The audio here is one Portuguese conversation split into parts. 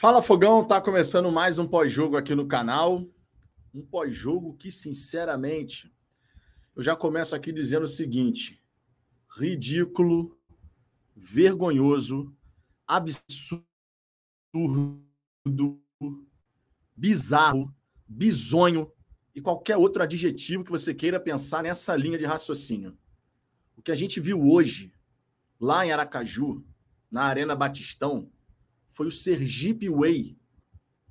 Fala Fogão, tá começando mais um pós-jogo aqui no canal. Um pós-jogo que, sinceramente, eu já começo aqui dizendo o seguinte: ridículo, vergonhoso, absurdo, bizarro, bizonho e qualquer outro adjetivo que você queira pensar nessa linha de raciocínio. O que a gente viu hoje, lá em Aracaju, na Arena Batistão, foi o Sergipe Way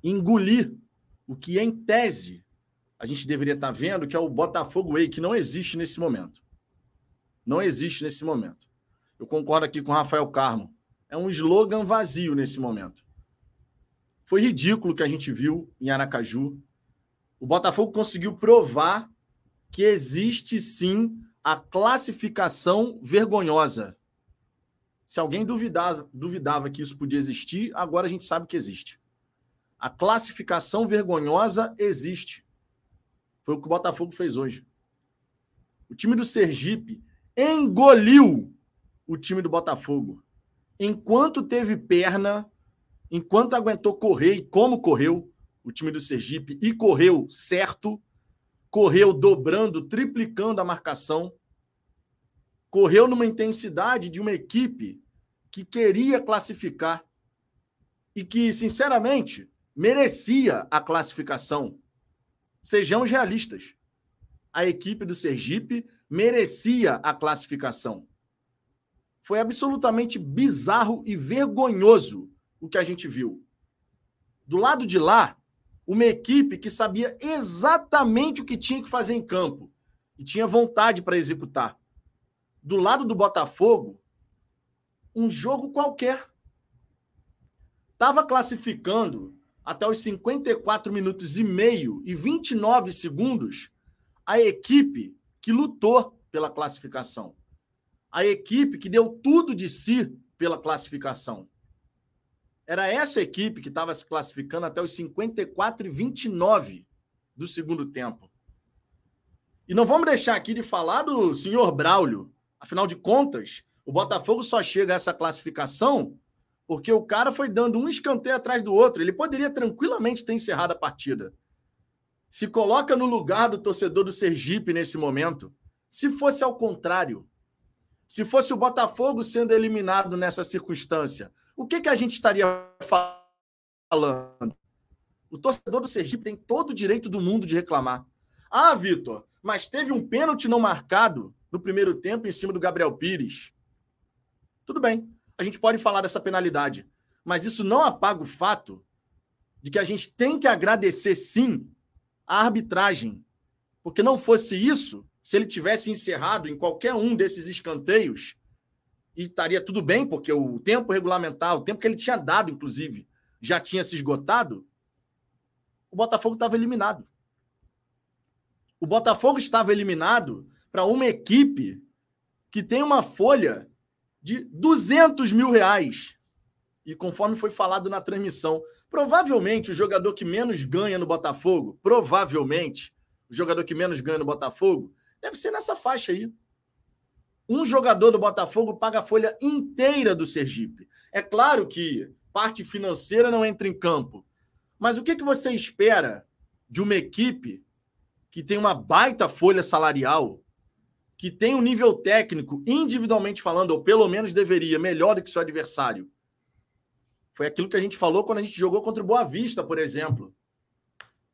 engolir o que, em tese, a gente deveria estar vendo, que é o Botafogo Way, que não existe nesse momento. Não existe nesse momento. Eu concordo aqui com o Rafael Carmo. É um slogan vazio nesse momento. Foi ridículo o que a gente viu em Aracaju. O Botafogo conseguiu provar que existe sim a classificação vergonhosa. Se alguém duvidava, duvidava que isso podia existir, agora a gente sabe que existe. A classificação vergonhosa existe. Foi o que o Botafogo fez hoje. O time do Sergipe engoliu o time do Botafogo. Enquanto teve perna, enquanto aguentou correr e como correu o time do Sergipe e correu certo, correu dobrando, triplicando a marcação, correu numa intensidade de uma equipe que queria classificar e que, sinceramente, merecia a classificação. Sejamos realistas. A equipe do Sergipe merecia a classificação. Foi absolutamente bizarro e vergonhoso o que a gente viu. Do lado de lá, uma equipe que sabia exatamente o que tinha que fazer em campo e tinha vontade para executar do lado do Botafogo, um jogo qualquer. Estava classificando até os 54 minutos e meio e 29 segundos a equipe que lutou pela classificação. A equipe que deu tudo de si pela classificação. Era essa equipe que estava se classificando até os 54 e 29 do segundo tempo. E não vamos deixar aqui de falar do senhor Braulio, Afinal de contas, o Botafogo só chega a essa classificação porque o cara foi dando um escanteio atrás do outro. Ele poderia tranquilamente ter encerrado a partida. Se coloca no lugar do torcedor do Sergipe nesse momento. Se fosse ao contrário, se fosse o Botafogo sendo eliminado nessa circunstância, o que, que a gente estaria falando? O torcedor do Sergipe tem todo o direito do mundo de reclamar. Ah, Vitor, mas teve um pênalti não marcado no primeiro tempo em cima do Gabriel Pires. Tudo bem, a gente pode falar dessa penalidade, mas isso não apaga o fato de que a gente tem que agradecer sim a arbitragem, porque não fosse isso, se ele tivesse encerrado em qualquer um desses escanteios, e estaria tudo bem, porque o tempo regulamentar, o tempo que ele tinha dado, inclusive, já tinha se esgotado, o Botafogo estava eliminado. O Botafogo estava eliminado para uma equipe que tem uma folha de 200 mil reais. E conforme foi falado na transmissão, provavelmente o jogador que menos ganha no Botafogo, provavelmente o jogador que menos ganha no Botafogo, deve ser nessa faixa aí. Um jogador do Botafogo paga a folha inteira do Sergipe. É claro que parte financeira não entra em campo. Mas o que, que você espera de uma equipe que tem uma baita folha salarial, que tem um nível técnico, individualmente falando, ou pelo menos deveria, melhor do que seu adversário. Foi aquilo que a gente falou quando a gente jogou contra o Boa Vista, por exemplo.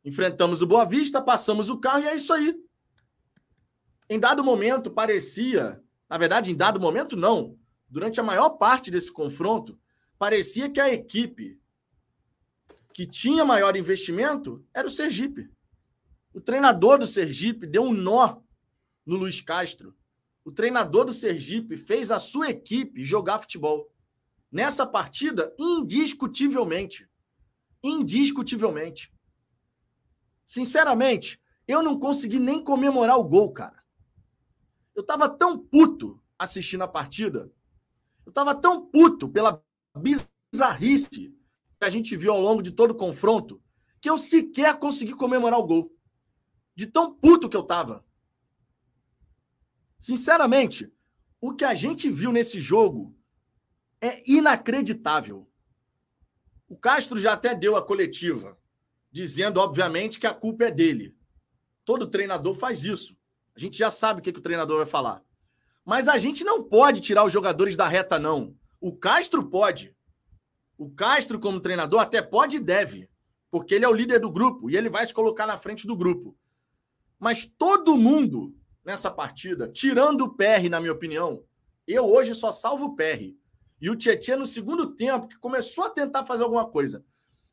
Enfrentamos o Boa Vista, passamos o carro e é isso aí. Em dado momento, parecia. Na verdade, em dado momento, não. Durante a maior parte desse confronto, parecia que a equipe que tinha maior investimento era o Sergipe. O treinador do Sergipe deu um nó no Luiz Castro. O treinador do Sergipe fez a sua equipe jogar futebol. Nessa partida, indiscutivelmente. Indiscutivelmente. Sinceramente, eu não consegui nem comemorar o gol, cara. Eu tava tão puto assistindo a partida. Eu tava tão puto pela bizarrice que a gente viu ao longo de todo o confronto que eu sequer consegui comemorar o gol. De tão puto que eu tava. Sinceramente, o que a gente viu nesse jogo é inacreditável. O Castro já até deu a coletiva, dizendo, obviamente, que a culpa é dele. Todo treinador faz isso. A gente já sabe o que, que o treinador vai falar. Mas a gente não pode tirar os jogadores da reta, não. O Castro pode. O Castro, como treinador, até pode e deve. Porque ele é o líder do grupo e ele vai se colocar na frente do grupo. Mas todo mundo nessa partida, tirando o PR, na minha opinião, eu hoje só salvo o PR. E o Tietchan no segundo tempo, que começou a tentar fazer alguma coisa.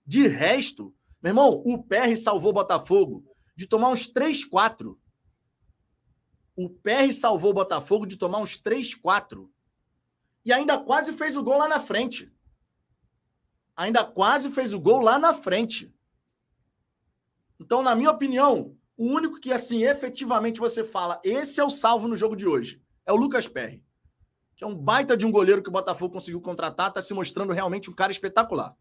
De resto, meu irmão, o PR salvou o Botafogo de tomar uns 3, 4. O PR salvou o Botafogo de tomar uns 3, 4. E ainda quase fez o gol lá na frente. Ainda quase fez o gol lá na frente. Então, na minha opinião, o único que, assim, efetivamente você fala, esse é o salvo no jogo de hoje, é o Lucas Perry. Que é um baita de um goleiro que o Botafogo conseguiu contratar, está se mostrando realmente um cara espetacular.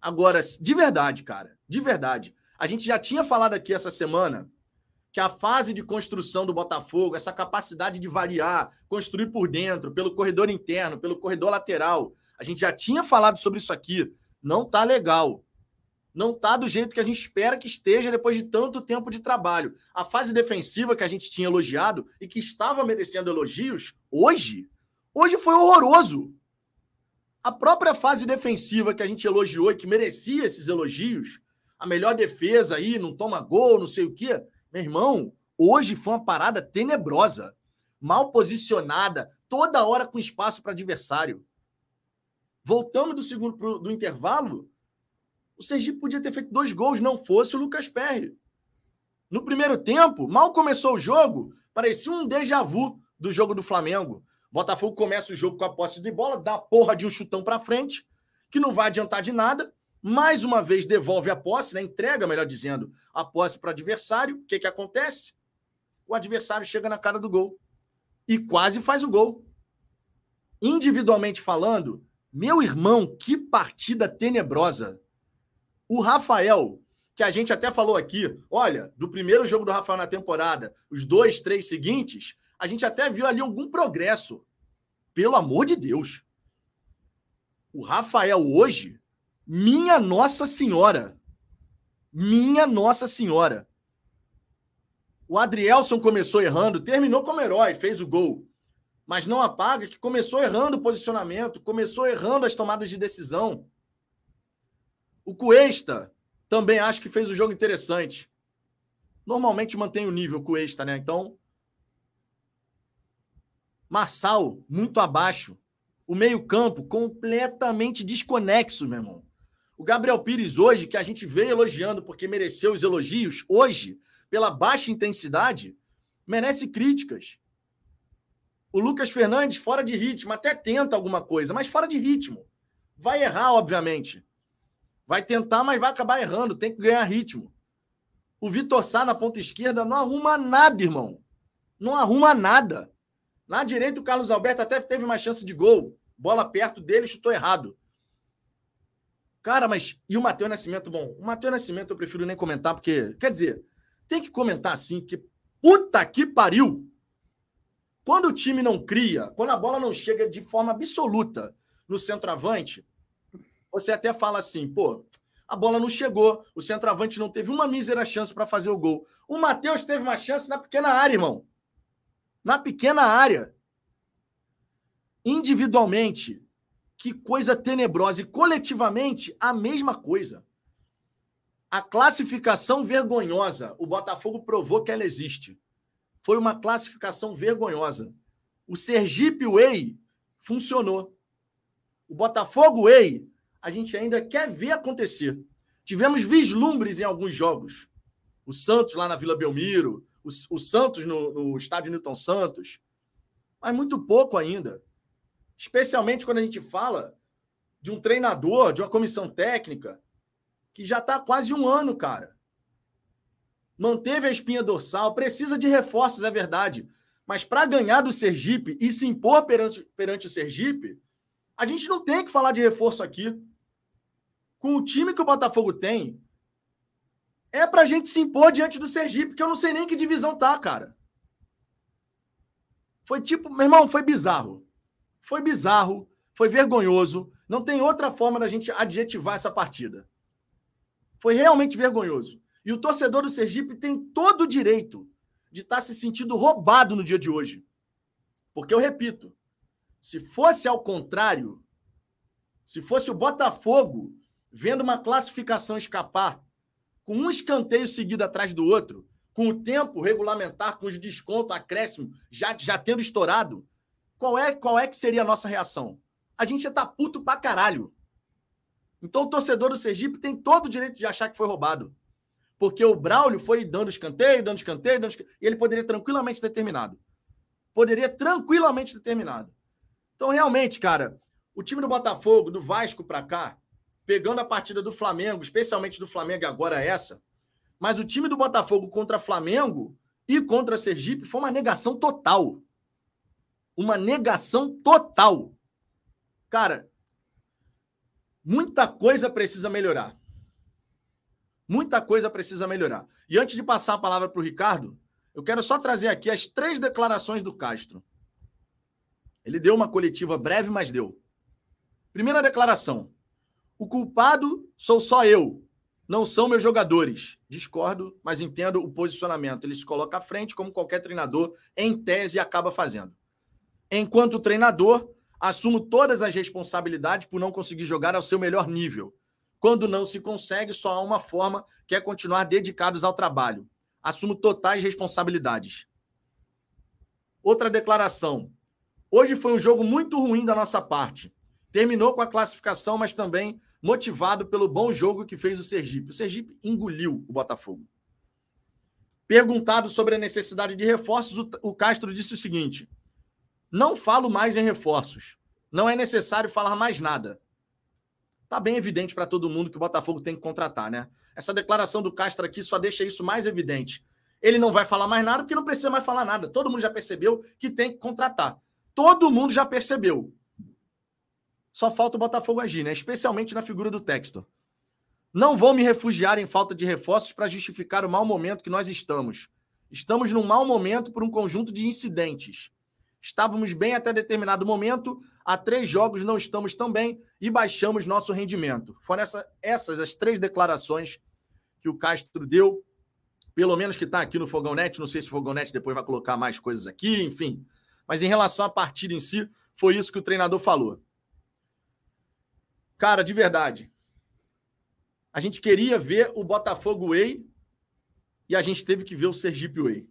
Agora, de verdade, cara, de verdade. A gente já tinha falado aqui essa semana que a fase de construção do Botafogo, essa capacidade de variar, construir por dentro, pelo corredor interno, pelo corredor lateral, a gente já tinha falado sobre isso aqui. Não tá legal. Não tá do jeito que a gente espera que esteja depois de tanto tempo de trabalho. A fase defensiva que a gente tinha elogiado e que estava merecendo elogios, hoje, hoje foi horroroso. A própria fase defensiva que a gente elogiou e que merecia esses elogios, a melhor defesa aí, não toma gol, não sei o quê, meu irmão, hoje foi uma parada tenebrosa, mal posicionada, toda hora com espaço para adversário. Voltamos do segundo pro, do intervalo, o Sergipe podia ter feito dois gols, não fosse o Lucas Perry. No primeiro tempo, mal começou o jogo, parecia um déjà vu do jogo do Flamengo. Botafogo começa o jogo com a posse de bola, dá porra de um chutão para frente, que não vai adiantar de nada mais uma vez devolve a posse, né? entrega, melhor dizendo, a posse para o adversário. O que, que acontece? O adversário chega na cara do gol e quase faz o gol. Individualmente falando, meu irmão, que partida tenebrosa. O Rafael, que a gente até falou aqui, olha, do primeiro jogo do Rafael na temporada, os dois, três seguintes, a gente até viu ali algum progresso. Pelo amor de Deus. O Rafael hoje minha Nossa Senhora. Minha Nossa Senhora. O Adrielson começou errando, terminou como herói, fez o gol. Mas não apaga que começou errando o posicionamento, começou errando as tomadas de decisão. O Cuesta também acho que fez um jogo interessante. Normalmente mantém o nível Cuesta, né? Então, Marçal, muito abaixo. O meio-campo completamente desconexo, meu irmão. O Gabriel Pires, hoje, que a gente veio elogiando porque mereceu os elogios, hoje, pela baixa intensidade, merece críticas. O Lucas Fernandes, fora de ritmo, até tenta alguma coisa, mas fora de ritmo. Vai errar, obviamente. Vai tentar, mas vai acabar errando. Tem que ganhar ritmo. O Vitor Sá na ponta esquerda não arruma nada, irmão. Não arruma nada. Na direita, o Carlos Alberto até teve uma chance de gol. Bola perto dele, chutou errado. Cara, mas e o Matheus Nascimento? Bom, o Matheus Nascimento eu prefiro nem comentar, porque, quer dizer, tem que comentar assim, que puta que pariu! Quando o time não cria, quando a bola não chega de forma absoluta no centroavante, você até fala assim, pô, a bola não chegou, o centroavante não teve uma mísera chance para fazer o gol. O Matheus teve uma chance na pequena área, irmão. Na pequena área. Individualmente, que coisa tenebrosa. E coletivamente, a mesma coisa. A classificação vergonhosa. O Botafogo provou que ela existe. Foi uma classificação vergonhosa. O Sergipe Way funcionou. O Botafogo Way, a gente ainda quer ver acontecer. Tivemos vislumbres em alguns jogos. O Santos lá na Vila Belmiro, o, o Santos no, no estádio Newton Santos. Mas muito pouco ainda. Especialmente quando a gente fala de um treinador, de uma comissão técnica, que já está quase um ano, cara. Manteve a espinha dorsal, precisa de reforços, é verdade. Mas para ganhar do Sergipe e se impor perante, perante o Sergipe, a gente não tem que falar de reforço aqui. Com o time que o Botafogo tem, é para a gente se impor diante do Sergipe, que eu não sei nem que divisão tá, cara. Foi tipo, meu irmão, foi bizarro. Foi bizarro, Foi vergonhoso. Não tem outra forma da gente adjetivar essa partida. Foi realmente vergonhoso. E o torcedor do Sergipe tem todo o direito de estar tá se sentindo roubado no dia de hoje. Porque eu repito, se fosse ao contrário, se fosse o Botafogo vendo uma classificação escapar com um escanteio seguido atrás do outro, com o tempo regulamentar, com os descontos, acréscimo, já, já tendo estourado, qual é, qual é que seria a nossa reação? A gente ia estar tá puto pra caralho. Então o torcedor do Sergipe tem todo o direito de achar que foi roubado. Porque o Braulio foi dando escanteio, dando escanteio, dando escanteio, e ele poderia tranquilamente ter terminado. Poderia tranquilamente ter terminado. Então, realmente, cara, o time do Botafogo, do Vasco para cá, pegando a partida do Flamengo, especialmente do Flamengo agora essa, mas o time do Botafogo contra Flamengo e contra Sergipe foi uma negação total. Uma negação total. Cara, muita coisa precisa melhorar. Muita coisa precisa melhorar. E antes de passar a palavra para o Ricardo, eu quero só trazer aqui as três declarações do Castro. Ele deu uma coletiva breve, mas deu. Primeira declaração: O culpado sou só eu, não são meus jogadores. Discordo, mas entendo o posicionamento. Ele se coloca à frente, como qualquer treinador, em tese, acaba fazendo. Enquanto treinador, assumo todas as responsabilidades por não conseguir jogar ao seu melhor nível. Quando não se consegue, só há uma forma, que é continuar dedicados ao trabalho. Assumo totais responsabilidades. Outra declaração. Hoje foi um jogo muito ruim da nossa parte. Terminou com a classificação, mas também motivado pelo bom jogo que fez o Sergipe. O Sergipe engoliu o Botafogo. Perguntado sobre a necessidade de reforços, o Castro disse o seguinte: Não falo mais em reforços. Não é necessário falar mais nada. Tá bem evidente para todo mundo que o Botafogo tem que contratar, né? Essa declaração do Castro aqui só deixa isso mais evidente. Ele não vai falar mais nada porque não precisa mais falar nada. Todo mundo já percebeu que tem que contratar. Todo mundo já percebeu. Só falta o Botafogo agir, né? Especialmente na figura do Textor. Não vou me refugiar em falta de reforços para justificar o mau momento que nós estamos. Estamos num mau momento por um conjunto de incidentes. Estávamos bem até determinado momento, há três jogos não estamos tão bem e baixamos nosso rendimento. Foram essa, essas as três declarações que o Castro deu, pelo menos que está aqui no Fogão Net. Não sei se o Fogão Net depois vai colocar mais coisas aqui, enfim. Mas em relação à partida em si, foi isso que o treinador falou. Cara, de verdade. A gente queria ver o Botafogo Way e a gente teve que ver o Sergipe Way.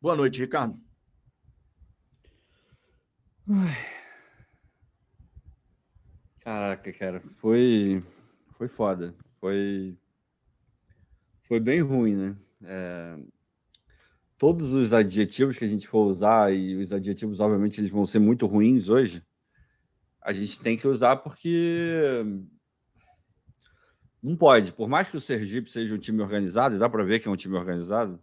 Boa noite, Ricardo. Caraca, cara, foi foi foda. Foi foi bem ruim, né? É... Todos os adjetivos que a gente for usar e os adjetivos, obviamente, eles vão ser muito ruins hoje a gente tem que usar porque não pode. Por mais que o Sergipe seja um time organizado, e dá para ver que é um time organizado,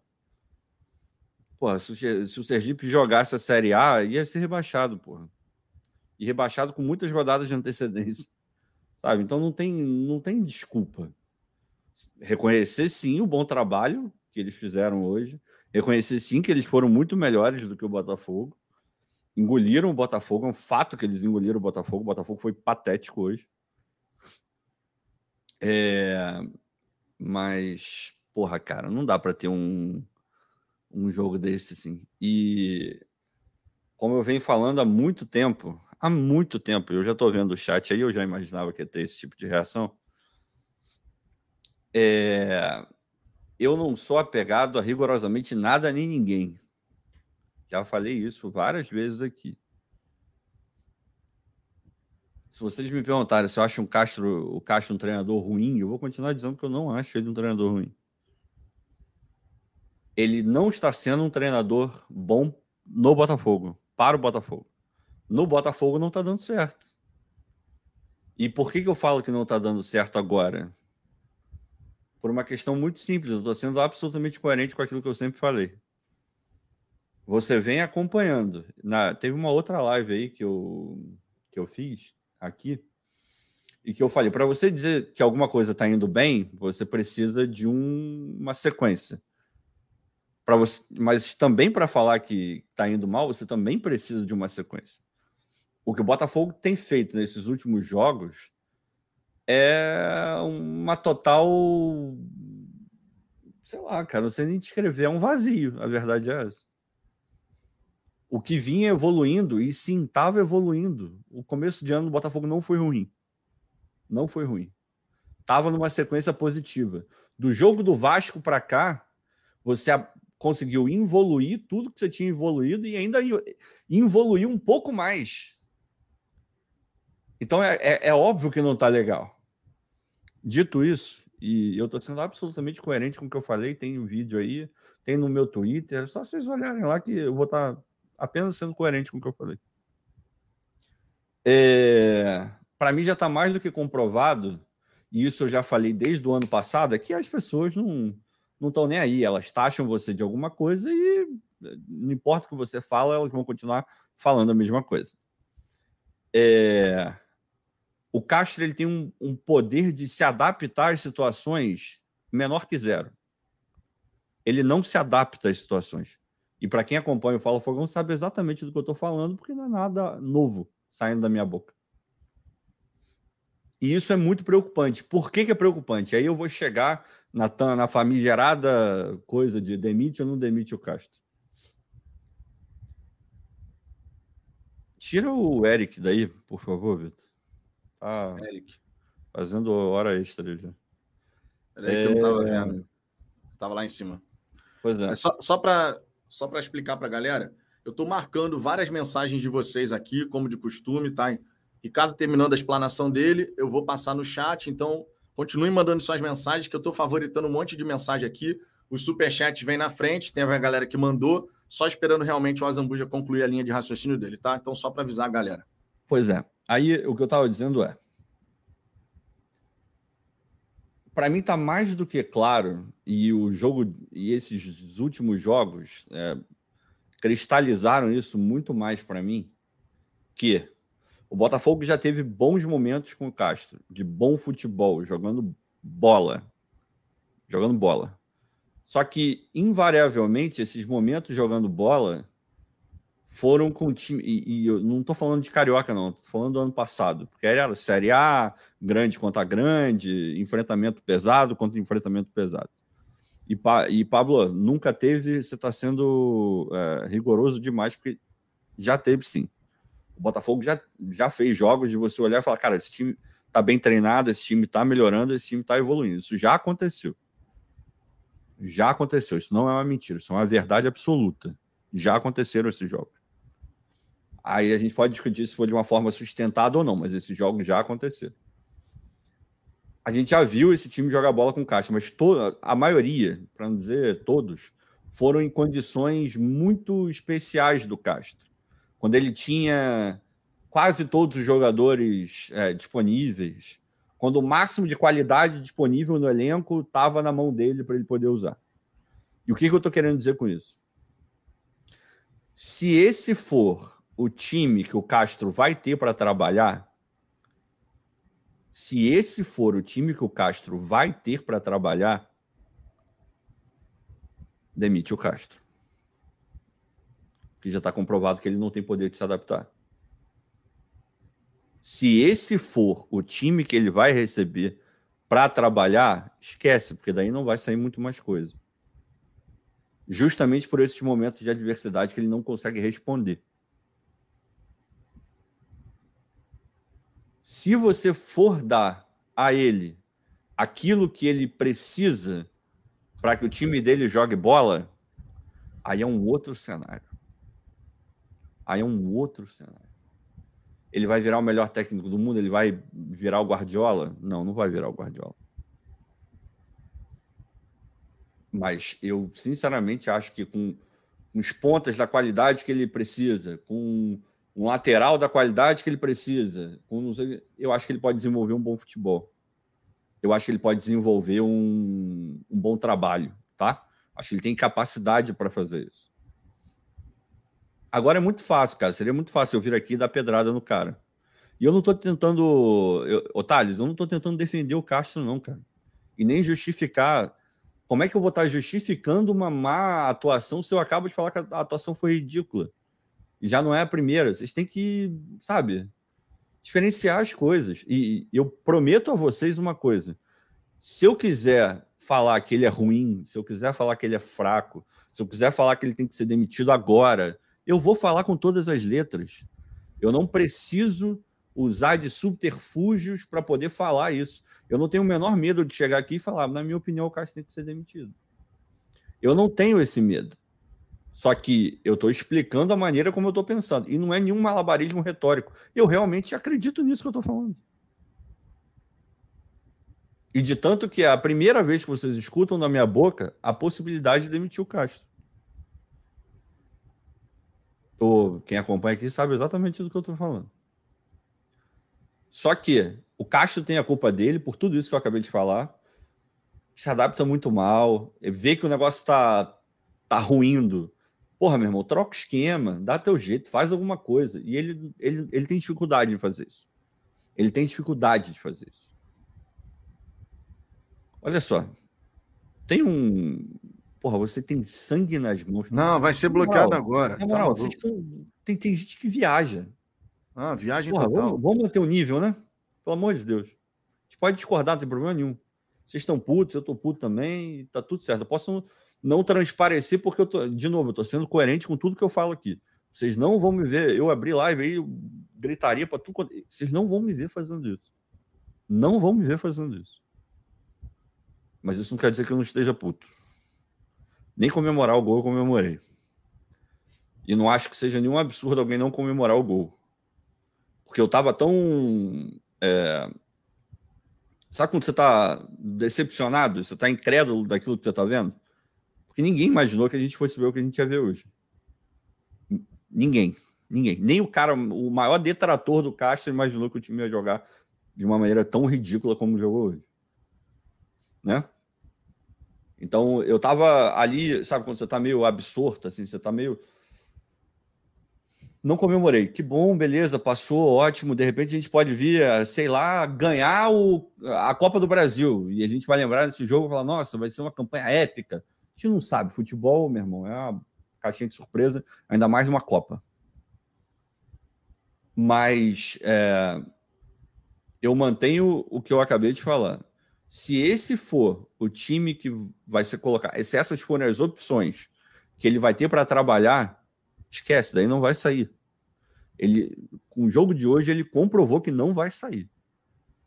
porra, se o Sergipe jogasse a Série A, ia ser rebaixado, porra. E rebaixado com muitas rodadas de antecedência. Sabe? Então não tem, não tem desculpa. Reconhecer sim o bom trabalho que eles fizeram hoje. Reconhecer sim que eles foram muito melhores do que o Botafogo engoliram o Botafogo. É um fato que eles engoliram o Botafogo. O Botafogo foi patético hoje. É... Mas, porra, cara, não dá para ter um, um jogo desse, assim. E como eu venho falando há muito tempo, há muito tempo, eu já estou vendo o chat aí, eu já imaginava que ia ter esse tipo de reação. É... Eu não sou apegado a rigorosamente nada nem ninguém. Já falei isso várias vezes aqui. Se vocês me perguntarem se eu acho um Castro, o Castro um treinador ruim, eu vou continuar dizendo que eu não acho ele um treinador ruim. Ele não está sendo um treinador bom no Botafogo, para o Botafogo. No Botafogo não está dando certo. E por que, que eu falo que não está dando certo agora? Por uma questão muito simples. Eu estou sendo absolutamente coerente com aquilo que eu sempre falei. Você vem acompanhando. Na, teve uma outra live aí que eu, que eu fiz aqui e que eu falei: para você dizer que alguma coisa está indo bem, você precisa de um, uma sequência. Para você, mas também para falar que está indo mal, você também precisa de uma sequência. o que o Botafogo tem feito nesses últimos jogos é uma total. Sei lá, cara, não sei nem descrever, é um vazio, a verdade é essa. O que vinha evoluindo, e sim, estava evoluindo. O começo de ano do Botafogo não foi ruim. Não foi ruim. Estava numa sequência positiva. Do jogo do Vasco para cá, você conseguiu evoluir tudo que você tinha evoluído e ainda evoluir um pouco mais. Então é, é, é óbvio que não está legal. Dito isso, e eu estou sendo absolutamente coerente com o que eu falei, tem o um vídeo aí, tem no meu Twitter, só vocês olharem lá que eu vou estar tá apenas sendo coerente com o que eu falei. É, Para mim já está mais do que comprovado, e isso eu já falei desde o ano passado, é que as pessoas não estão nem aí, elas taxam você de alguma coisa e não importa o que você fala, elas vão continuar falando a mesma coisa. É o Castro ele tem um, um poder de se adaptar às situações menor que zero. Ele não se adapta às situações. E para quem acompanha o Fala Fogão sabe exatamente do que eu estou falando, porque não é nada novo saindo da minha boca. E isso é muito preocupante. Por que, que é preocupante? Aí eu vou chegar na, na famigerada coisa de demite ou não demite o Castro. Tira o Eric daí, por favor, Vitor. Tá Eric. fazendo hora extra já. Peraí é... que eu não tava é. vendo. Tava lá em cima. Pois é. é só só para só para explicar para a galera, eu estou marcando várias mensagens de vocês aqui, como de costume, tá? Ricardo terminando a explanação dele, eu vou passar no chat, então continue mandando suas mensagens, que eu estou favoritando um monte de mensagem aqui. Os superchats vem na frente, tem a galera que mandou, só esperando realmente o Azambuja concluir a linha de raciocínio dele, tá? Então, só para avisar a galera. Pois é. Aí o que eu estava dizendo é. Para mim está mais do que claro, e o jogo e esses últimos jogos é, cristalizaram isso muito mais para mim, que o Botafogo já teve bons momentos com o Castro, de bom futebol, jogando bola. Jogando bola. Só que, invariavelmente, esses momentos jogando bola foram com time. E, e eu não estou falando de carioca, não, estou falando do ano passado, porque era Série A, grande contra grande, enfrentamento pesado contra enfrentamento pesado. E, e Pablo, nunca teve, você está sendo é, rigoroso demais, porque já teve sim. O Botafogo já, já fez jogos de você olhar e falar, cara, esse time está bem treinado, esse time está melhorando, esse time está evoluindo. Isso já aconteceu. Já aconteceu. Isso não é uma mentira, isso é uma verdade absoluta. Já aconteceram esses jogos. Aí a gente pode discutir se foi de uma forma sustentada ou não, mas esses jogos já aconteceram. A gente já viu esse time jogar bola com caixa, mas toda, a maioria, para não dizer todos, foram em condições muito especiais do Castro. Quando ele tinha quase todos os jogadores é, disponíveis, quando o máximo de qualidade disponível no elenco estava na mão dele para ele poder usar. E o que, que eu estou querendo dizer com isso? Se esse for o time que o Castro vai ter para trabalhar, se esse for o time que o Castro vai ter para trabalhar, demite o Castro. Que já está comprovado que ele não tem poder de se adaptar. Se esse for o time que ele vai receber para trabalhar, esquece, porque daí não vai sair muito mais coisa. Justamente por esses momentos de adversidade que ele não consegue responder. Se você for dar a ele aquilo que ele precisa para que o time dele jogue bola, aí é um outro cenário. Aí é um outro cenário. Ele vai virar o melhor técnico do mundo? Ele vai virar o Guardiola? Não, não vai virar o Guardiola. Mas eu, sinceramente, acho que com, com pontas da qualidade que ele precisa, com um lateral da qualidade que ele precisa, eu acho que ele pode desenvolver um bom futebol. Eu acho que ele pode desenvolver um, um bom trabalho, tá? Acho que ele tem capacidade para fazer isso. Agora é muito fácil, cara. Seria muito fácil eu vir aqui e dar pedrada no cara. E eu não estou tentando. Eu, eu não estou tentando defender o Castro, não, cara. E nem justificar. Como é que eu vou estar justificando uma má atuação se eu acabo de falar que a atuação foi ridícula? E já não é a primeira. Vocês têm que, sabe, diferenciar as coisas. E eu prometo a vocês uma coisa: se eu quiser falar que ele é ruim, se eu quiser falar que ele é fraco, se eu quiser falar que ele tem que ser demitido agora, eu vou falar com todas as letras. Eu não preciso usar de subterfúgios para poder falar isso. Eu não tenho o menor medo de chegar aqui e falar, na minha opinião, o Castro tem que ser demitido. Eu não tenho esse medo. Só que eu estou explicando a maneira como eu estou pensando. E não é nenhum malabarismo retórico. Eu realmente acredito nisso que eu estou falando. E de tanto que é a primeira vez que vocês escutam na minha boca a possibilidade de demitir o Castro. Ou quem acompanha aqui sabe exatamente do que eu estou falando. Só que o Castro tem a culpa dele por tudo isso que eu acabei de falar. Se adapta muito mal, vê que o negócio está tá ruindo Porra, meu irmão, troca o esquema, dá teu jeito, faz alguma coisa. E ele, ele, ele tem dificuldade de fazer isso. Ele tem dificuldade de fazer isso. Olha só. Tem um. Porra, você tem sangue nas mãos. Não, vai ser bloqueado agora. Na moral, tá estão... tem, tem gente que viaja. Ah, viagem Porra, total. Vamos, vamos manter o nível, né? Pelo amor de Deus. A gente pode discordar, não tem problema nenhum. Vocês estão putos, eu tô puto também, tá tudo certo. Eu posso não transparecer, porque eu tô, de novo, eu tô sendo coerente com tudo que eu falo aqui. Vocês não vão me ver, eu abri live aí, gritaria para tudo. Vocês não vão me ver fazendo isso. Não vão me ver fazendo isso. Mas isso não quer dizer que eu não esteja puto. Nem comemorar o gol eu comemorei. E não acho que seja nenhum absurdo alguém não comemorar o gol. Porque eu tava tão. É... Sabe quando você tá decepcionado? Você tá incrédulo daquilo que você tá vendo? Porque ninguém imaginou que a gente fosse ver o que a gente ia ver hoje. Ninguém. Ninguém. Nem o cara, o maior detrator do Castro imaginou que o time ia jogar de uma maneira tão ridícula como jogou hoje. Né? Então, eu tava ali, sabe quando você tá meio absorto, assim, você tá meio. Não comemorei. Que bom, beleza, passou, ótimo. De repente a gente pode vir, sei lá, ganhar o, a Copa do Brasil. E a gente vai lembrar desse jogo e falar: nossa, vai ser uma campanha épica gente não sabe. Futebol, meu irmão, é uma caixinha de surpresa, ainda mais numa Copa. Mas é, eu mantenho o que eu acabei de falar. Se esse for o time que vai ser colocado, se essas forem as opções que ele vai ter para trabalhar, esquece, daí não vai sair. Ele, com o jogo de hoje, ele comprovou que não vai sair.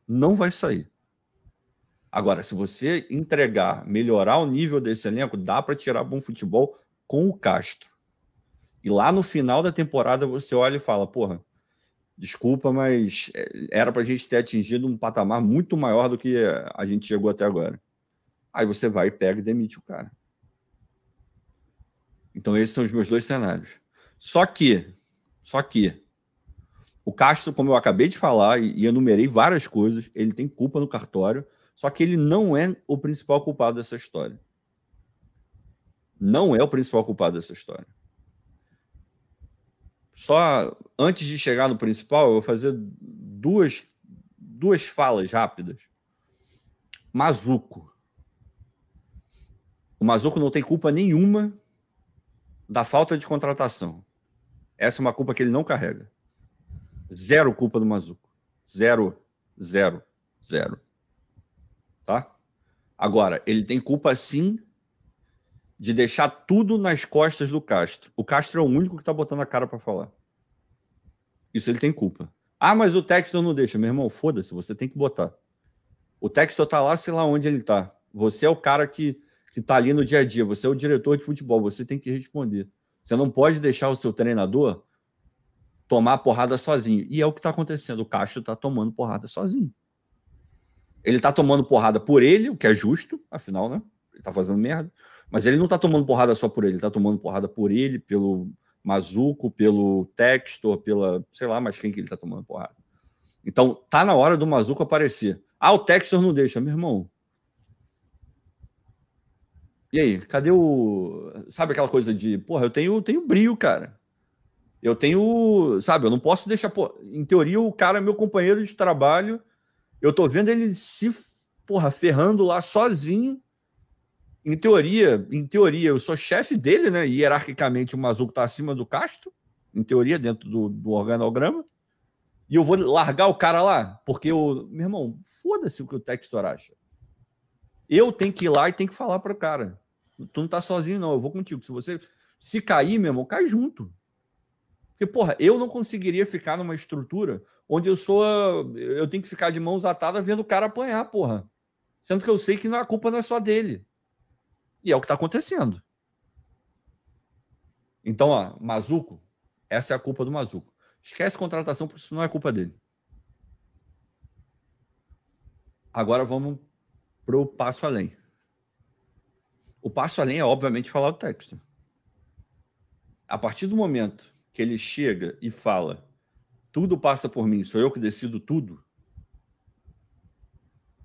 Não vai sair. Agora, se você entregar, melhorar o nível desse elenco, dá para tirar bom futebol com o Castro. E lá no final da temporada você olha e fala: porra, desculpa, mas é, era para a gente ter atingido um patamar muito maior do que a gente chegou até agora. Aí você vai, pega e demite o cara. Então, esses são os meus dois cenários. Só que, só que, o Castro, como eu acabei de falar e enumerei várias coisas, ele tem culpa no cartório só que ele não é o principal culpado dessa história. Não é o principal culpado dessa história. Só antes de chegar no principal, eu vou fazer duas, duas falas rápidas. Mazuco. O Mazuco não tem culpa nenhuma da falta de contratação. Essa é uma culpa que ele não carrega. Zero culpa do Mazuco. Zero, zero, zero tá? Agora, ele tem culpa sim de deixar tudo nas costas do Castro. O Castro é o único que tá botando a cara para falar. Isso ele tem culpa. Ah, mas o Textor não deixa. Meu irmão, foda-se, você tem que botar. O Textor tá lá, sei lá onde ele tá. Você é o cara que, que tá ali no dia a dia. Você é o diretor de futebol. Você tem que responder. Você não pode deixar o seu treinador tomar porrada sozinho. E é o que está acontecendo. O Castro está tomando porrada sozinho. Ele tá tomando porrada por ele, o que é justo, afinal, né? Ele tá fazendo merda. Mas ele não tá tomando porrada só por ele, ele tá tomando porrada por ele, pelo Mazuco, pelo Textor, pela. sei lá, mas quem que ele tá tomando porrada. Então, tá na hora do Mazuco aparecer. Ah, o Textor não deixa, meu irmão. E aí, cadê o. Sabe aquela coisa de, porra, eu tenho, tenho brilho, cara. Eu tenho. Sabe, eu não posso deixar. Em teoria, o cara é meu companheiro de trabalho eu tô vendo ele se, porra, ferrando lá sozinho. Em teoria, em teoria, eu sou chefe dele, né? Hierarquicamente, o Mazuco tá acima do Castro. em teoria, dentro do, do organograma, e eu vou largar o cara lá, porque eu, meu irmão, foda-se o que o Textor acha. Eu tenho que ir lá e tenho que falar para o cara. Tu não tá sozinho, não, eu vou contigo. Se você se cair, meu irmão, cai junto. Porque, porra, eu não conseguiria ficar numa estrutura onde eu sou. Eu tenho que ficar de mãos atadas vendo o cara apanhar, porra. Sendo que eu sei que a culpa não é só dele. E é o que está acontecendo. Então, ó, Mazuco, essa é a culpa do Mazuco. Esquece contratação, porque isso não é culpa dele. Agora vamos para o passo além. O passo além é, obviamente, falar o texto. A partir do momento que ele chega e fala tudo passa por mim, sou eu que decido tudo,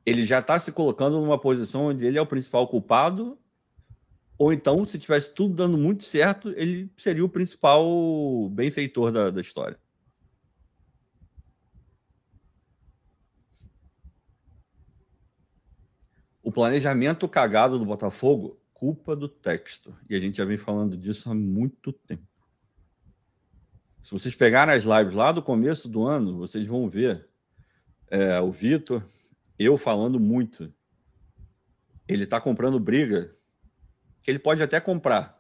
ele já está se colocando numa posição onde ele é o principal culpado, ou então, se tivesse tudo dando muito certo, ele seria o principal benfeitor da, da história. O planejamento cagado do Botafogo, culpa do texto. E a gente já vem falando disso há muito tempo. Se vocês pegarem as lives lá do começo do ano, vocês vão ver é, o Vitor, eu falando muito. Ele está comprando briga que ele pode até comprar.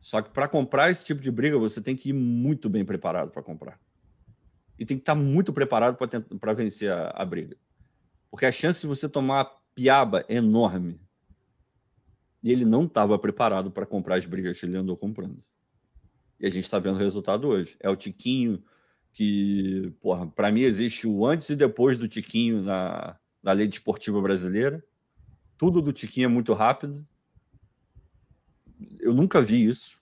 Só que para comprar esse tipo de briga, você tem que ir muito bem preparado para comprar. E tem que estar tá muito preparado para vencer a, a, briga. Porque a chance de você tomar piaba é enorme. E ele não estava preparado para comprar as brigas que ele andou comprando. E a gente está vendo o resultado hoje. É o Tiquinho que, porra, para mim existe o antes e depois do Tiquinho na, na lei desportiva brasileira. Tudo do Tiquinho é muito rápido. Eu nunca vi isso.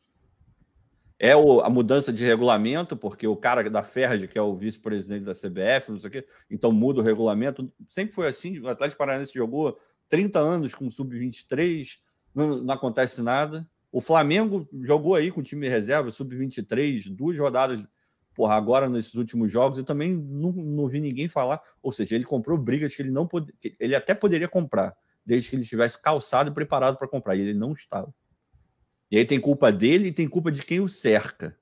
É o, a mudança de regulamento, porque o cara da Ferdi, que é o vice-presidente da CBF, não sei o quê, então muda o regulamento. Sempre foi assim. O Atlético Paranaense jogou 30 anos com sub-23, não, não acontece nada. O Flamengo jogou aí com o time reserva, sub-23, duas rodadas, porra, agora nesses últimos jogos, e também não, não vi ninguém falar. Ou seja, ele comprou brigas que ele não pode, ele até poderia comprar, desde que ele estivesse calçado e preparado para comprar, e ele não estava. E aí tem culpa dele e tem culpa de quem o cerca.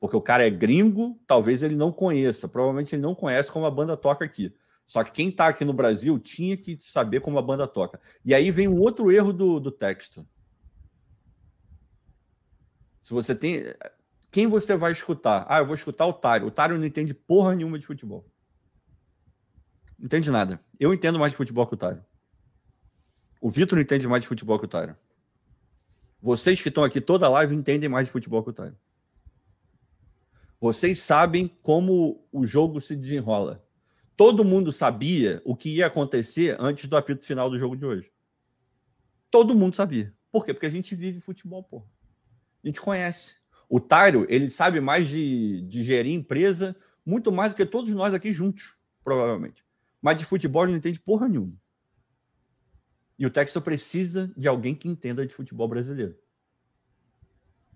Porque o cara é gringo, talvez ele não conheça, provavelmente ele não conhece como a banda toca aqui. Só que quem está aqui no Brasil tinha que saber como a banda toca. E aí vem um outro erro do, do texto. Se você tem. Quem você vai escutar? Ah, eu vou escutar o Tário. O Tário não entende porra nenhuma de futebol. Não entende nada. Eu entendo mais de futebol que o Tário. O Vitor não entende mais de futebol que o Tário. Vocês que estão aqui toda live entendem mais de futebol que o Tário. Vocês sabem como o jogo se desenrola. Todo mundo sabia o que ia acontecer antes do apito final do jogo de hoje. Todo mundo sabia. Por quê? Porque a gente vive futebol, porra a gente conhece. O Tyro, ele sabe mais de, de gerir empresa, muito mais do que todos nós aqui juntos, provavelmente. Mas de futebol ele não entende porra nenhuma. E o Texas precisa de alguém que entenda de futebol brasileiro.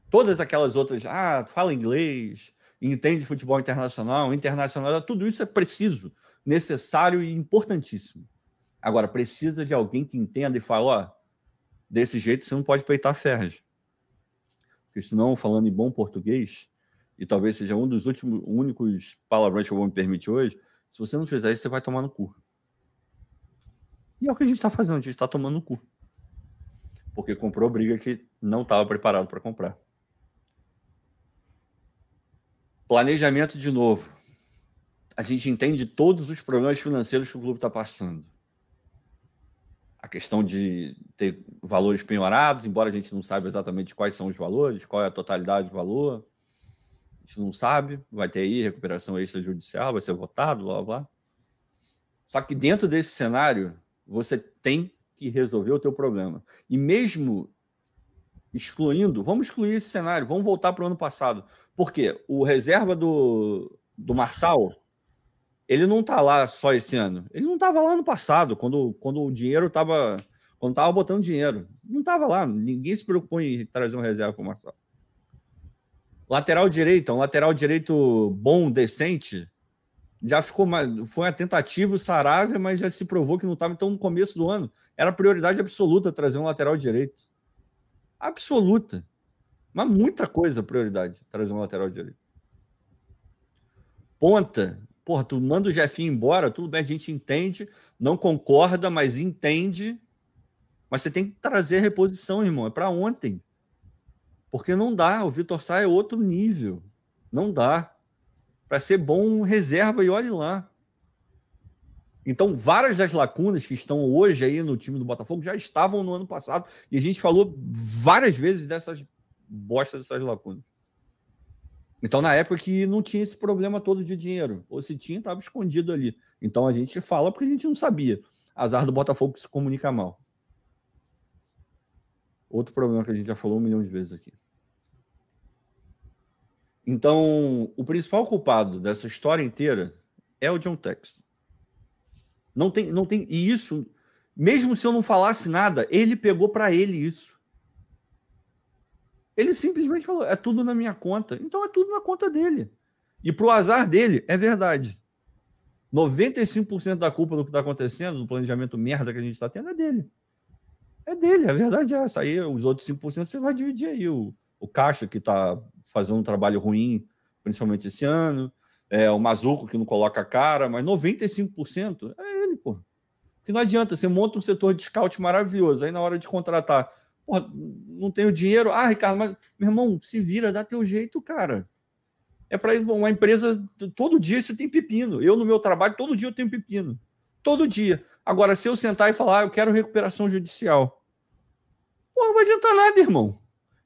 Todas aquelas outras, ah, fala inglês, entende futebol internacional, internacional, tudo isso é preciso, necessário e importantíssimo. Agora, precisa de alguém que entenda e fale, ó, desse jeito você não pode peitar ferros porque senão, falando em bom português, e talvez seja um dos últimos, únicos palavrões que eu vou me permitir hoje, se você não fizer isso, você vai tomar no cu. E é o que a gente está fazendo, a gente está tomando no cu. Porque comprou briga que não estava preparado para comprar. Planejamento de novo. A gente entende todos os problemas financeiros que o clube está passando a questão de ter valores penhorados, embora a gente não saiba exatamente quais são os valores, qual é a totalidade do valor. A gente não sabe, vai ter aí recuperação extrajudicial, vai ser votado, blá blá. Só que dentro desse cenário, você tem que resolver o teu problema. E mesmo excluindo, vamos excluir esse cenário, vamos voltar para o ano passado. Porque o reserva do, do Marçal ele não está lá só esse ano. Ele não estava lá no passado, quando, quando o dinheiro estava. Quando estava botando dinheiro. Não estava lá. Ninguém se preocupou em trazer uma reserva para o Marcelo. Lateral direito, um lateral direito bom, decente. Já ficou. Foi uma tentativa, Saravia, mas já se provou que não estava. Então, no começo do ano, era prioridade absoluta trazer um lateral direito. Absoluta. Mas muita coisa prioridade trazer um lateral direito. Ponta, porra, tu manda o Jefinho embora, tudo bem, a gente entende, não concorda, mas entende. Mas você tem que trazer reposição, irmão. É para ontem. Porque não dá. O Vitor Sá é outro nível. Não dá. Para ser bom, reserva e olhe lá. Então, várias das lacunas que estão hoje aí no time do Botafogo já estavam no ano passado. E a gente falou várias vezes dessas bostas, dessas lacunas. Então, na época que não tinha esse problema todo de dinheiro. Ou se tinha, estava escondido ali. Então a gente fala porque a gente não sabia. Azar do Botafogo que se comunica mal. Outro problema que a gente já falou um milhão de vezes aqui. Então, o principal culpado dessa história inteira é o John Texton. Não tem, não tem. E isso, mesmo se eu não falasse nada, ele pegou para ele isso. Ele simplesmente falou: é tudo na minha conta. Então é tudo na conta dele. E pro azar dele, é verdade. 95% da culpa do que está acontecendo, do planejamento merda que a gente está tendo, é dele. É dele, a verdade é essa. Aí os outros 5% você vai dividir aí. O, o Caixa, que está fazendo um trabalho ruim, principalmente esse ano. É, o Mazuco, que não coloca a cara, mas 95% é ele, pô. Porque não adianta, você monta um setor de scout maravilhoso, aí na hora de contratar, porra, não tenho dinheiro. Ah, Ricardo, mas, meu irmão, se vira, dá teu jeito, cara. É para uma empresa, todo dia você tem pepino. Eu, no meu trabalho, todo dia eu tenho pepino. Todo dia. Agora, se eu sentar e falar, ah, eu quero recuperação judicial, pô, não vai adiantar nada, irmão.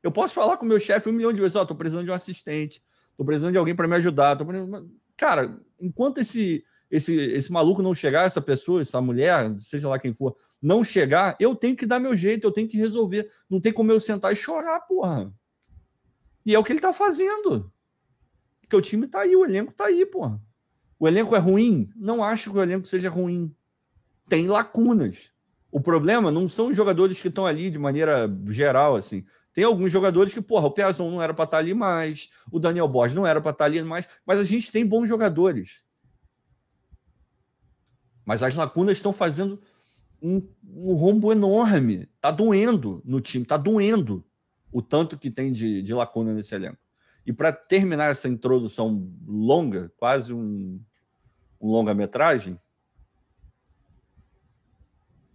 Eu posso falar com o meu chefe um milhão de vezes, ó, oh, tô precisando de um assistente, tô precisando de alguém para me ajudar. Cara, enquanto esse, esse, esse maluco não chegar, essa pessoa, essa mulher, seja lá quem for, não chegar, eu tenho que dar meu jeito, eu tenho que resolver. Não tem como eu sentar e chorar, porra. E é o que ele tá fazendo. Porque o time tá aí, o elenco tá aí, porra. O elenco é ruim? Não acho que o elenco seja ruim. Tem lacunas. O problema não são os jogadores que estão ali de maneira geral, assim. Tem alguns jogadores que, porra, o Piazon não era para estar tá ali mais, o Daniel Borges não era para estar tá ali mais, mas a gente tem bons jogadores. Mas as lacunas estão fazendo um, um rombo enorme. Tá doendo no time, tá doendo o tanto que tem de, de lacuna nesse elenco. E para terminar essa introdução longa, quase um, um longa-metragem,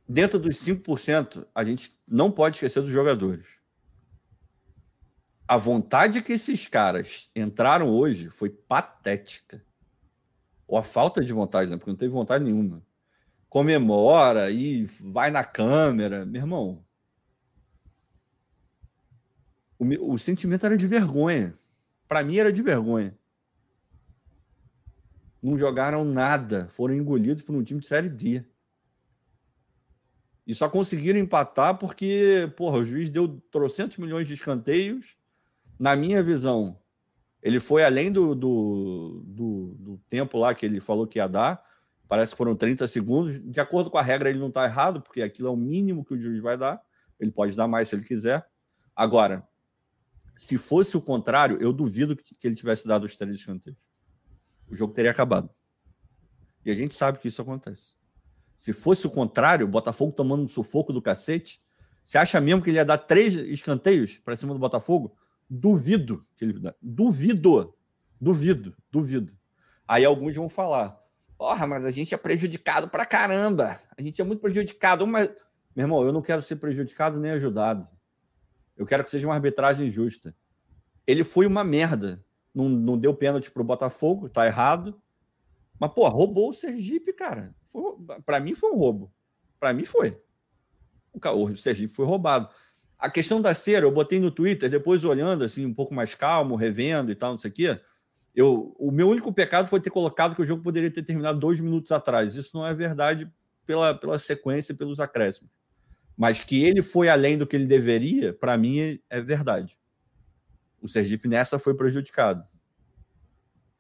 dentro dos 5%, a gente não pode esquecer dos jogadores a vontade que esses caras entraram hoje foi patética. Ou a falta de vontade, né? Porque não teve vontade nenhuma. Comemora e vai na câmera. Meu irmão. O, o sentimento era de vergonha. Para mim era de vergonha. Não jogaram nada. Foram engolidos por um time de Série D. E só conseguiram empatar porque, porra, o juiz deu trocentos milhões de escanteios na minha visão, ele foi além do, do, do, do, tempo lá que ele falou que ia dar. Parece que foram 30 segundos. De acordo com a regra, ele não está errado, porque aquilo é o mínimo que o juiz vai dar. Ele pode dar mais se ele quiser. Agora, se fosse o contrário, eu duvido que, que ele tivesse dado os três escanteios. O jogo teria acabado. E a gente sabe que isso acontece. Se fosse o contrário, o Botafogo tomando um sufoco do cacete, você acha mesmo que ele ia dar três escanteios para cima do Botafogo? Duvido que ele duvido, duvido, duvido. Aí alguns vão falar: "Porra, mas a gente é prejudicado pra caramba. A gente é muito prejudicado, mas meu irmão, eu não quero ser prejudicado nem ajudado. Eu quero que seja uma arbitragem justa. Ele foi uma merda. Não, não deu pênalti pro Botafogo, tá errado. Mas, pô, roubou o Sergipe, cara. Para mim foi um roubo. Para mim foi. O Sergipe foi roubado. A questão da cera, eu botei no Twitter, depois olhando assim, um pouco mais calmo, revendo e tal, não sei o quê. Eu, o meu único pecado foi ter colocado que o jogo poderia ter terminado dois minutos atrás. Isso não é verdade pela, pela sequência e pelos acréscimos. Mas que ele foi além do que ele deveria, para mim é verdade. O Sergipe nessa foi prejudicado.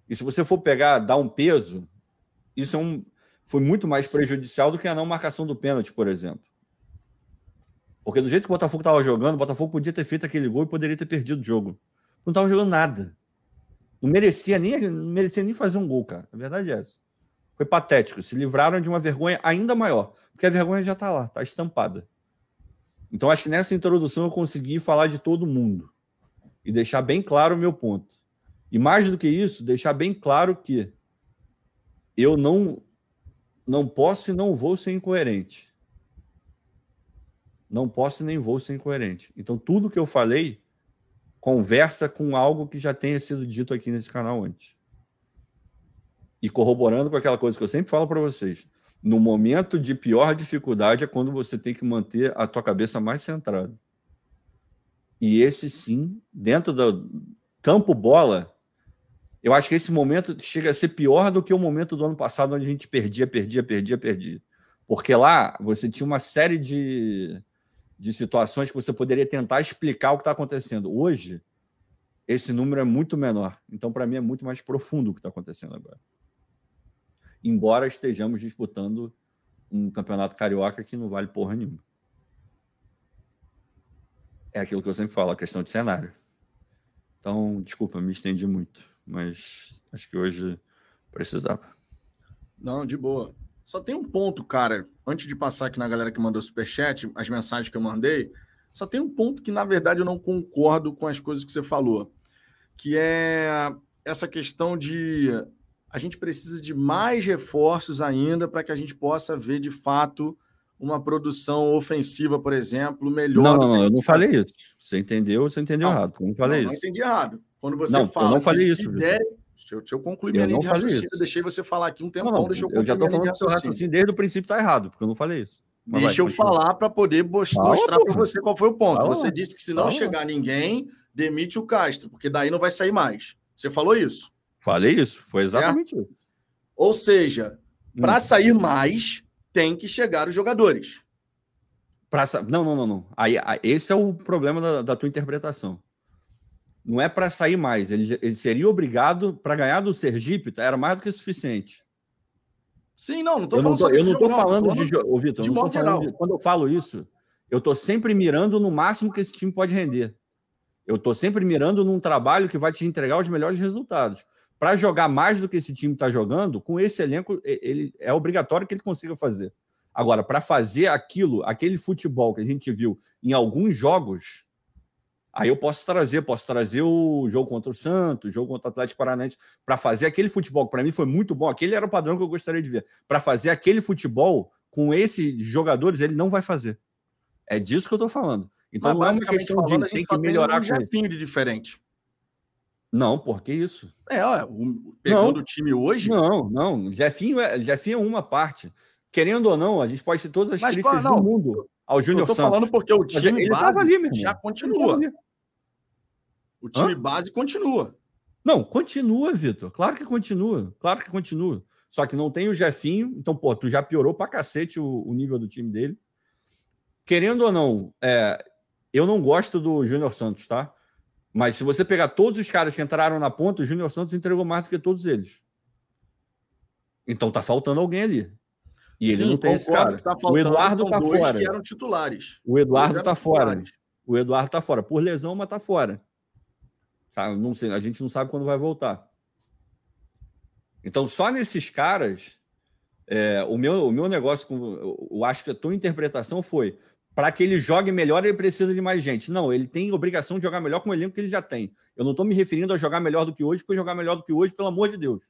E se você for pegar, dar um peso, isso é um, foi muito mais prejudicial do que a não marcação do pênalti, por exemplo. Porque do jeito que o Botafogo estava jogando, o Botafogo podia ter feito aquele gol e poderia ter perdido o jogo. Não estava jogando nada. Não merecia nem, não merecia nem fazer um gol, cara. A verdade é essa. Foi patético. Se livraram de uma vergonha ainda maior. Porque a vergonha já está lá, está estampada. Então acho que nessa introdução eu consegui falar de todo mundo. e deixar bem claro o meu ponto. E mais do que isso, deixar bem claro que eu não não posso e não vou ser incoerente. Não posso nem vou ser incoerente. Então, tudo que eu falei conversa com algo que já tenha sido dito aqui nesse canal antes. E corroborando com aquela coisa que eu sempre falo para vocês. No momento de pior dificuldade é quando você tem que manter a tua cabeça mais centrada. E esse sim, dentro do campo bola, eu acho que esse momento chega a ser pior do que o momento do ano passado, onde a gente perdia, perdia, perdia, perdia. Porque lá você tinha uma série de, de situações que você poderia tentar explicar o que está acontecendo. Hoje, esse número é muito menor. Então, para mim, é muito mais profundo o que está acontecendo agora. Embora estejamos disputando um campeonato carioca que não vale porra nenhuma. É aquilo que eu sempre falo, a questão de cenário. Então, desculpa, me estendi muito mas acho que hoje precisava. Não, de boa. Só tem um ponto, cara, antes de passar aqui na galera que mandou superchat, as mensagens que eu mandei, só tem um ponto que, na verdade, eu não concordo com as coisas que você falou, que é essa questão de a gente precisa de mais reforços ainda para que a gente possa ver, de fato, uma produção ofensiva, por exemplo, melhor. Não, não, não eu não falei isso. Você entendeu, você entendeu não, errado. Eu não falei não, isso. Não entendi errado. Quando você não, fala. Eu não falei isso. Der... Deixa, eu, deixa eu concluir minha linha de raciocínio. Eu deixei você falar aqui um tempão. Não, não, deixa eu, eu já estou falando que seu raciocínio desde o princípio está errado, porque eu não falei isso. Mas deixa vai, eu falar para poder mostrar para você qual foi o ponto. Fala. Você disse que se não Fala. chegar ninguém, demite o Castro, porque daí não vai sair mais. Você falou isso? Falei isso. Foi exatamente certo? isso. Ou seja, hum. para sair mais, tem que chegar os jogadores. Pra... Não, não, não, não. Aí, esse é o problema da, da tua interpretação não é para sair mais. Ele, ele seria obrigado, para ganhar do Sergipe, era mais do que suficiente. Sim, não, não estou falando. Tô, eu não estou falando, falando de. Ô, Vitor, de modo geral. De, quando eu falo isso, eu estou sempre mirando no máximo que esse time pode render. Eu estou sempre mirando num trabalho que vai te entregar os melhores resultados. Para jogar mais do que esse time está jogando, com esse elenco, ele é obrigatório que ele consiga fazer. Agora, para fazer aquilo, aquele futebol que a gente viu em alguns jogos, Aí eu posso trazer, posso trazer o jogo contra o Santos, o jogo contra o Atlético Paranaense, para fazer aquele futebol que para mim foi muito bom. Aquele era o padrão que eu gostaria de ver. Para fazer aquele futebol com esses jogadores, ele não vai fazer. É disso que eu estou falando. Então Mas, não é uma questão falando, de tem que melhorar tem um jeffinho de diferente. Não, por que isso? É, ó, o, pegando não, o time hoje. Não, não. Jefinho é, Jefinho é uma parte. Querendo ou não, a gente pode ter todas as Mas, críticas do mundo ao Júnior Santos. Eu tô falando porque o time base ali, já continua. O time Hã? base continua. Não, continua, Vitor. Claro que continua. Claro que continua. Só que não tem o Jefinho. Então, pô, tu já piorou pra cacete o, o nível do time dele. Querendo ou não, é, eu não gosto do Júnior Santos, tá? Mas se você pegar todos os caras que entraram na ponta, o Júnior Santos entregou mais do que todos eles. Então tá faltando alguém ali. E ele Sim, não tem esse cara. Tá o Eduardo tá fora. Que eram titulares. O Eduardo tá fora. O Eduardo tá fora. Por lesão, mas tá fora. Sabe? Não sei, a gente não sabe quando vai voltar. Então, só nesses caras, é, o, meu, o meu negócio, com, eu, eu acho que a tua interpretação foi para que ele jogue melhor, ele precisa de mais gente. Não, ele tem obrigação de jogar melhor com o elenco que ele já tem. Eu não estou me referindo a jogar melhor do que hoje, porque jogar melhor do que hoje, pelo amor de Deus.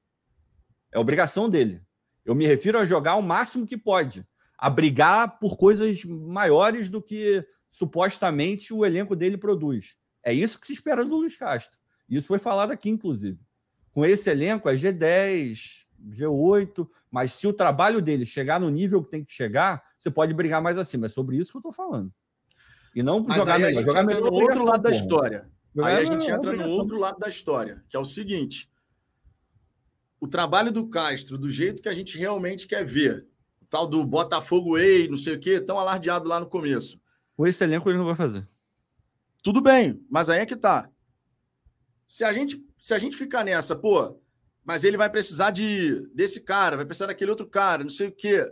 É obrigação dele. Eu me refiro a jogar o máximo que pode, a brigar por coisas maiores do que supostamente o elenco dele produz. É isso que se espera do Luiz Castro. Isso foi falado aqui, inclusive. Com esse elenco é G10, G8, mas se o trabalho dele chegar no nível que tem que chegar, você pode brigar mais acima. É sobre isso que eu estou falando. E não mas jogar melhor. Jogar melhor no outro lado da história. Aí a gente entra no outro lado da história, que é o seguinte: o trabalho do Castro, do jeito que a gente realmente quer ver, o tal do Botafogo Ei, não sei o quê, tão alardeado lá no começo. Com esse elenco ele não vai fazer. Tudo bem, mas aí é que tá. Se a gente, se a gente ficar nessa, pô, mas ele vai precisar de desse cara, vai precisar daquele outro cara, não sei o quê.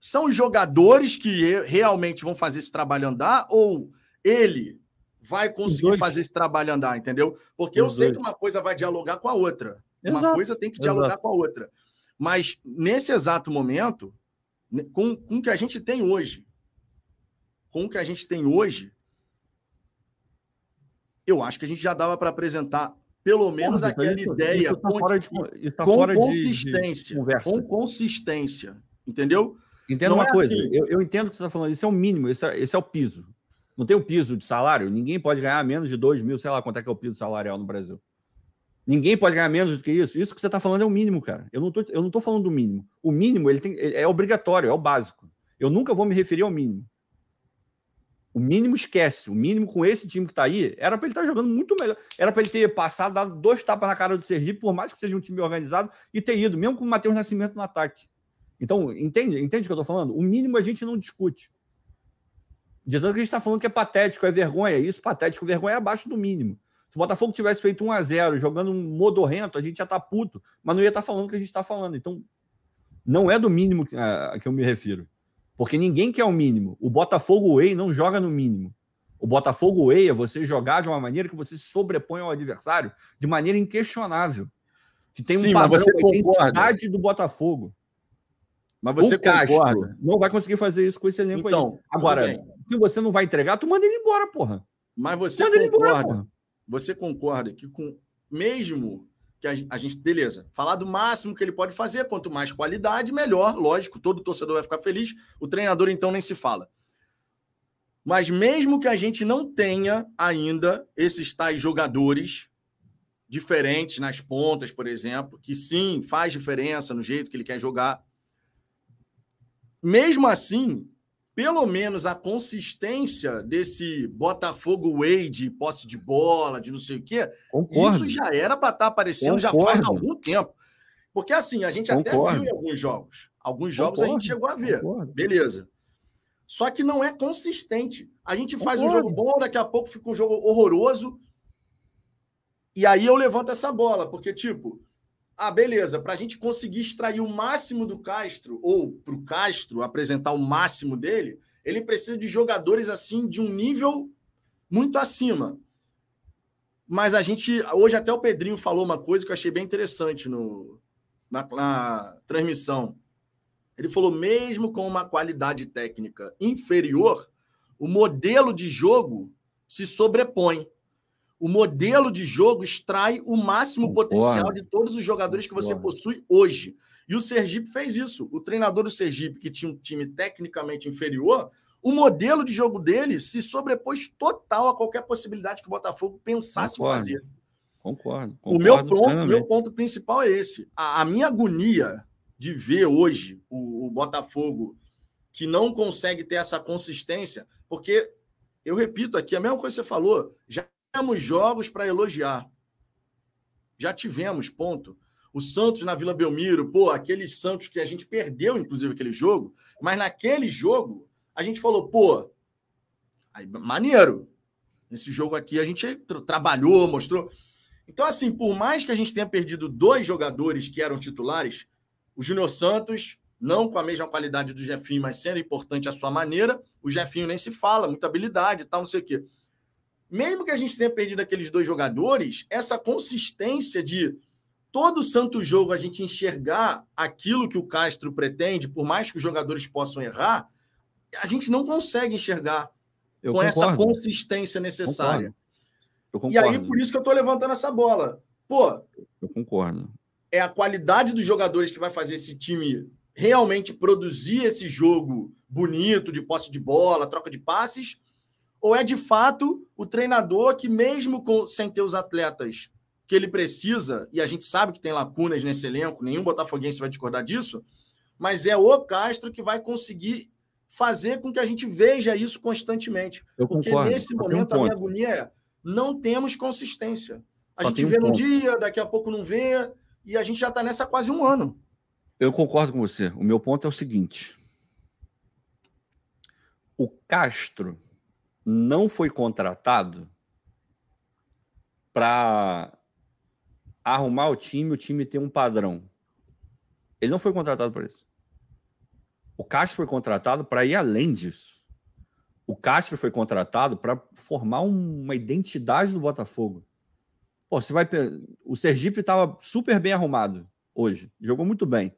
São os jogadores que realmente vão fazer esse trabalho andar ou ele vai conseguir fazer esse trabalho andar, entendeu? Porque os eu sei dois. que uma coisa vai dialogar com a outra. Uma exato, coisa tem que dialogar exato. com a outra. Mas nesse exato momento, com, com o que a gente tem hoje, com o que a gente tem hoje, eu acho que a gente já dava para apresentar pelo menos aquela isso, ideia isso tá com, fora de, tá com fora consistência, de, de com consistência, entendeu? Entenda Não uma é coisa, assim. eu, eu, entendo o que você está falando, isso é o mínimo, esse é, esse é o piso. Não tem o piso de salário, ninguém pode ganhar menos de 2 mil, sei lá quanto é que é o piso salarial no Brasil. Ninguém pode ganhar menos do que isso. Isso que você está falando é o mínimo, cara. Eu não tô, eu não tô falando do mínimo. O mínimo ele tem, é obrigatório, é o básico. Eu nunca vou me referir ao mínimo. O mínimo esquece. O mínimo com esse time que está aí, era para ele estar tá jogando muito melhor. Era para ele ter passado, dado dois tapas na cara do Sergipe, por mais que seja um time organizado, e ter ido, mesmo com o Matheus Nascimento no ataque. Então, entende? Entende o que eu estou falando? O mínimo a gente não discute. De tanto que a gente está falando que é patético, é vergonha. Isso, patético, vergonha é abaixo do mínimo. Se o Botafogo tivesse feito 1 a 0 jogando um modorrento, a gente já tá puto, mas não ia estar tá falando o que a gente está falando. Então, não é do mínimo que, a, a que eu me refiro. Porque ninguém quer o mínimo. O Botafogo Way não joga no mínimo. O Botafogo Way é você jogar de uma maneira que você se sobrepõe ao adversário de maneira inquestionável. Que tem Sim, um padrão da identidade do Botafogo. Mas você o Castro concorda? não vai conseguir fazer isso com esse elenco então, aí. Agora, se você não vai entregar, tu manda ele embora, porra. Mas você manda concorda? Embora, você concorda que com mesmo que a, gente, beleza, falar do máximo que ele pode fazer, quanto mais qualidade, melhor, lógico, todo torcedor vai ficar feliz, o treinador então nem se fala. Mas mesmo que a gente não tenha ainda esses tais jogadores diferentes nas pontas, por exemplo, que sim, faz diferença no jeito que ele quer jogar, mesmo assim, pelo menos a consistência desse Botafogo Way de posse de bola, de não sei o quê, Concordo. isso já era para estar tá aparecendo Concordo. já faz algum tempo. Porque assim, a gente Concordo. até viu em alguns jogos. Alguns jogos a gente chegou a ver. Beleza. Só que não é consistente. A gente faz um jogo bom, daqui a pouco fica um jogo horroroso. E aí eu levanto essa bola, porque, tipo, ah, beleza, para a gente conseguir extrair o máximo do Castro, ou para o Castro apresentar o máximo dele, ele precisa de jogadores assim de um nível muito acima. Mas a gente. Hoje até o Pedrinho falou uma coisa que eu achei bem interessante no, na, na transmissão. Ele falou: mesmo com uma qualidade técnica inferior, o modelo de jogo se sobrepõe o modelo de jogo extrai o máximo potencial de todos os jogadores que você possui hoje. E o Sergipe fez isso. O treinador do Sergipe, que tinha um time tecnicamente inferior, o modelo de jogo dele se sobrepôs total a qualquer possibilidade que o Botafogo pensasse Concordo. fazer. Concordo. Concordo. O meu ponto, meu ponto principal é esse. A, a, minha agonia de ver hoje o, o Botafogo que não consegue ter essa consistência, porque eu repito aqui, a mesma coisa que você falou, já tivemos jogos para elogiar. Já tivemos, ponto. O Santos na Vila Belmiro, pô, aqueles Santos que a gente perdeu, inclusive, aquele jogo, mas naquele jogo a gente falou, pô, aí, maneiro. Nesse jogo aqui a gente tra trabalhou, mostrou. Então, assim, por mais que a gente tenha perdido dois jogadores que eram titulares, o Júnior Santos, não com a mesma qualidade do Jefinho, mas sendo importante à sua maneira, o Jefinho nem se fala, muita habilidade e tal, não sei o quê mesmo que a gente tenha perdido aqueles dois jogadores, essa consistência de todo santo jogo a gente enxergar aquilo que o Castro pretende, por mais que os jogadores possam errar, a gente não consegue enxergar Eu com concordo. essa consistência necessária. E aí, por isso que eu estou levantando essa bola. Pô, eu concordo. É a qualidade dos jogadores que vai fazer esse time realmente produzir esse jogo bonito, de posse de bola, troca de passes, ou é de fato o treinador que, mesmo com, sem ter os atletas que ele precisa, e a gente sabe que tem lacunas nesse elenco, nenhum botafoguense vai discordar disso, mas é o Castro que vai conseguir fazer com que a gente veja isso constantemente. Eu Porque concordo. nesse momento um a minha agonia é não temos consistência. A Só gente vê um num dia, daqui a pouco não vê, e a gente já está nessa há quase um ano. Eu concordo com você. O meu ponto é o seguinte: o Castro não foi contratado para arrumar o time, o time ter um padrão. Ele não foi contratado para isso. O Castro foi contratado para ir além disso. O Castro foi contratado para formar uma identidade do Botafogo. Pô, você vai. O Sergipe estava super bem arrumado hoje, jogou muito bem.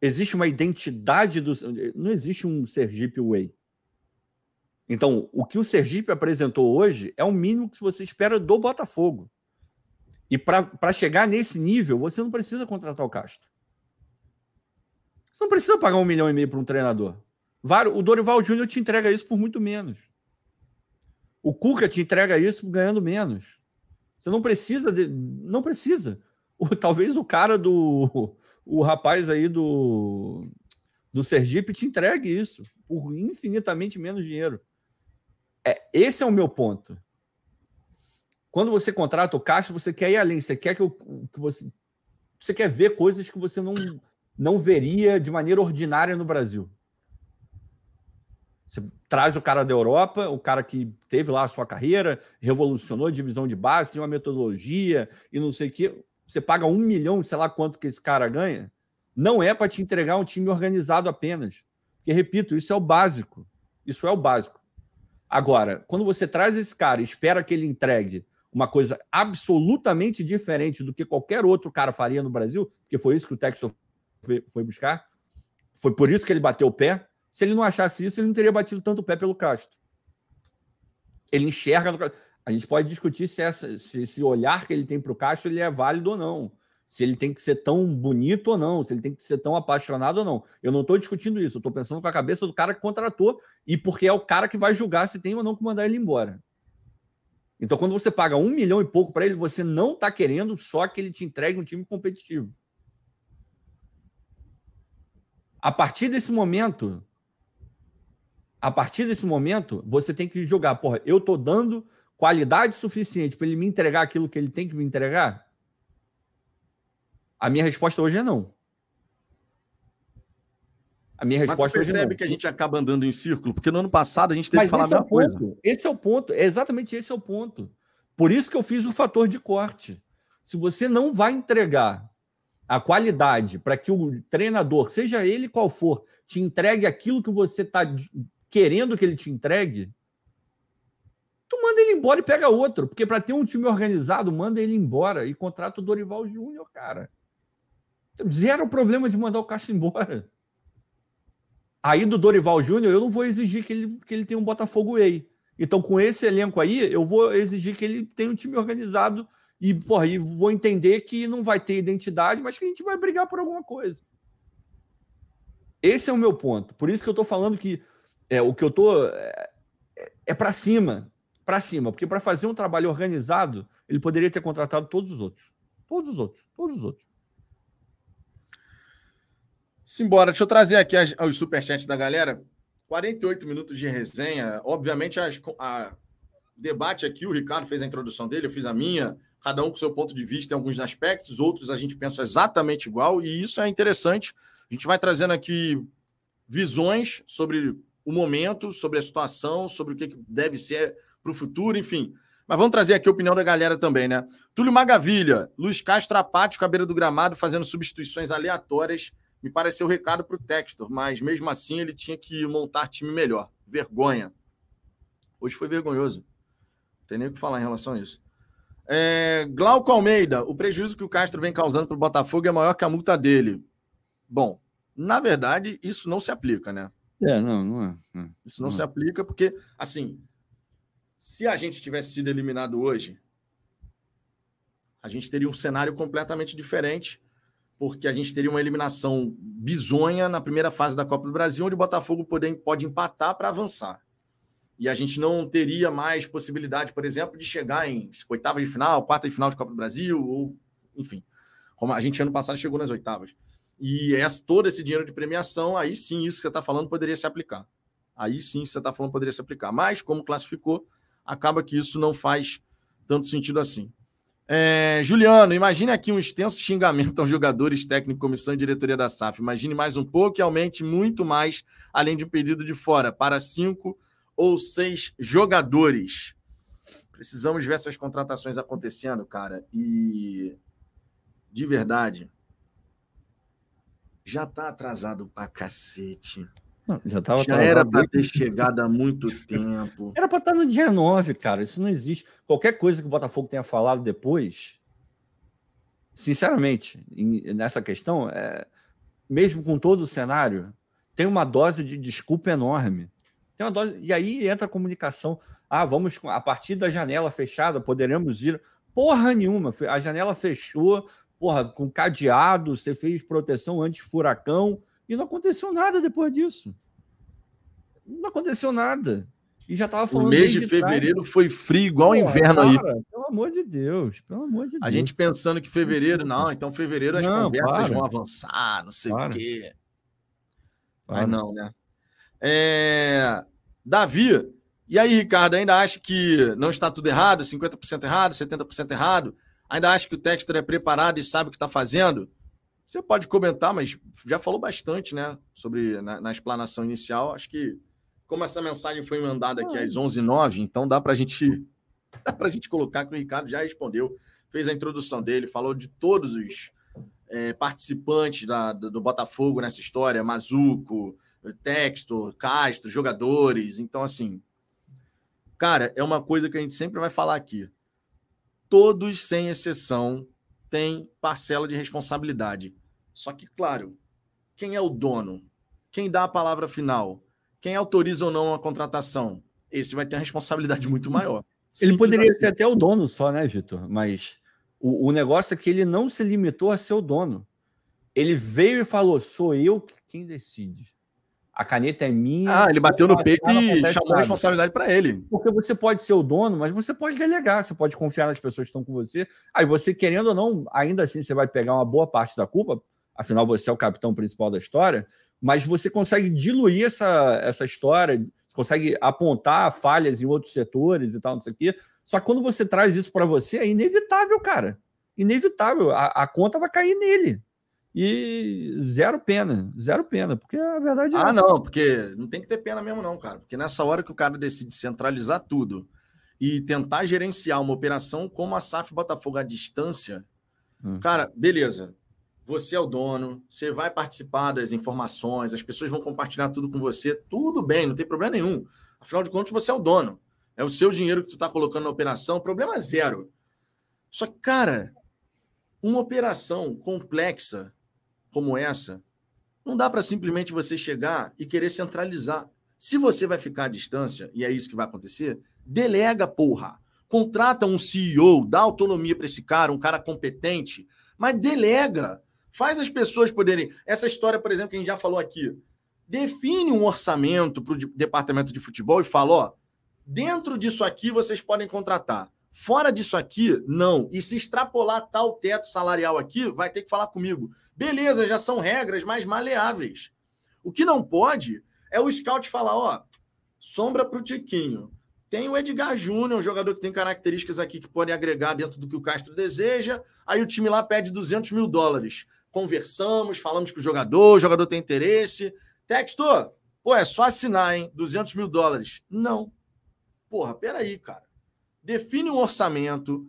Existe uma identidade do. Não existe um Sergipe Way. Então, o que o Sergipe apresentou hoje é o mínimo que você espera do Botafogo. E para chegar nesse nível, você não precisa contratar o Castro. Você não precisa pagar um milhão e meio para um treinador. O Dorival Júnior te entrega isso por muito menos. O Cuca te entrega isso ganhando menos. Você não precisa de, não precisa. O, talvez o cara do o rapaz aí do do Sergipe te entregue isso por infinitamente menos dinheiro. É, esse é o meu ponto. Quando você contrata o Castro, você quer ir além, você quer que, eu, que você você quer ver coisas que você não não veria de maneira ordinária no Brasil. Você traz o cara da Europa, o cara que teve lá a sua carreira, revolucionou a divisão de base, tem uma metodologia e não sei o quê. Você paga um milhão, sei lá quanto que esse cara ganha. Não é para te entregar um time organizado apenas. Porque, repito, isso é o básico. Isso é o básico. Agora, quando você traz esse cara e espera que ele entregue uma coisa absolutamente diferente do que qualquer outro cara faria no Brasil, porque foi isso que o Textor foi buscar, foi por isso que ele bateu o pé, se ele não achasse isso, ele não teria batido tanto o pé pelo Castro. Ele enxerga. A gente pode discutir se, essa, se esse olhar que ele tem para o Castro ele é válido ou não. Se ele tem que ser tão bonito ou não, se ele tem que ser tão apaixonado ou não. Eu não estou discutindo isso, eu estou pensando com a cabeça do cara que contratou e porque é o cara que vai julgar se tem ou não que mandar ele embora. Então, quando você paga um milhão e pouco para ele, você não está querendo só que ele te entregue um time competitivo. A partir desse momento, a partir desse momento, você tem que jogar, porra, eu tô dando qualidade suficiente para ele me entregar aquilo que ele tem que me entregar? A minha resposta hoje é não. A minha resposta Mas percebe é que a gente acaba andando em círculo, porque no ano passado a gente teve Mas que falar a mesma é coisa. Ponto. Esse é o ponto, é exatamente esse é o ponto. Por isso que eu fiz o fator de corte. Se você não vai entregar a qualidade para que o treinador, seja ele qual for, te entregue aquilo que você está querendo que ele te entregue, tu manda ele embora e pega outro. Porque para ter um time organizado, manda ele embora e contrata o Dorival Júnior, cara. Zero problema de mandar o Castro embora. Aí do Dorival Júnior, eu não vou exigir que ele, que ele tenha um Botafogo Way. Então, com esse elenco aí, eu vou exigir que ele tenha um time organizado e, porra, e vou entender que não vai ter identidade, mas que a gente vai brigar por alguma coisa. Esse é o meu ponto. Por isso que eu estou falando que é, o que eu tô é, é para cima, para cima, porque para fazer um trabalho organizado, ele poderia ter contratado todos os outros. Todos os outros, todos os outros. Simbora, deixa eu trazer aqui as, os superchats da galera. 48 minutos de resenha. Obviamente, as, a debate aqui, o Ricardo fez a introdução dele, eu fiz a minha, cada um com seu ponto de vista em alguns aspectos, outros a gente pensa exatamente igual, e isso é interessante. A gente vai trazendo aqui visões sobre o momento, sobre a situação, sobre o que deve ser para o futuro, enfim. Mas vamos trazer aqui a opinião da galera também, né? Túlio Magavilha, Luiz Castro apático à beira do gramado, fazendo substituições aleatórias. Me pareceu o recado para o Textor, mas mesmo assim ele tinha que montar time melhor. Vergonha. Hoje foi vergonhoso. Não tem nem o que falar em relação a isso. É, Glauco Almeida, o prejuízo que o Castro vem causando para o Botafogo é maior que a multa dele. Bom, na verdade, isso não se aplica, né? É, não, não é. Não. Isso não, não, se aplica porque, assim, se a gente tivesse sido eliminado hoje, a gente teria um cenário completamente diferente, porque a gente teria uma eliminação bizonha na primeira fase da Copa do Brasil, onde o Botafogo pode, pode empatar para avançar. E a gente não teria mais possibilidade, por exemplo, de chegar em oitava de final, quarta de final de Copa do Brasil, ou enfim. Como a gente ano passado chegou nas oitavas. E essa, todo esse dinheiro de premiação, aí sim, isso que você está falando poderia se aplicar. Aí sim, você está falando poderia se aplicar. Mas, como classificou, acaba que isso não faz tanto sentido assim. É, Juliano, imagine aqui um extenso xingamento aos jogadores, técnico, comissão e diretoria da SAF. Imagine mais um pouco e aumente muito mais, além de um pedido de fora, para cinco ou seis jogadores. Precisamos ver essas contratações acontecendo, cara. E de verdade, já está atrasado pra cacete. Não, já tava já era para ter chegado há muito tempo. Era para estar no dia 9, cara. Isso não existe. Qualquer coisa que o Botafogo tenha falado depois, sinceramente, nessa questão, é, mesmo com todo o cenário, tem uma dose de desculpa enorme. Tem uma dose. E aí entra a comunicação. Ah, vamos, a partir da janela fechada, poderemos ir. Porra nenhuma. A janela fechou, porra, com cadeado, você fez proteção anti-furacão e não aconteceu nada depois disso. Não aconteceu nada. E já tava falando. O mês de fevereiro trás. foi frio, igual o inverno cara, aí. Pelo amor de Deus, pelo amor de Deus. A gente pensando que fevereiro, não, então fevereiro as não, conversas para. vão avançar, não sei para. o quê. Para. Mas não, né? É... Davi, e aí, Ricardo, ainda acha que não está tudo errado, 50% errado, 70% errado? Ainda acha que o Textor é preparado e sabe o que está fazendo? Você pode comentar, mas já falou bastante, né, sobre na, na explanação inicial. Acho que como essa mensagem foi mandada aqui às 11h09, então dá para a gente dá para a gente colocar que o Ricardo já respondeu, fez a introdução dele, falou de todos os é, participantes da, do, do Botafogo nessa história, Mazuco, Textor, Castro, jogadores. Então, assim, cara, é uma coisa que a gente sempre vai falar aqui. Todos, sem exceção, têm parcela de responsabilidade. Só que, claro, quem é o dono? Quem dá a palavra final? Quem autoriza ou não a contratação? Esse vai ter uma responsabilidade muito maior. Ele Simples poderia assim. ser até o dono só, né, Vitor? Mas o, o negócio é que ele não se limitou a ser o dono. Ele veio e falou: sou eu quem decide. A caneta é minha. Ah, ele bateu no peito e chamou a responsabilidade para ele. Porque você pode ser o dono, mas você pode delegar, você pode confiar nas pessoas que estão com você. Aí você, querendo ou não, ainda assim você vai pegar uma boa parte da culpa, afinal você é o capitão principal da história, mas você consegue diluir essa, essa história, você consegue apontar falhas em outros setores e tal, não sei o quê. Só que quando você traz isso para você, é inevitável, cara. Inevitável. A, a conta vai cair nele. E zero pena, zero pena, porque a verdade é. Ah, essa. não, porque não tem que ter pena mesmo, não, cara. Porque nessa hora que o cara decide centralizar tudo e tentar gerenciar uma operação como a SAF Botafogo à distância, hum. cara, beleza. Você é o dono, você vai participar das informações, as pessoas vão compartilhar tudo com você, tudo bem, não tem problema nenhum. Afinal de contas, você é o dono. É o seu dinheiro que tu está colocando na operação, problema zero. Só que, cara, uma operação complexa como essa, não dá para simplesmente você chegar e querer centralizar. Se você vai ficar à distância, e é isso que vai acontecer, delega, porra. Contrata um CEO, dá autonomia para esse cara, um cara competente, mas delega. Faz as pessoas poderem. Essa história, por exemplo, que a gente já falou aqui. Define um orçamento para o departamento de futebol e fala: ó, dentro disso aqui vocês podem contratar. Fora disso aqui, não. E se extrapolar tal teto salarial aqui, vai ter que falar comigo. Beleza, já são regras mais maleáveis. O que não pode é o scout falar, ó, sombra para o Tiquinho. Tem o Edgar Júnior, um jogador que tem características aqui que podem agregar dentro do que o Castro deseja. Aí o time lá pede 200 mil dólares. Conversamos, falamos com o jogador, o jogador tem interesse. Texto, pô, é só assinar, hein? 200 mil dólares. Não. Porra, peraí, cara define um orçamento,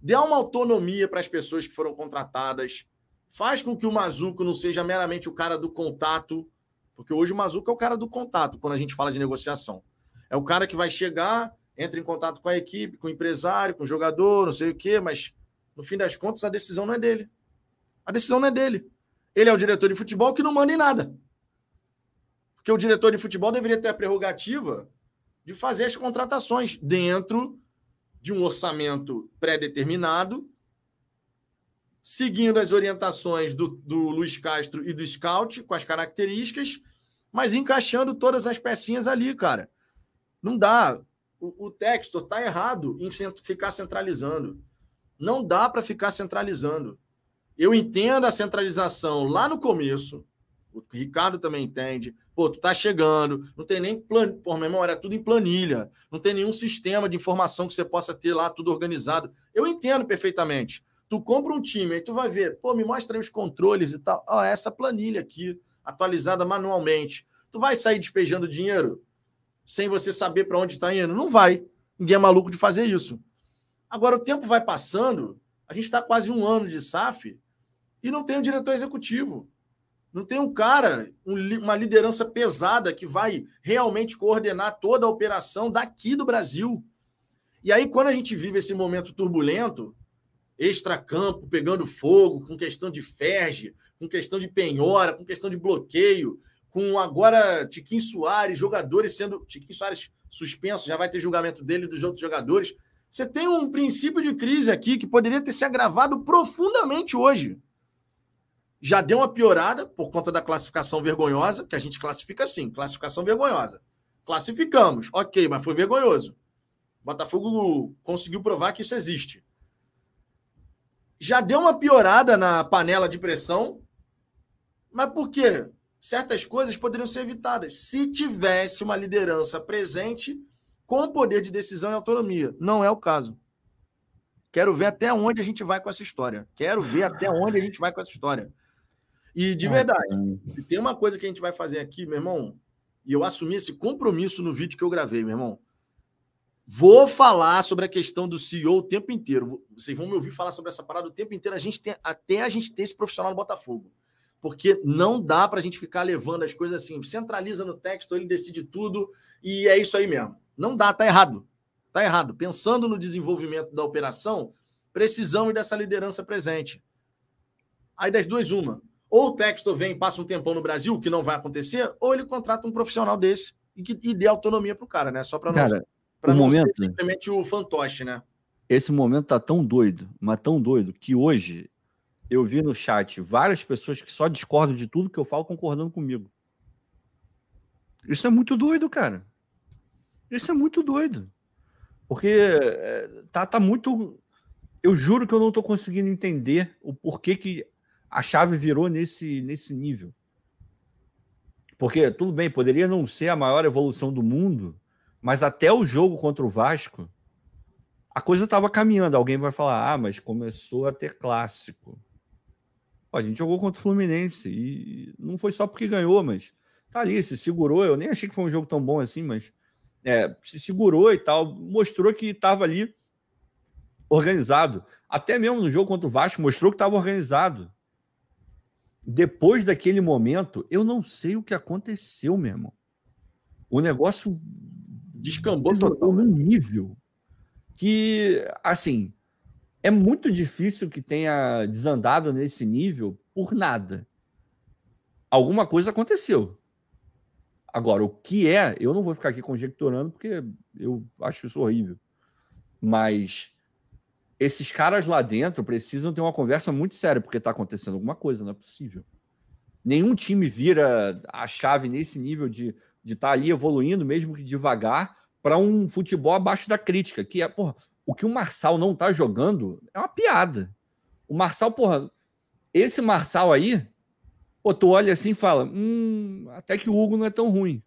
dê uma autonomia para as pessoas que foram contratadas, faz com que o Mazuco não seja meramente o cara do contato, porque hoje o Mazuco é o cara do contato quando a gente fala de negociação. É o cara que vai chegar, entra em contato com a equipe, com o empresário, com o jogador, não sei o quê, mas no fim das contas a decisão não é dele. A decisão não é dele. Ele é o diretor de futebol que não manda em nada. Porque o diretor de futebol deveria ter a prerrogativa de fazer as contratações dentro de um orçamento pré-determinado, seguindo as orientações do, do Luiz Castro e do Scout, com as características, mas encaixando todas as pecinhas ali, cara. Não dá. O, o texto está errado em ficar centralizando. Não dá para ficar centralizando. Eu entendo a centralização lá no começo, o Ricardo também entende. Pô, tu tá chegando, não tem nem plano, por memória, é tudo em planilha, não tem nenhum sistema de informação que você possa ter lá, tudo organizado. Eu entendo perfeitamente. Tu compra um time, aí tu vai ver, pô, me mostra aí os controles e tal. Ó, essa planilha aqui, atualizada manualmente. Tu vai sair despejando dinheiro sem você saber para onde está indo? Não vai. Ninguém é maluco de fazer isso. Agora, o tempo vai passando, a gente está quase um ano de SAF e não tem um diretor executivo. Não tem um cara, um, uma liderança pesada que vai realmente coordenar toda a operação daqui do Brasil. E aí, quando a gente vive esse momento turbulento, extra-campo, pegando fogo, com questão de ferge, com questão de penhora, com questão de bloqueio, com agora Tiquinho Soares, jogadores sendo. Tiquinho Soares suspenso, já vai ter julgamento dele e dos outros jogadores. Você tem um princípio de crise aqui que poderia ter se agravado profundamente hoje. Já deu uma piorada por conta da classificação vergonhosa, que a gente classifica assim, classificação vergonhosa. Classificamos, ok, mas foi vergonhoso. Botafogo conseguiu provar que isso existe. Já deu uma piorada na panela de pressão, mas por quê? Certas coisas poderiam ser evitadas se tivesse uma liderança presente com poder de decisão e autonomia. Não é o caso. Quero ver até onde a gente vai com essa história. Quero ver até onde a gente vai com essa história. E de verdade, se tem uma coisa que a gente vai fazer aqui, meu irmão, e eu assumi esse compromisso no vídeo que eu gravei, meu irmão. Vou falar sobre a questão do CEO o tempo inteiro. Vocês vão me ouvir falar sobre essa parada o tempo inteiro, a gente tem, até a gente ter esse profissional no Botafogo. Porque não dá para a gente ficar levando as coisas assim, centraliza no texto, ele decide tudo e é isso aí mesmo. Não dá, tá errado. Tá errado. Pensando no desenvolvimento da operação, precisamos dessa liderança presente. Aí das duas, uma. Ou o Textor vem e passa um tempão no Brasil, que não vai acontecer, ou ele contrata um profissional desse e, que, e dê autonomia pro cara, né? Só para não, pra não momento, ser simplesmente o fantoche, né? Esse momento tá tão doido, mas tão doido, que hoje eu vi no chat várias pessoas que só discordam de tudo que eu falo concordando comigo. Isso é muito doido, cara. Isso é muito doido. Porque é, tá, tá muito. Eu juro que eu não estou conseguindo entender o porquê que a chave virou nesse, nesse nível. Porque, tudo bem, poderia não ser a maior evolução do mundo, mas até o jogo contra o Vasco, a coisa estava caminhando. Alguém vai falar, ah, mas começou a ter clássico. Pô, a gente jogou contra o Fluminense e não foi só porque ganhou, mas tá ali, se segurou. Eu nem achei que foi um jogo tão bom assim, mas é, se segurou e tal, mostrou que estava ali organizado. Até mesmo no jogo contra o Vasco, mostrou que estava organizado. Depois daquele momento, eu não sei o que aconteceu, meu irmão. O negócio descambou total num nível que, assim, é muito difícil que tenha desandado nesse nível por nada. Alguma coisa aconteceu. Agora, o que é, eu não vou ficar aqui conjecturando, porque eu acho isso horrível. Mas esses caras lá dentro precisam ter uma conversa muito séria, porque está acontecendo alguma coisa, não é possível. Nenhum time vira a chave nesse nível de estar de tá ali evoluindo, mesmo que devagar, para um futebol abaixo da crítica, que é, porra, o que o Marçal não está jogando é uma piada. O Marçal, porra, esse Marçal aí, Pô, tu olha assim e fala: hum, até que o Hugo não é tão ruim.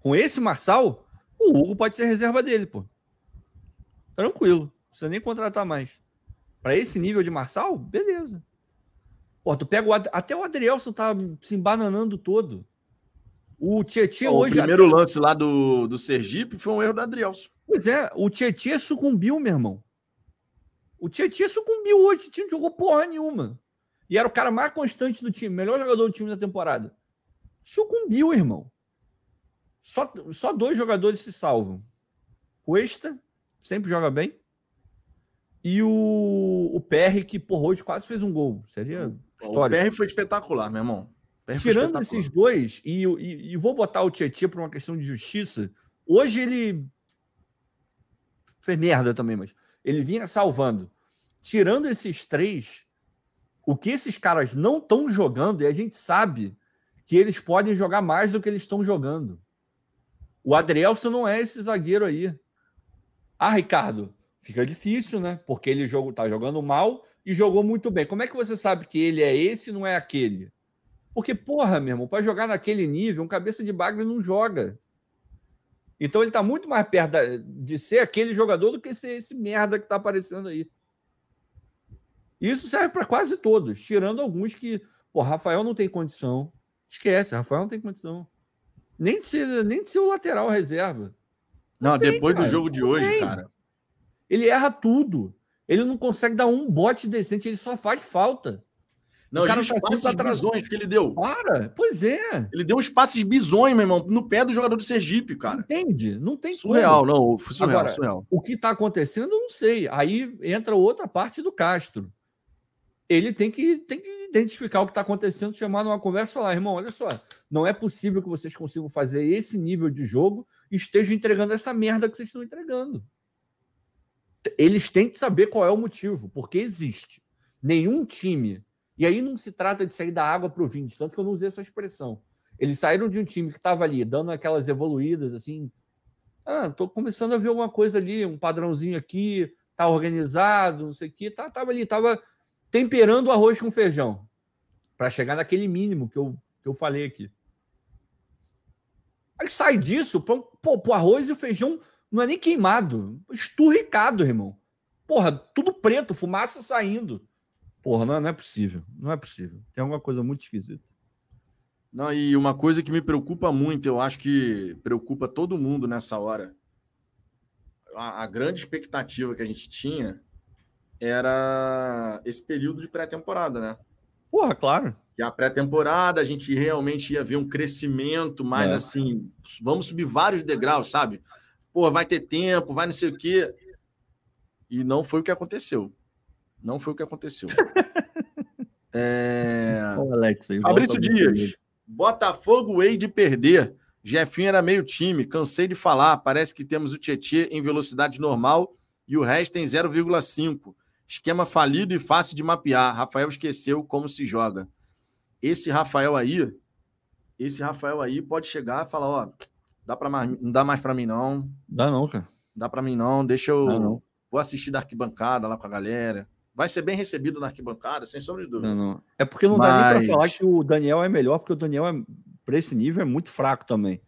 Com esse Marçal, o Hugo pode ser reserva dele, pô. Tranquilo. Não precisa nem contratar mais. Para esse nível de Marçal, beleza. Pô, tu pega o Ad... até o Adrielson tá se embananando todo. O Tietchan hoje. O primeiro até... lance lá do, do Sergipe foi um erro do Adrielson. Pois é, o Tietchan sucumbiu, meu irmão. O Tietchan sucumbiu hoje, o time jogou porra nenhuma. E era o cara mais constante do time, melhor jogador do time da temporada. Sucumbiu, irmão. Só, só dois jogadores se salvam. Cuesta, sempre joga bem. E o, o PR, que por hoje quase fez um gol. Seria história. O PR foi espetacular, meu irmão. Tirando esses dois, e, e, e, vou botar o Tietchan por uma questão de justiça. Hoje ele fez merda também, mas ele vinha salvando. Tirando esses três, o que esses caras não estão jogando, e a gente sabe que eles podem jogar mais do que eles estão jogando. O Adrielson não é esse zagueiro aí. Ah, Ricardo, fica difícil, né? Porque ele jogo, tá jogando mal e jogou muito bem. Como é que você sabe que ele é esse e não é aquele? Porque, porra, meu irmão, para jogar naquele nível, um cabeça de bagre não joga. Então ele tá muito mais perto de ser aquele jogador do que ser esse merda que tá aparecendo aí. Isso serve para quase todos, tirando alguns que, pô, Rafael não tem condição. Esquece, Rafael não tem condição. Nem de ser, nem de ser o lateral reserva. Não, não tem, depois cara. do jogo de não hoje, tem. cara. Ele erra tudo. Ele não consegue dar um bote decente, ele só faz falta. Não, o cara os tá passes bizonhos que ele deu. Para, pois é. Ele deu uns passes bizonhos, meu irmão, no pé do jogador do Sergipe, cara. Entende? Não tem surreal, como. não. Surreal, Agora, surreal. O que está acontecendo, eu não sei. Aí entra outra parte do Castro ele tem que, tem que identificar o que está acontecendo, chamar numa conversa e falar, irmão, olha só, não é possível que vocês consigam fazer esse nível de jogo estejam entregando essa merda que vocês estão entregando. Eles têm que saber qual é o motivo, porque existe. Nenhum time. E aí não se trata de sair da água para o vinho, tanto que eu não usei essa expressão. Eles saíram de um time que estava ali, dando aquelas evoluídas, assim. Ah, tô começando a ver alguma coisa ali, um padrãozinho aqui, tá organizado, não sei o quê. Tá, tava ali, tava temperando o arroz com feijão para chegar naquele mínimo que eu, que eu falei aqui. Aí sai disso, pô, o arroz e o feijão não é nem queimado, esturricado, irmão. Porra, tudo preto, fumaça saindo. Porra, não, não é possível. Não é possível. Tem alguma coisa muito esquisita. Não, e uma coisa que me preocupa muito, eu acho que preocupa todo mundo nessa hora. A, a grande expectativa que a gente tinha era esse período de pré-temporada, né? Porra, claro. Que a pré-temporada a gente realmente ia ver um crescimento mais é. assim, vamos subir vários degraus, sabe? Pô, vai ter tempo, vai não sei o quê. E não foi o que aconteceu. Não foi o que aconteceu. é... Ô, Alex, Fabrício Dias. Botafogo Way de perder. Jefinho era meio time, cansei de falar. Parece que temos o Tietê em velocidade normal e o resto em 0,5. Esquema falido e fácil de mapear. Rafael esqueceu como se joga. Esse Rafael aí, esse Rafael aí pode chegar e falar, ó, dá para não dá mais para mim não. Dá não, cara. Dá para mim não. Deixa eu vou assistir da arquibancada lá com a galera. Vai ser bem recebido na arquibancada, sem sombra de dúvida. Não, não. É porque não Mas... dá nem para falar que o Daniel é melhor, porque o Daniel, é, para esse nível, é muito fraco também.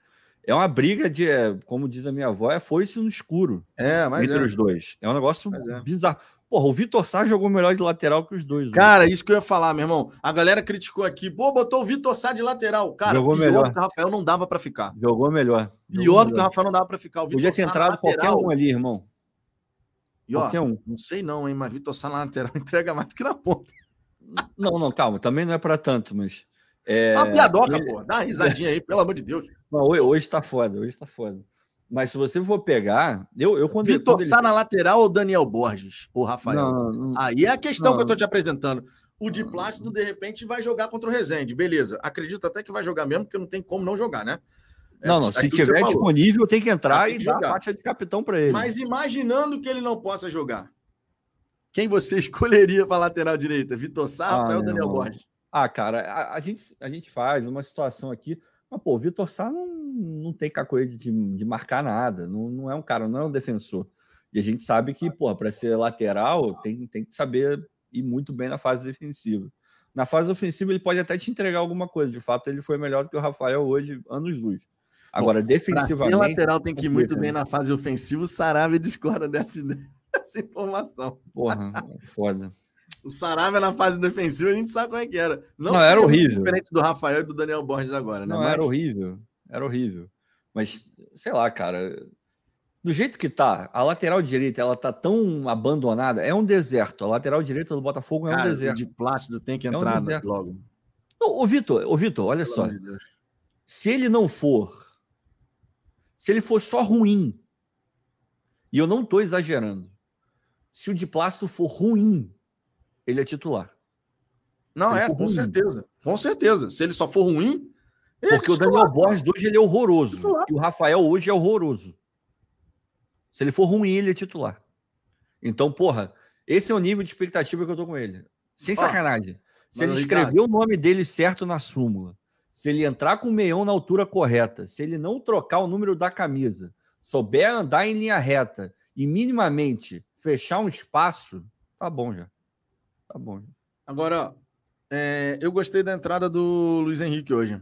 É uma briga de, é, como diz a minha avó, é foice no escuro. É, mas entre é. os dois. É um negócio é. bizarro. Porra, o Vitor Sá jogou melhor de lateral que os dois. Cara, isso que eu ia falar, meu irmão. A galera criticou aqui. Pô, botou o Vitor Sá de lateral. Cara, jogou melhor. que o Rafael não dava para ficar. Jogou melhor. Pior jogou do que o Rafael não dava para ficar. O Podia ter entrado qualquer um ali, irmão. E, ó, qualquer um. Não sei não, hein, mas Vitor Sá na lateral entrega mais do que na ponta. Não, não, calma. Também não é para tanto, mas... É... Só uma piadoca, ele... pô. Dá uma risadinha aí, pelo amor de Deus. Não, hoje, hoje tá foda, hoje tá foda. Mas se você for pegar, eu, eu quando Vitor quando Sá ele... na lateral ou Daniel Borges ou Rafael? Não, não, Aí é a questão não, que eu tô te apresentando. O de Plácido, de repente, vai jogar contra o Rezende. Beleza. Acredito até que vai jogar mesmo, porque não tem como não jogar, né? É, não, não. Se tiver disponível, tem que entrar tem que e jogar. dar a faixa de capitão para ele. Mas imaginando que ele não possa jogar, quem você escolheria para lateral direita? Vitor Sá, ah, Rafael ou Daniel Borges? Ah, cara, a, a, gente, a gente faz uma situação aqui. Mas, pô, o Vitor Sá não, não tem cacoete de, de marcar nada, não, não é um cara, não é um defensor. E a gente sabe que, pô, para ser lateral, tem, tem que saber ir muito bem na fase defensiva. Na fase ofensiva, ele pode até te entregar alguma coisa. De fato, ele foi melhor do que o Rafael hoje, anos luz. Agora, Bom, defensivamente. o lateral tem que ir muito bem na fase ofensiva, o Sarabia discorda dessa, dessa informação. Porra, foda. O Saravia na fase defensiva, a gente sabe como é que era. Não, não era horrível. Diferente do Rafael e do Daniel Borges agora, né? Não, Mas... era horrível. Era horrível. Mas, sei lá, cara. Do jeito que tá, a lateral direita, ela tá tão abandonada. É um deserto. A lateral direita do Botafogo é cara, um deserto. De Plácido tem que entrar é um logo. Ô, Vitor, ô, Vitor, olha Pelo só. De se ele não for. Se ele for só ruim. E eu não tô exagerando. Se o de Plácido for ruim, ele é titular. Não, é, com ruim. certeza. Com certeza. Se ele só for ruim. É Porque é o Daniel Borges hoje ele é horroroso. Titular. E o Rafael hoje é horroroso. Se ele for ruim, ele é titular. Então, porra, esse é o nível de expectativa que eu tô com ele. Sem sacanagem. Se ele escrever o nome dele certo na súmula, se ele entrar com o meião na altura correta, se ele não trocar o número da camisa, souber andar em linha reta e minimamente fechar um espaço, tá bom já. Tá bom. Agora, é, eu gostei da entrada do Luiz Henrique hoje.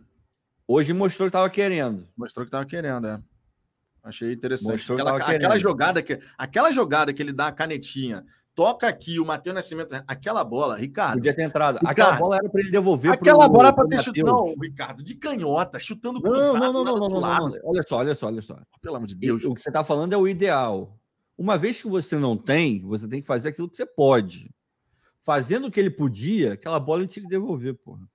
Hoje mostrou que estava querendo. Mostrou que estava querendo, é. Achei interessante. Mostrou aquela, que aquela jogada que aquela jogada que ele dá a canetinha, toca aqui o Matheus Nascimento, aquela bola, Ricardo. Podia ter entrado. Ricardo, aquela bola era para ele devolver Aquela pro, bola para ter chutado. Não, Ricardo, de canhota, chutando não, cruzado. Não, não, não, não, não, não, não, Olha só, olha só, olha só. Pelo amor de Deus. O que você está falando é o ideal. Uma vez que você não tem, você tem que fazer aquilo que você pode fazendo o que ele podia, aquela bola ele tinha que devolver, porra.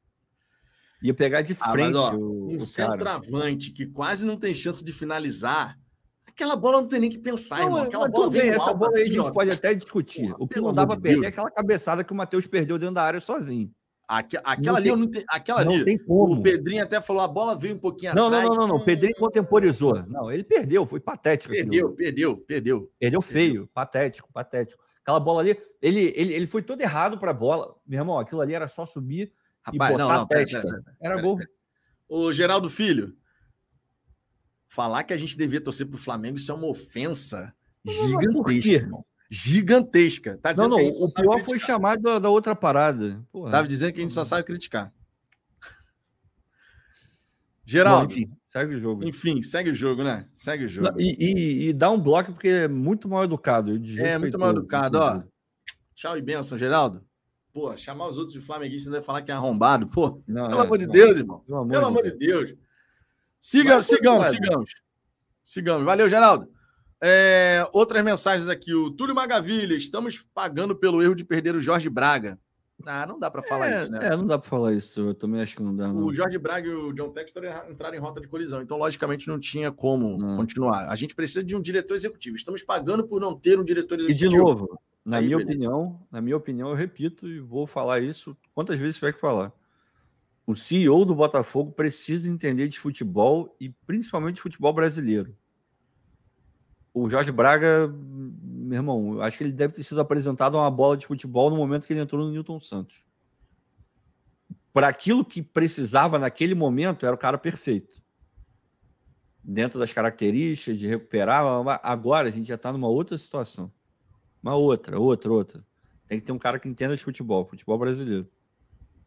Ia pegar de frente ah, mas, ó, o, um o centroavante que quase não tem chance de finalizar. Aquela bola não tem nem que pensar, não, irmão. Aquela bola bem, essa bola aí a gente pode até discutir. Porra, o que não dá para perder é aquela cabeçada que o Matheus perdeu dentro da área sozinho. Aqu aquela ali, tem, não tem, aquela não ali, tem como. o Pedrinho até falou, a bola veio um pouquinho não, atrás. Não, não, não, não, o Pedrinho contemporizou. Não, ele perdeu, foi patético. Perdeu, aquilo. perdeu, perdeu. Perdeu feio, perdeu. patético, patético. Aquela bola ali, ele, ele, ele foi todo errado para a bola. Meu irmão, aquilo ali era só subir Rapaz, e botar não, não, a testa. Pera, pera, pera, era gol. O Geraldo Filho, falar que a gente devia torcer para o Flamengo, isso é uma ofensa gigantesca, irmão gigantesca. Tá não, não, o pior foi chamar da, da, outra parada. Porra. Tava dizendo que a gente só sabe criticar. Geraldo. Bom, enfim, segue o jogo. Enfim, segue o jogo, né? Segue o jogo. Não, e, e, e, dá um bloco porque é muito mal educado. É, muito mal educado, ó. Tchau e benção, Geraldo. Pô, chamar os outros de flamenguistas deve falar que é arrombado. Pô, não, pelo é, amor de não, Deus, irmão. Pelo amor, pelo amor de Deus. Deus. Siga, sigamos, sigamos. Sigamos. Valeu, Geraldo. É, outras mensagens aqui. O Túlio Magavilha, estamos pagando pelo erro de perder o Jorge Braga. Ah, não dá para falar é, isso, né? É, não dá para falar isso. Eu também acho que não dá. Não. O Jorge Braga e o John Textor entraram em rota de colisão, então logicamente não tinha como não. continuar. A gente precisa de um diretor executivo. Estamos pagando por não ter um diretor executivo. E de novo, na Aí, minha beleza. opinião, na minha opinião, eu repito e vou falar isso quantas vezes tiver que falar. O CEO do Botafogo precisa entender de futebol e principalmente de futebol brasileiro o Jorge Braga, meu irmão, acho que ele deve ter sido apresentado a uma bola de futebol no momento que ele entrou no Newton Santos. Para aquilo que precisava naquele momento, era o cara perfeito. Dentro das características, de recuperar. Agora a gente já está numa outra situação. Uma outra, outra, outra. Tem que ter um cara que entenda de futebol, futebol brasileiro,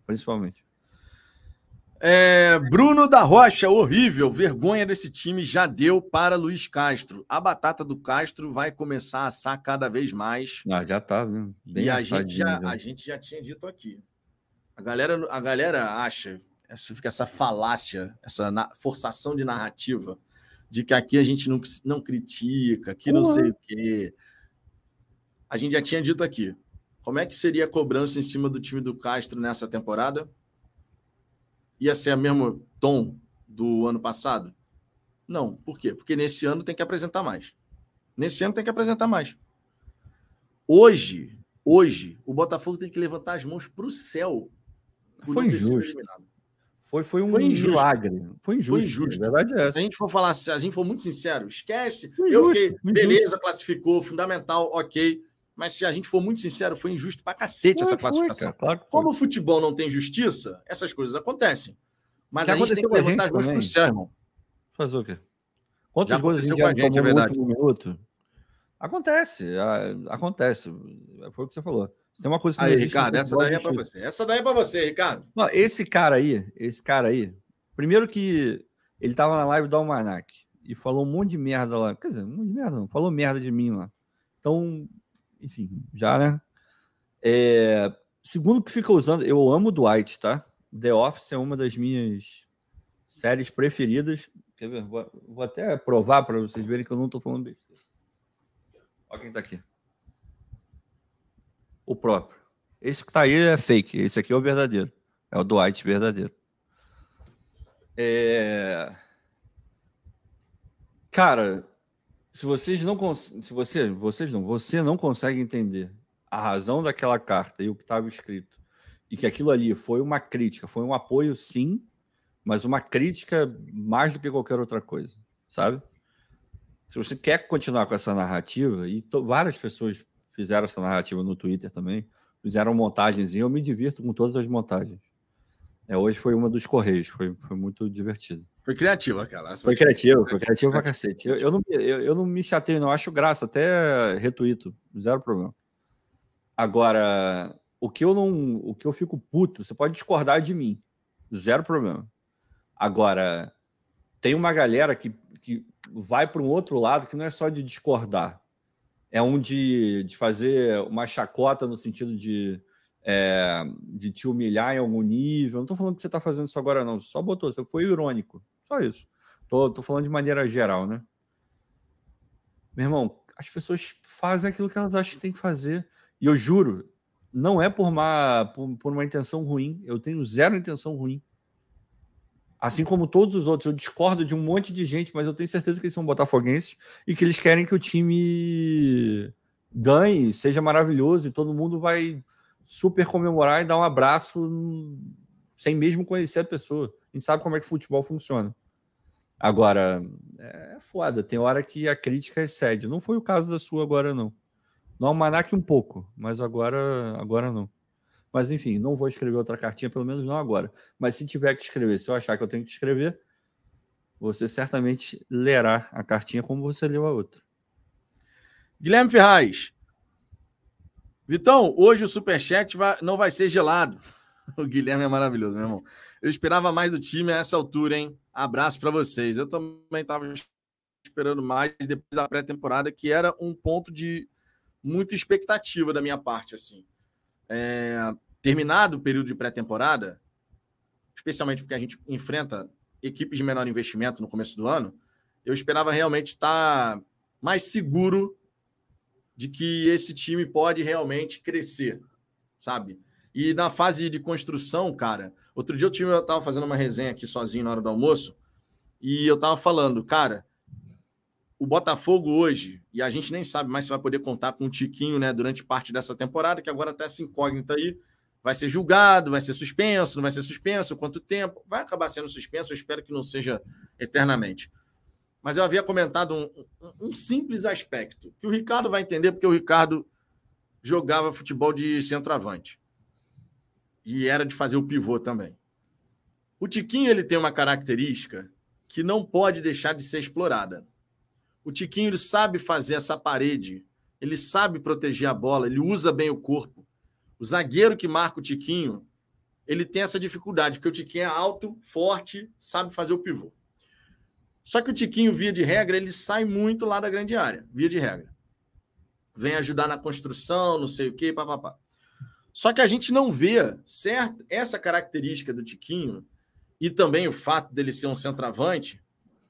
principalmente. É, Bruno da Rocha, horrível. Vergonha desse time já deu para Luiz Castro. A batata do Castro vai começar a assar cada vez mais. Ah, já tá, viu? Bem e a gente, já, a gente já tinha dito aqui. A galera, a galera acha, essa, fica essa falácia, essa na, forçação de narrativa, de que aqui a gente não, não critica, que não sei o quê. A gente já tinha dito aqui. Como é que seria a cobrança em cima do time do Castro nessa temporada? Ia ser o mesmo tom do ano passado? Não. Por quê? Porque nesse ano tem que apresentar mais. Nesse ano tem que apresentar mais. Hoje, hoje, o Botafogo tem que levantar as mãos para o céu. Foi injusto. Foi, foi um foi injusto. milagre. Foi injusto. Foi injusto. A verdade é essa. Se a gente for falar, se a gente for muito sincero, esquece. Foi eu fiquei, beleza, classificou, fundamental, ok. Mas se a gente for muito sincero, foi injusto pra cacete essa classificação. Foi, claro Como o futebol não tem justiça, essas coisas acontecem. Mas a gente tem que levantar as mãos pro céu, irmão. Fazer o quê? Quantas coisas a gente já gente, é verdade. no minuto? Acontece, acontece. Foi o que você falou. Tem uma coisa que aí, Ricardo, essa daí é para você. Essa daí é para você, Ricardo. Não, esse cara aí, esse cara aí, primeiro que ele tava na live do Almanac e falou um monte de merda lá. Quer dizer, um monte de merda não, falou merda de mim lá. Então, enfim, já, né? É, segundo que fica usando, eu amo Dwight, tá? The Office é uma das minhas séries preferidas. Quer ver? Vou, vou até provar para vocês verem que eu não estou falando besteira. Olha quem está aqui. O próprio. Esse que está aí é fake. Esse aqui é o verdadeiro. É o Dwight verdadeiro. É... Cara, se vocês não se você, vocês não, você não consegue entender a razão daquela carta e o que estava escrito, e que aquilo ali foi uma crítica, foi um apoio, sim, mas uma crítica mais do que qualquer outra coisa, sabe? Se você quer continuar com essa narrativa, e várias pessoas fizeram essa narrativa no Twitter também, fizeram montagens, e eu me divirto com todas as montagens. É, hoje foi uma dos Correios, foi, foi muito divertido. Foi criativo aquela. Foi criativo, foi criativo pra cacete. Eu, eu, não, eu, eu não me chateio, não. Acho graça, até retuito, zero problema. Agora, o que eu não. O que eu fico puto, você pode discordar de mim, zero problema. Agora, tem uma galera que, que vai para um outro lado que não é só de discordar, é um de, de fazer uma chacota no sentido de é, de te humilhar em algum nível. Não estou falando que você está fazendo isso agora, não. Só botou, você foi irônico. Só isso. Tô, falando de maneira geral, né? Meu irmão, as pessoas fazem aquilo que elas acham que tem que fazer. E eu juro, não é por uma, por, por uma intenção ruim. Eu tenho zero intenção ruim. Assim como todos os outros. Eu discordo de um monte de gente, mas eu tenho certeza que eles são botafoguenses e que eles querem que o time ganhe, seja maravilhoso e todo mundo vai super comemorar e dar um abraço sem mesmo conhecer a pessoa. A gente sabe como é que futebol funciona. Agora, é foda. Tem hora que a crítica excede. Não foi o caso da sua agora, não. No Almanac um pouco, mas agora, agora não. Mas enfim, não vou escrever outra cartinha, pelo menos não agora. Mas se tiver que escrever, se eu achar que eu tenho que escrever, você certamente lerá a cartinha como você leu a outra. Guilherme Ferraz. Vitão, hoje o superchat vai, não vai ser gelado. O Guilherme é maravilhoso, meu irmão. Eu esperava mais do time a essa altura, hein? Abraço para vocês. Eu também estava esperando mais depois da pré-temporada, que era um ponto de muita expectativa da minha parte, assim. É, terminado o período de pré-temporada, especialmente porque a gente enfrenta equipes de menor investimento no começo do ano, eu esperava realmente estar mais seguro de que esse time pode realmente crescer, sabe? E na fase de construção, cara, outro dia eu estava fazendo uma resenha aqui sozinho na hora do almoço e eu estava falando, cara, o Botafogo hoje, e a gente nem sabe mais se vai poder contar com o Tiquinho, né, durante parte dessa temporada, que agora está essa incógnita aí, vai ser julgado, vai ser suspenso, não vai ser suspenso, quanto tempo? Vai acabar sendo suspenso, eu espero que não seja eternamente. Mas eu havia comentado um, um, simples aspecto, que o Ricardo vai entender, porque o Ricardo jogava futebol de centroavante. E era de fazer o pivô também. O Tiquinho ele tem uma característica que não pode deixar de ser explorada. O Tiquinho ele sabe fazer essa parede, ele sabe proteger a bola, ele usa bem o corpo. O zagueiro que marca o Tiquinho, ele tem essa dificuldade, porque o Tiquinho é alto, forte, sabe fazer o pivô. Só que o Tiquinho, via de regra, ele sai muito lá da grande área, via de regra. Vem ajudar na construção, não sei o quê, papapá. Só que a gente não vê certo, essa característica do Tiquinho e também o fato dele ser um centroavante,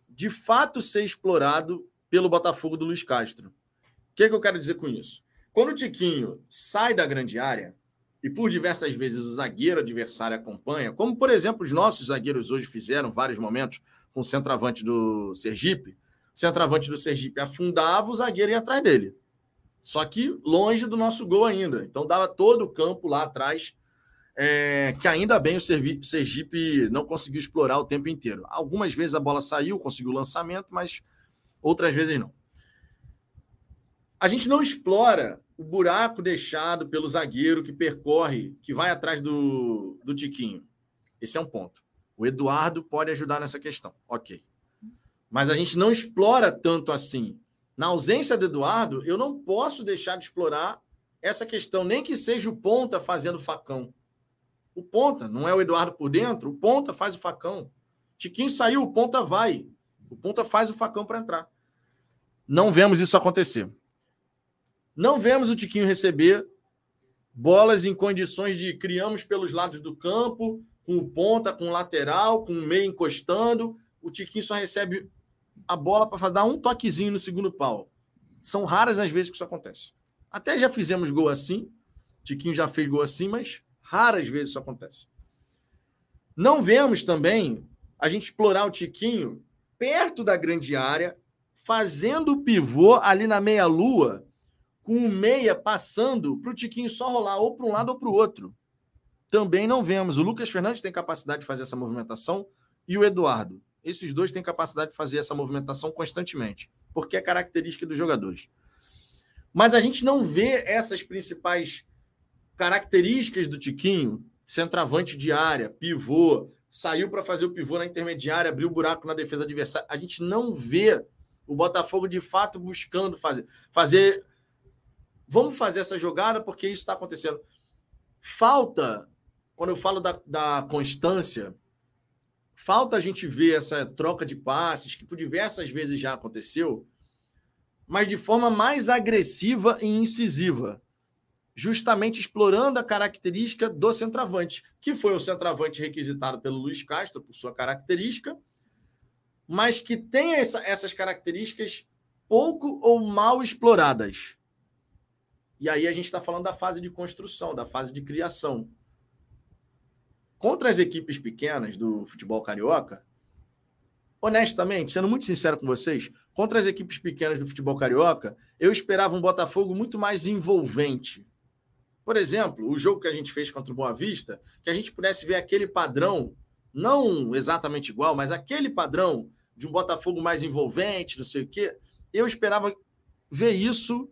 de fato ser explorado pelo Botafogo do Luiz Castro. O que, é que eu quero dizer com isso? Quando o Tiquinho sai da grande área, e por diversas vezes o zagueiro adversário acompanha, como por exemplo os nossos zagueiros hoje fizeram vários momentos com o centroavante do Sergipe, o centroavante do Sergipe afundava, o zagueiro ia atrás dele. Só que longe do nosso gol ainda. Então dava todo o campo lá atrás, é, que ainda bem o Sergipe não conseguiu explorar o tempo inteiro. Algumas vezes a bola saiu, conseguiu o lançamento, mas outras vezes não. A gente não explora o buraco deixado pelo zagueiro que percorre, que vai atrás do, do Tiquinho. Esse é um ponto. O Eduardo pode ajudar nessa questão. Ok. Mas a gente não explora tanto assim. Na ausência do Eduardo, eu não posso deixar de explorar essa questão, nem que seja o ponta fazendo facão. O ponta, não é o Eduardo por dentro, o ponta faz o facão. Tiquinho saiu, o ponta vai. O ponta faz o facão para entrar. Não vemos isso acontecer. Não vemos o Tiquinho receber bolas em condições de criamos pelos lados do campo, com ponta, com lateral, com meio encostando. O Tiquinho só recebe a bola para dar um toquezinho no segundo pau. São raras as vezes que isso acontece. Até já fizemos gol assim. Tiquinho já fez gol assim, mas raras vezes isso acontece. Não vemos também a gente explorar o Tiquinho perto da grande área, fazendo o pivô ali na meia-lua com o meia passando para o Tiquinho só rolar ou para um lado ou para o outro. Também não vemos. O Lucas Fernandes tem capacidade de fazer essa movimentação e o Eduardo. Esses dois têm capacidade de fazer essa movimentação constantemente, porque é característica dos jogadores. Mas a gente não vê essas principais características do Tiquinho, centroavante de área, pivô, saiu para fazer o pivô na intermediária, abriu o buraco na defesa adversária. A gente não vê o Botafogo de fato buscando fazer, fazer Vamos fazer essa jogada porque isso está acontecendo. Falta, quando eu falo da, da constância, falta a gente ver essa troca de passes, que por diversas vezes já aconteceu, mas de forma mais agressiva e incisiva, justamente explorando a característica do centroavante, que foi um centroavante requisitado pelo Luiz Castro por sua característica, mas que tem essa, essas características pouco ou mal exploradas. E aí a gente está falando da fase de construção, da fase de criação. contra as equipes pequenas do futebol carioca, honestamente, sendo muito sincero com vocês, contra as equipes pequenas do futebol carioca, eu esperava um Botafogo muito mais envolvente. Por exemplo, o jogo que a gente fez contra o Boa Vista, que a gente pudesse ver aquele padrão, não exatamente igual, mas aquele padrão de um Botafogo mais envolvente, não sei o quê. Eu esperava ver isso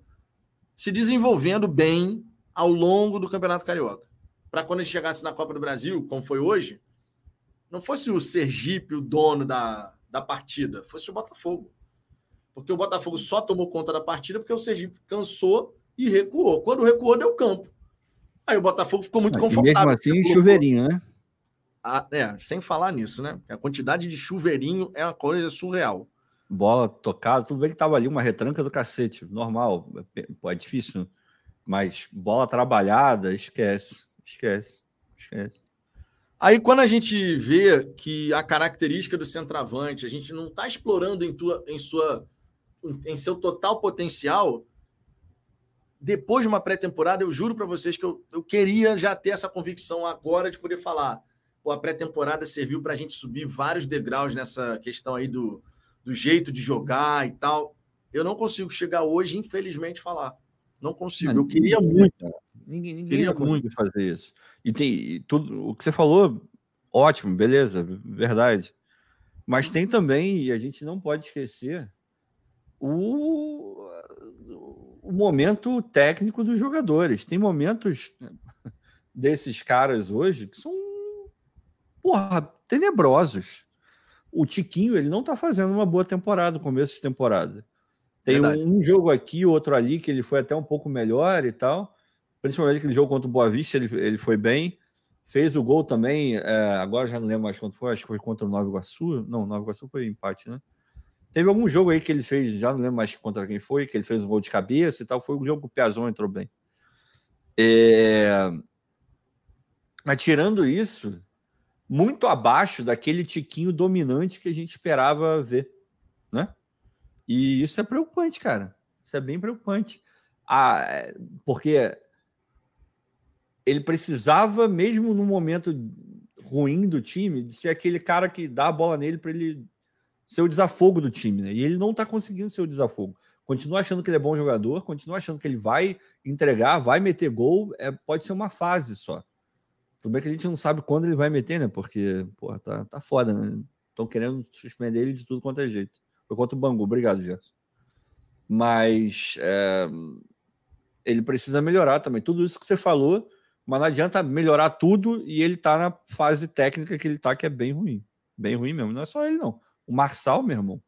se desenvolvendo bem ao longo do Campeonato Carioca. Para quando gente chegasse na Copa do Brasil, como foi hoje, não fosse o Sergipe o dono da, da partida, fosse o Botafogo. Porque o Botafogo só tomou conta da partida porque o Sergipe cansou e recuou. Quando recuou, deu campo. Aí o Botafogo ficou muito confortável. mesmo assim, chuveirinho, né? Ah, é, sem falar nisso, né? A quantidade de chuveirinho é uma coisa surreal. Bola tocada, tudo bem que tava ali uma retranca do cacete, normal. É difícil, mas bola trabalhada, esquece, esquece, esquece. Aí, quando a gente vê que a característica do centroavante, a gente não está explorando em, tua, em, sua, em seu total potencial, depois de uma pré-temporada, eu juro para vocês que eu, eu queria já ter essa convicção agora de poder falar. Pô, a pré-temporada serviu para a gente subir vários degraus nessa questão aí do, do jeito de jogar e tal. Eu não consigo chegar hoje, infelizmente, falar. Não consigo. eu queria muito. Ninguém, ninguém queria muito fazer isso. E tem tudo o que você falou, ótimo, beleza, verdade. Mas tem também, e a gente não pode esquecer, o, o momento técnico dos jogadores. Tem momentos desses caras hoje que são porra, tenebrosos. O Tiquinho, ele não tá fazendo uma boa temporada, começo de temporada. Tem um, um, jogo aqui, outro ali, que ele foi até um pouco melhor e tal. Principalmente aquele jogo contra o Boa Vista, ele, ele foi bem. Fez o gol também, é, agora já não lembro mais quanto foi, acho que foi contra o Nova Iguaçu. Não, Nova Iguaçu foi empate, né? Teve algum jogo aí que ele fez, já não lembro mais contra quem foi, que ele fez um gol de cabeça e tal. Foi o jogo que o Piazon entrou bem. É... Mas tirando isso, muito abaixo daquele tiquinho dominante que a gente esperava ver, né? E isso é preocupante, cara. Isso é bem preocupante. Ah, porque ele precisava, mesmo no momento ruim do time, de ser aquele cara que dá a bola nele para ele ser o desafogo do time, né? E ele não está conseguindo ser o desafogo. Continua achando que ele é bom jogador, continua achando que ele vai entregar, vai meter gol, é, pode ser uma fase só. Tudo bem que a gente não sabe quando ele vai meter, né? Porque, porra, tá, tá foda, né? Estão querendo suspender ele de tudo quanto é jeito. Foi contra o Bangu. Obrigado, Gerson. Mas é, ele precisa melhorar também. Tudo isso que você falou, mas não adianta melhorar tudo e ele tá na fase técnica que ele tá, que é bem ruim. Bem ruim mesmo. Não é só ele, não. O Marçal, meu irmão.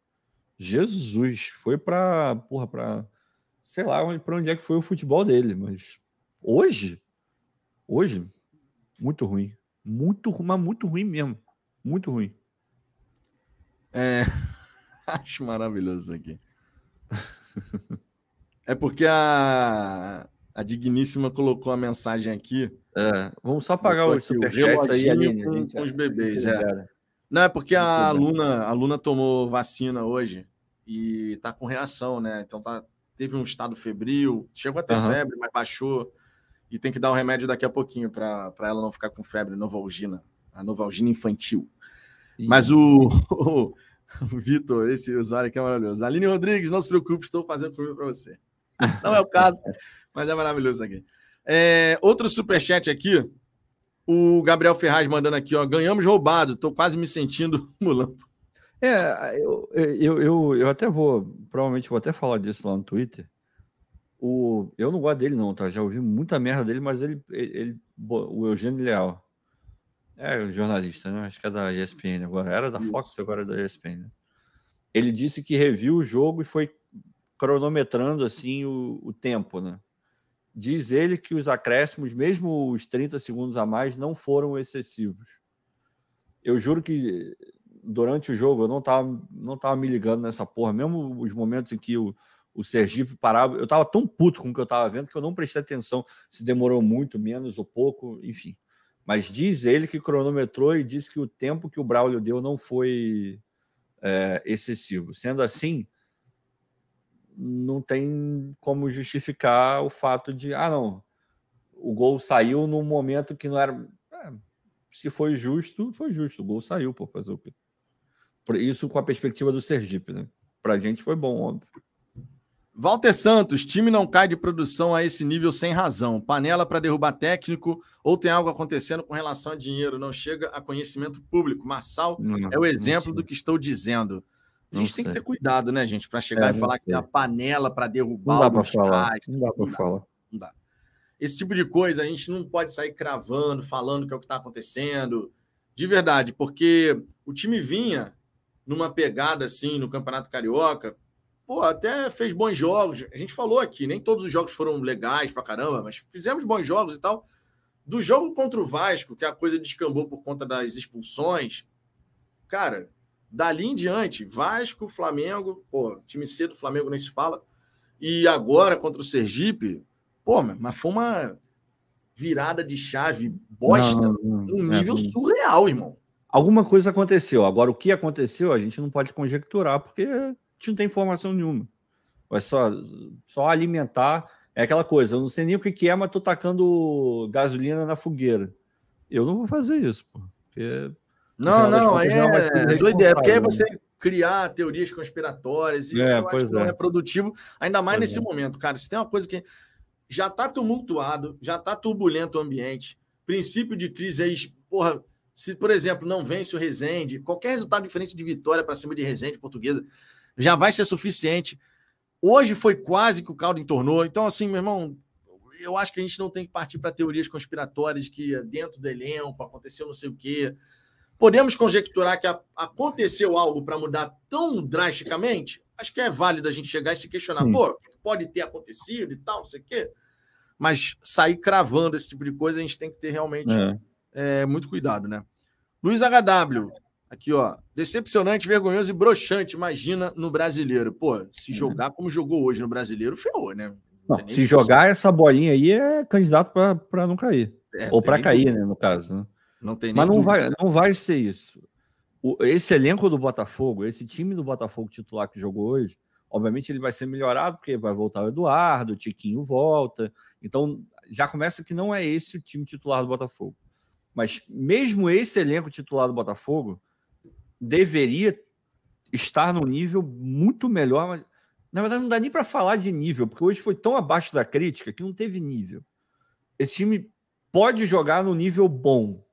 Jesus, foi pra, porra, pra. Sei lá para onde é que foi o futebol dele, mas hoje, hoje, muito ruim. Muito, mas muito ruim mesmo. Muito ruim. É... Acho maravilhoso isso aqui. é porque a, a Digníssima colocou a mensagem aqui. É, vamos só pagar o superchat aí, Aline. Com, com os bebês, é. Não, é porque a aluna, a aluna tomou vacina hoje e tá com reação, né? Então tá, teve um estado febril, chegou a ter uhum. febre, mas baixou e tem que dar o um remédio daqui a pouquinho para ela não ficar com febre, novalgina, a novalgina infantil. Ih. Mas o, o, o Vitor, esse usuário aqui é maravilhoso. Aline Rodrigues, não se preocupe, estou fazendo comigo para você. Não é o caso, mas é maravilhoso aqui. É, outro superchat aqui, o Gabriel Ferraz mandando aqui, ó, ganhamos roubado, estou quase me sentindo mulampo. É, eu, eu, eu, eu até vou, provavelmente vou até falar disso lá no Twitter, o, eu não gosto dele, não, tá? Já ouvi muita merda dele, mas ele, ele, ele o Eugênio Leal. É jornalista, né? Acho que é da ESPN agora. Era da Isso. Fox, agora é da ESPN. Né? Ele disse que reviu o jogo e foi cronometrando assim o, o tempo, né? Diz ele que os acréscimos, mesmo os 30 segundos a mais, não foram excessivos. Eu juro que durante o jogo eu não estava não tava me ligando nessa porra, mesmo os momentos em que o, o Sergipe parava. Eu estava tão puto com o que eu estava vendo que eu não prestei atenção se demorou muito, menos ou pouco, enfim. Mas diz ele que cronometrou e disse que o tempo que o Braulio deu não foi é, excessivo. Sendo assim, não tem como justificar o fato de, ah, não, o gol saiu num momento que não era. É, se foi justo, foi justo. O gol saiu, por fazer o quê? Isso com a perspectiva do Sergipe, né? Pra gente foi bom, óbvio. Walter Santos, time não cai de produção a esse nível sem razão. Panela para derrubar técnico ou tem algo acontecendo com relação a dinheiro, não chega a conhecimento público. Marçal não, é o exemplo do que estou dizendo. A gente tem que ter cuidado, né, gente, para chegar é, e falar que tem a panela para derrubar não dá para falar. Não dá para falar. Não dá. Esse tipo de coisa a gente não pode sair cravando, falando que é o que está acontecendo. De verdade, porque o time vinha numa pegada assim no Campeonato Carioca, pô, até fez bons jogos. A gente falou aqui, nem todos os jogos foram legais pra caramba, mas fizemos bons jogos e tal. Do jogo contra o Vasco, que a coisa descambou por conta das expulsões, cara, dali em diante, Vasco, Flamengo, pô, time cedo, Flamengo nem se fala. E agora contra o Sergipe, pô, mas foi uma virada de chave bosta, não, não, não. um é, nível é, surreal, irmão. Alguma coisa aconteceu. Agora, o que aconteceu, a gente não pode conjecturar, porque gente não tem informação nenhuma. Vai só, só alimentar. É aquela coisa, eu não sei nem o que, é, mas tô tacando gasolina na fogueira. Eu não vou fazer isso, pô. Porque, não, não, aí é, é doideira. Porque aí você criar teorias conspiratórias e é, eu acho que não é. é produtivo, ainda mais pois nesse é. momento, cara. Se tem uma coisa que já tá tumultuado, já tá turbulento o ambiente, princípio de crise aí, porra, se, por exemplo, não vence o Resende, qualquer resultado diferente de vitória para cima de Resende portuguesa, já vai ser suficiente. Hoje foi quase que o caldo entornou. Então, assim, meu irmão, eu acho que a gente não tem que partir para teorias conspiratórias de que dentro do elenco aconteceu não sei o quê. Podemos conjecturar que aconteceu algo para mudar tão drasticamente? Acho que é válido a gente chegar e se questionar, Sim. pô, pode ter acontecido e tal, não sei o quê. Mas sair cravando esse tipo de coisa, a gente tem que ter realmente é. É, muito cuidado, né? Luiz HW, Aqui, ó. Decepcionante, vergonhoso e broxante, imagina no brasileiro. Pô, se é. jogar como jogou hoje no brasileiro, ferrou, né? Não, não se jogar essa bolinha aí é candidato para não cair. É, Ou para cair, né, no caso. Né? Não tem Mas não vai, não vai ser isso. O, esse elenco do Botafogo, esse time do Botafogo titular que jogou hoje, obviamente ele vai ser melhorado, porque vai voltar o Eduardo, o Tiquinho volta. Então, já começa que não é esse o time titular do Botafogo. Mas mesmo esse elenco titular do Botafogo, deveria estar num nível muito melhor. Mas, na verdade, não dá nem para falar de nível, porque hoje foi tão abaixo da crítica que não teve nível. Esse time pode jogar no nível bom,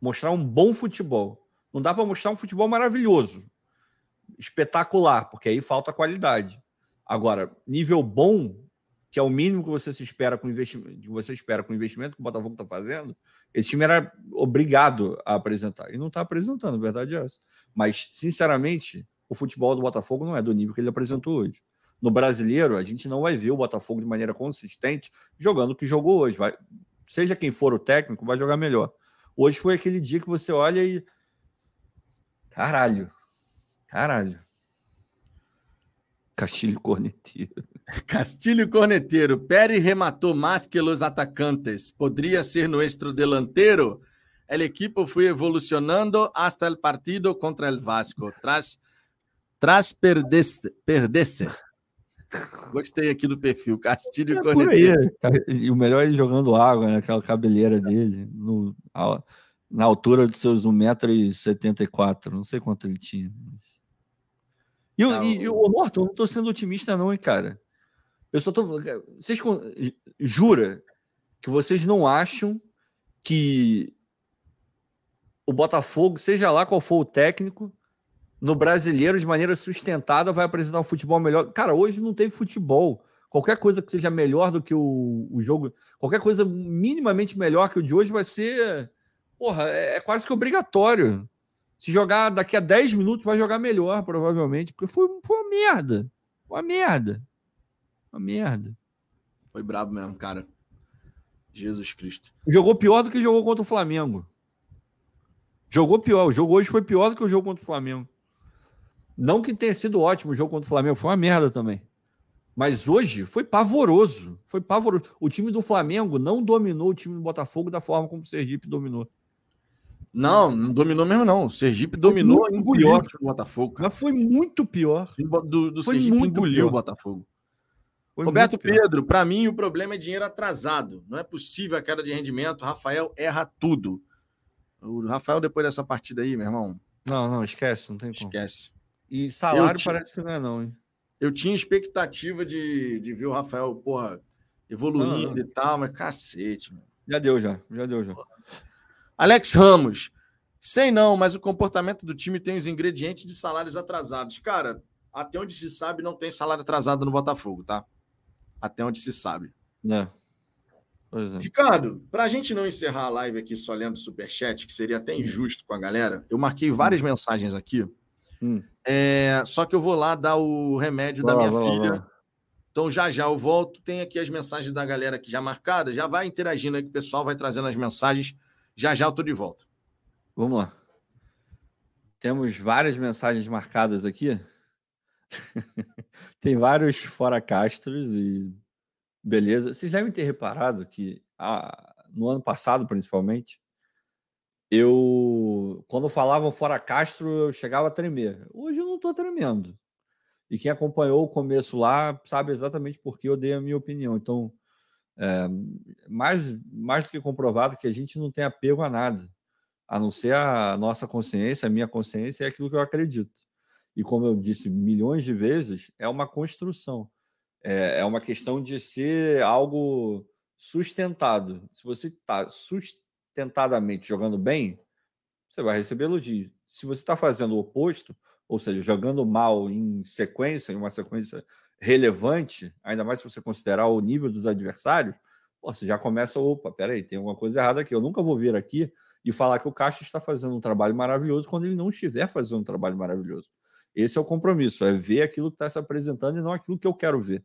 mostrar um bom futebol. Não dá para mostrar um futebol maravilhoso, espetacular, porque aí falta qualidade. Agora, nível bom, que é o mínimo que você se espera com investimento, que você espera com o investimento que o Botafogo está fazendo, esse time era obrigado a apresentar. E não está apresentando, a verdade é essa. Mas, sinceramente, o futebol do Botafogo não é do nível que ele apresentou hoje. No brasileiro, a gente não vai ver o Botafogo de maneira consistente jogando o que jogou hoje. Vai, seja quem for o técnico, vai jogar melhor. Hoje foi aquele dia que você olha e. Caralho. Caralho. Castilho Corneteiro. Castilho Corneteiro. Peri rematou mais que los atacantes. Poderia ser nuestro delantero. El equipo foi evolucionando hasta el partido contra el Vasco. Tras, tras perdesse, perdesse. Gostei aqui do perfil. Castilho é Corneteiro. E o melhor é ele jogando água naquela cabeleira dele. No, na altura de seus 1,74m. Não sei quanto ele tinha. E, não. e, e o Norton, não tô sendo otimista, não, hein, cara. Eu só tô. Vocês jura que vocês não acham que o Botafogo, seja lá qual for o técnico, no brasileiro, de maneira sustentada, vai apresentar um futebol melhor. Cara, hoje não teve futebol. Qualquer coisa que seja melhor do que o, o jogo, qualquer coisa minimamente melhor que o de hoje vai ser. Porra, é, é quase que obrigatório. Se jogar daqui a 10 minutos, vai jogar melhor, provavelmente, porque foi, foi uma merda. Uma merda. Uma merda. Foi brabo mesmo, cara. Jesus Cristo. Jogou pior do que jogou contra o Flamengo. Jogou pior. O jogo hoje foi pior do que o jogo contra o Flamengo. Não que tenha sido ótimo o jogo contra o Flamengo, foi uma merda também. Mas hoje foi pavoroso. Foi pavoroso. O time do Flamengo não dominou o time do Botafogo da forma como o Sergipe dominou. Não, não dominou mesmo, não. O Sergipe dominou e engoliu o Botafogo. Mas foi muito pior. Do, do foi Sergipe muito engoliu pior. o Botafogo. Foi Roberto Pedro, para mim o problema é dinheiro atrasado. Não é possível a queda de rendimento. Rafael erra tudo. O Rafael, depois dessa partida aí, meu irmão. Não, não, esquece, não tem como. Esquece. E salário parece que não é, não, hein? Eu tinha expectativa de, de ver o Rafael, porra, evoluindo não, não. e tal, mas cacete, mano. Já deu, já. Já deu, já. Alex Ramos. Sei não, mas o comportamento do time tem os ingredientes de salários atrasados. Cara, até onde se sabe, não tem salário atrasado no Botafogo, tá? Até onde se sabe. É. É. Ricardo, para a gente não encerrar a live aqui só lendo superchat, que seria até injusto com a galera, eu marquei várias hum. mensagens aqui. Hum. É, só que eu vou lá dar o remédio vai da minha lá, filha. Então já já eu volto. Tem aqui as mensagens da galera aqui já marcadas. Já vai interagindo aí que o pessoal vai trazendo as mensagens. Já já eu tô de volta. Vamos lá. Temos várias mensagens marcadas aqui. Tem vários fora Castros e beleza. Vocês devem ter reparado que ah, no ano passado, principalmente, eu quando falavam fora Castro, eu chegava a tremer. Hoje eu não estou tremendo. E quem acompanhou o começo lá sabe exatamente por que eu dei a minha opinião. Então, é, mais, mais do que comprovado que a gente não tem apego a nada, a não ser a nossa consciência, a minha consciência é aquilo que eu acredito. E como eu disse milhões de vezes, é uma construção. É, é uma questão de ser algo sustentado. Se você está sustentadamente jogando bem, você vai receber elogio. Se você está fazendo o oposto, ou seja, jogando mal em sequência, em uma sequência relevante, ainda mais se você considerar o nível dos adversários, você já começa, opa, peraí, tem alguma coisa errada aqui. Eu nunca vou vir aqui e falar que o Caixa está fazendo um trabalho maravilhoso quando ele não estiver fazendo um trabalho maravilhoso. Esse é o compromisso, é ver aquilo que está se apresentando e não aquilo que eu quero ver.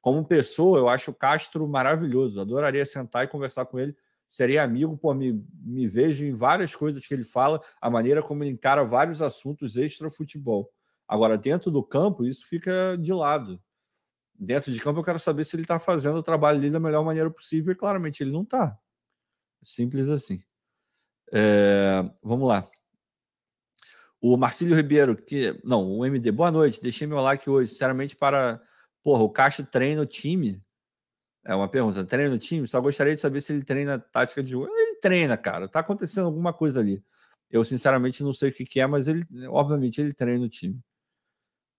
Como pessoa, eu acho o Castro maravilhoso. Adoraria sentar e conversar com ele seria amigo, pô, me, me vejo em várias coisas que ele fala, a maneira como ele encara vários assuntos extra-futebol. Agora, dentro do campo, isso fica de lado. Dentro de campo, eu quero saber se ele está fazendo o trabalho dele da melhor maneira possível, e claramente ele não está. Simples assim. É, vamos lá. O Marcílio Ribeiro, que. Não, o MD, boa noite. Deixei meu like hoje, sinceramente, para. Porra, o Caixa treina o time é uma pergunta. Treina no time? Só gostaria de saber se ele treina tática de jogo. Ele treina, cara. Tá acontecendo alguma coisa ali. Eu, sinceramente, não sei o que, que é, mas ele, obviamente, ele treina no time.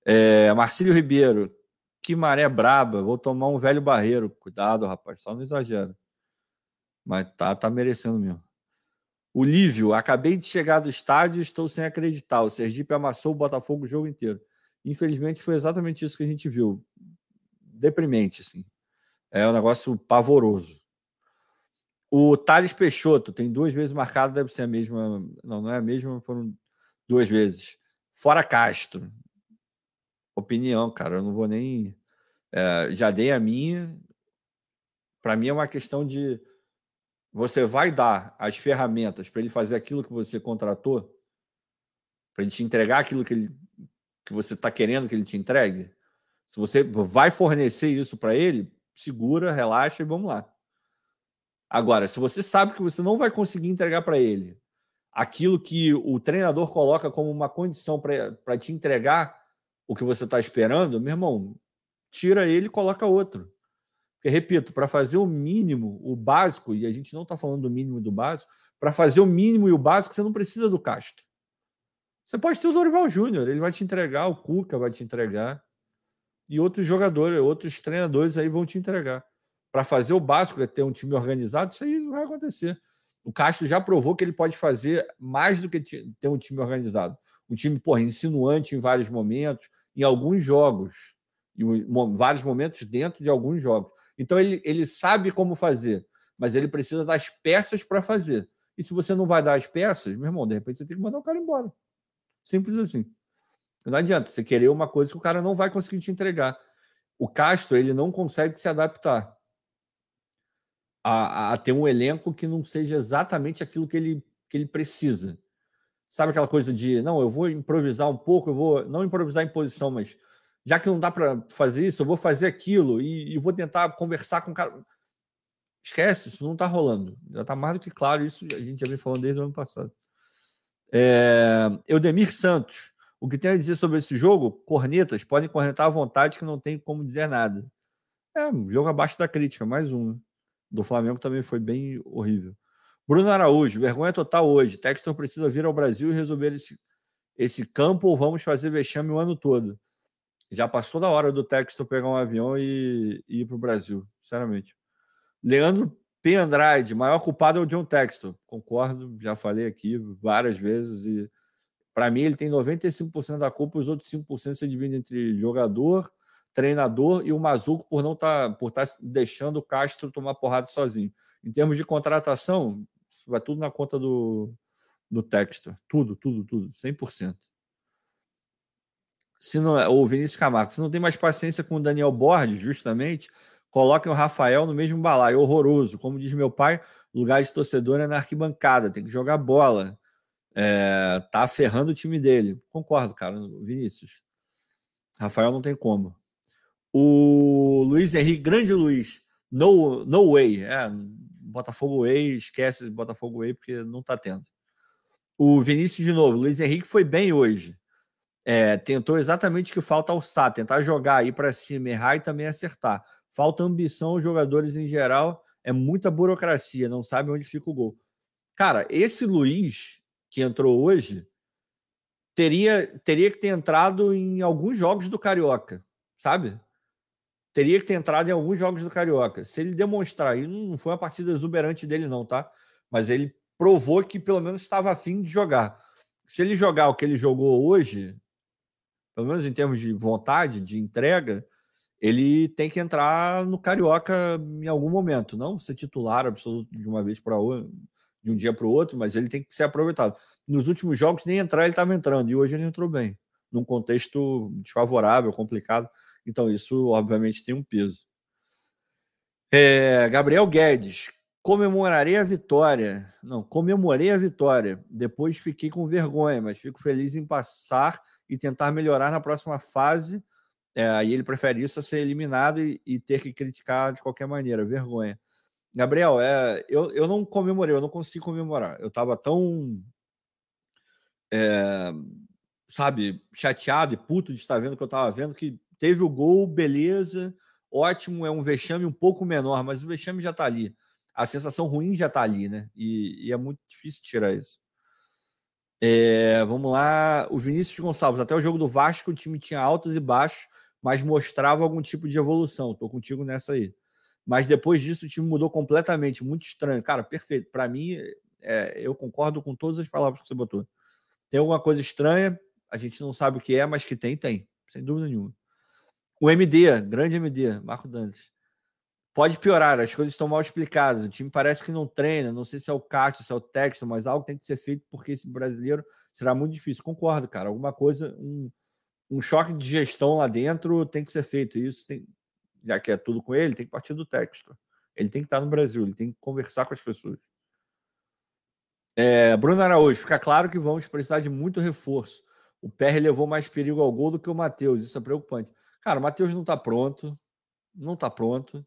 É, Marcílio Ribeiro. Que maré braba. Vou tomar um velho barreiro. Cuidado, rapaz. Só não exagera. Mas tá, tá merecendo mesmo. O Lívio. Acabei de chegar do estádio e estou sem acreditar. O Sergipe amassou o Botafogo o jogo inteiro. Infelizmente, foi exatamente isso que a gente viu. Deprimente, assim. É um negócio pavoroso. O Thales Peixoto tem duas vezes marcado, deve ser a mesma. Não, não é a mesma, foram duas vezes. Fora Castro. Opinião, cara, eu não vou nem. É, já dei a minha. Para mim é uma questão de. Você vai dar as ferramentas para ele fazer aquilo que você contratou, para ele te entregar aquilo que, ele, que você está querendo que ele te entregue. Se você vai fornecer isso para ele, segura, relaxa e vamos lá. Agora, se você sabe que você não vai conseguir entregar para ele aquilo que o treinador coloca como uma condição para te entregar o que você está esperando, meu irmão, tira ele e coloca outro. Porque, repito, para fazer o mínimo, o básico, e a gente não está falando do mínimo e do básico, para fazer o mínimo e o básico, você não precisa do Castro. Você pode ter o Dorival Júnior, ele vai te entregar, o Cuca vai te entregar e outros jogadores, outros treinadores aí vão te entregar. Para fazer o básico, é ter um time organizado, isso aí vai acontecer. O Castro já provou que ele pode fazer mais do que ter um time organizado. Um time, porra, insinuante em vários momentos, em alguns jogos, em vários momentos dentro de alguns jogos. Então ele, ele sabe como fazer, mas ele precisa das peças para fazer. E se você não vai dar as peças, meu irmão, de repente você tem que mandar o cara embora. Simples assim. Não adianta você querer uma coisa que o cara não vai conseguir te entregar. O Castro ele não consegue se adaptar a, a, ter um elenco que não seja exatamente aquilo que ele, que ele precisa. Sabe aquela coisa de não, eu vou improvisar um pouco, eu vou não improvisar em posição, mas já que não dá para fazer isso, eu vou fazer aquilo e, e, vou tentar conversar com o cara. Esquece, isso não está rolando. Já está mais do que claro, isso a gente já vem falando desde o ano passado. É, Eudemir Santos. O que tem a dizer sobre esse jogo? Cornetas podem cornetar à vontade que não tem como dizer nada. É, um jogo abaixo da crítica, mais um. Né? Do Flamengo também foi bem horrível. Bruno Araújo, vergonha total hoje. Textor precisa vir ao Brasil e resolver esse, esse campo ou vamos fazer vexame o ano todo. Já passou da hora do Textor pegar um avião e, e ir para o Brasil, sinceramente. Leandro P. Andrade, maior culpado é o John Textor. Concordo, já falei aqui várias vezes. E para mim, ele tem 95% da culpa, os outros 5% se dividem entre jogador, treinador e o Mazuco por não estar tá, por tá deixando o Castro tomar porrada sozinho. Em termos de contratação, vai tudo na conta do, do Textor. Tudo, tudo, tudo. 100%. Se não, é, o Vinícius Camargo, se não tem mais paciência com o Daniel Borges, justamente, coloquem o Rafael no mesmo balaio. Horroroso. Como diz meu pai, lugar de torcedor é na arquibancada, tem que jogar bola. É, tá ferrando o time dele. Concordo, cara, Vinícius. Rafael não tem como. O Luiz Henrique, grande Luiz, no, no way. É, Botafogo Way, esquece Botafogo Way, porque não tá tendo. O Vinícius de novo, Luiz Henrique foi bem hoje. É, tentou exatamente o que falta ao Sá, tentar jogar aí para cima, errar e também acertar. Falta ambição aos jogadores em geral, é muita burocracia, não sabe onde fica o gol. Cara, esse Luiz que entrou hoje teria, teria que ter entrado em alguns jogos do Carioca, sabe? Teria que ter entrado em alguns jogos do Carioca. Se ele demonstrar, e não foi uma partida exuberante dele, não, tá? Mas ele provou que pelo menos estava afim de jogar. Se ele jogar o que ele jogou hoje, pelo menos em termos de vontade, de entrega, ele tem que entrar no Carioca em algum momento, não ser titular absoluto de uma vez para outra, de um dia para o outro, mas ele tem que ser aproveitado. Nos últimos jogos, nem entrar ele estava entrando, e hoje ele entrou bem, num contexto desfavorável, complicado. Então, isso obviamente tem um peso. É, Gabriel Guedes, comemorarei a vitória. Não, comemorei a vitória. Depois fiquei com vergonha, mas fico feliz em passar e tentar melhorar na próxima fase é, aí ele prefere isso a ser eliminado e, e, ter que criticar de qualquer maneira. Vergonha. Gabriel, é, eu, eu não comemorei, eu não consegui comemorar. Eu estava tão, é, sabe, chateado e puto de estar vendo o que eu estava vendo, que teve o gol, beleza, ótimo, é um vexame um pouco menor, mas o vexame já está ali. A sensação ruim já está ali, né? E, e, é muito difícil tirar isso. É, vamos lá, o Vinícius Gonçalves. Até o jogo do Vasco, o time tinha altos e baixos, mas mostrava algum tipo de evolução. Estou contigo nessa aí. Mas depois disso o time mudou completamente, muito estranho. Cara, perfeito. Para mim, é, eu concordo com todas as palavras que você botou. Tem alguma coisa estranha, a gente não sabe o que é, mas que tem, tem, sem dúvida nenhuma. O MD, grande MD, Marco Dantes. Pode piorar, as coisas estão mal explicadas. O time parece que não treina. Não sei se é o Castro, se é o texto, mas algo tem que ser feito porque esse brasileiro será muito difícil. Concordo, cara. Alguma coisa, um, um choque de gestão lá dentro tem que ser feito. Isso tem, já que é tudo com ele, tem que partir do texto. Ele tem que estar no Brasil, ele tem que conversar com as pessoas. É, Bruno Araújo, fica claro que vamos precisar de muito reforço. O PR levou mais perigo ao gol do que o Matheus, isso é preocupante. Cara, o Matheus não está pronto, não está pronto.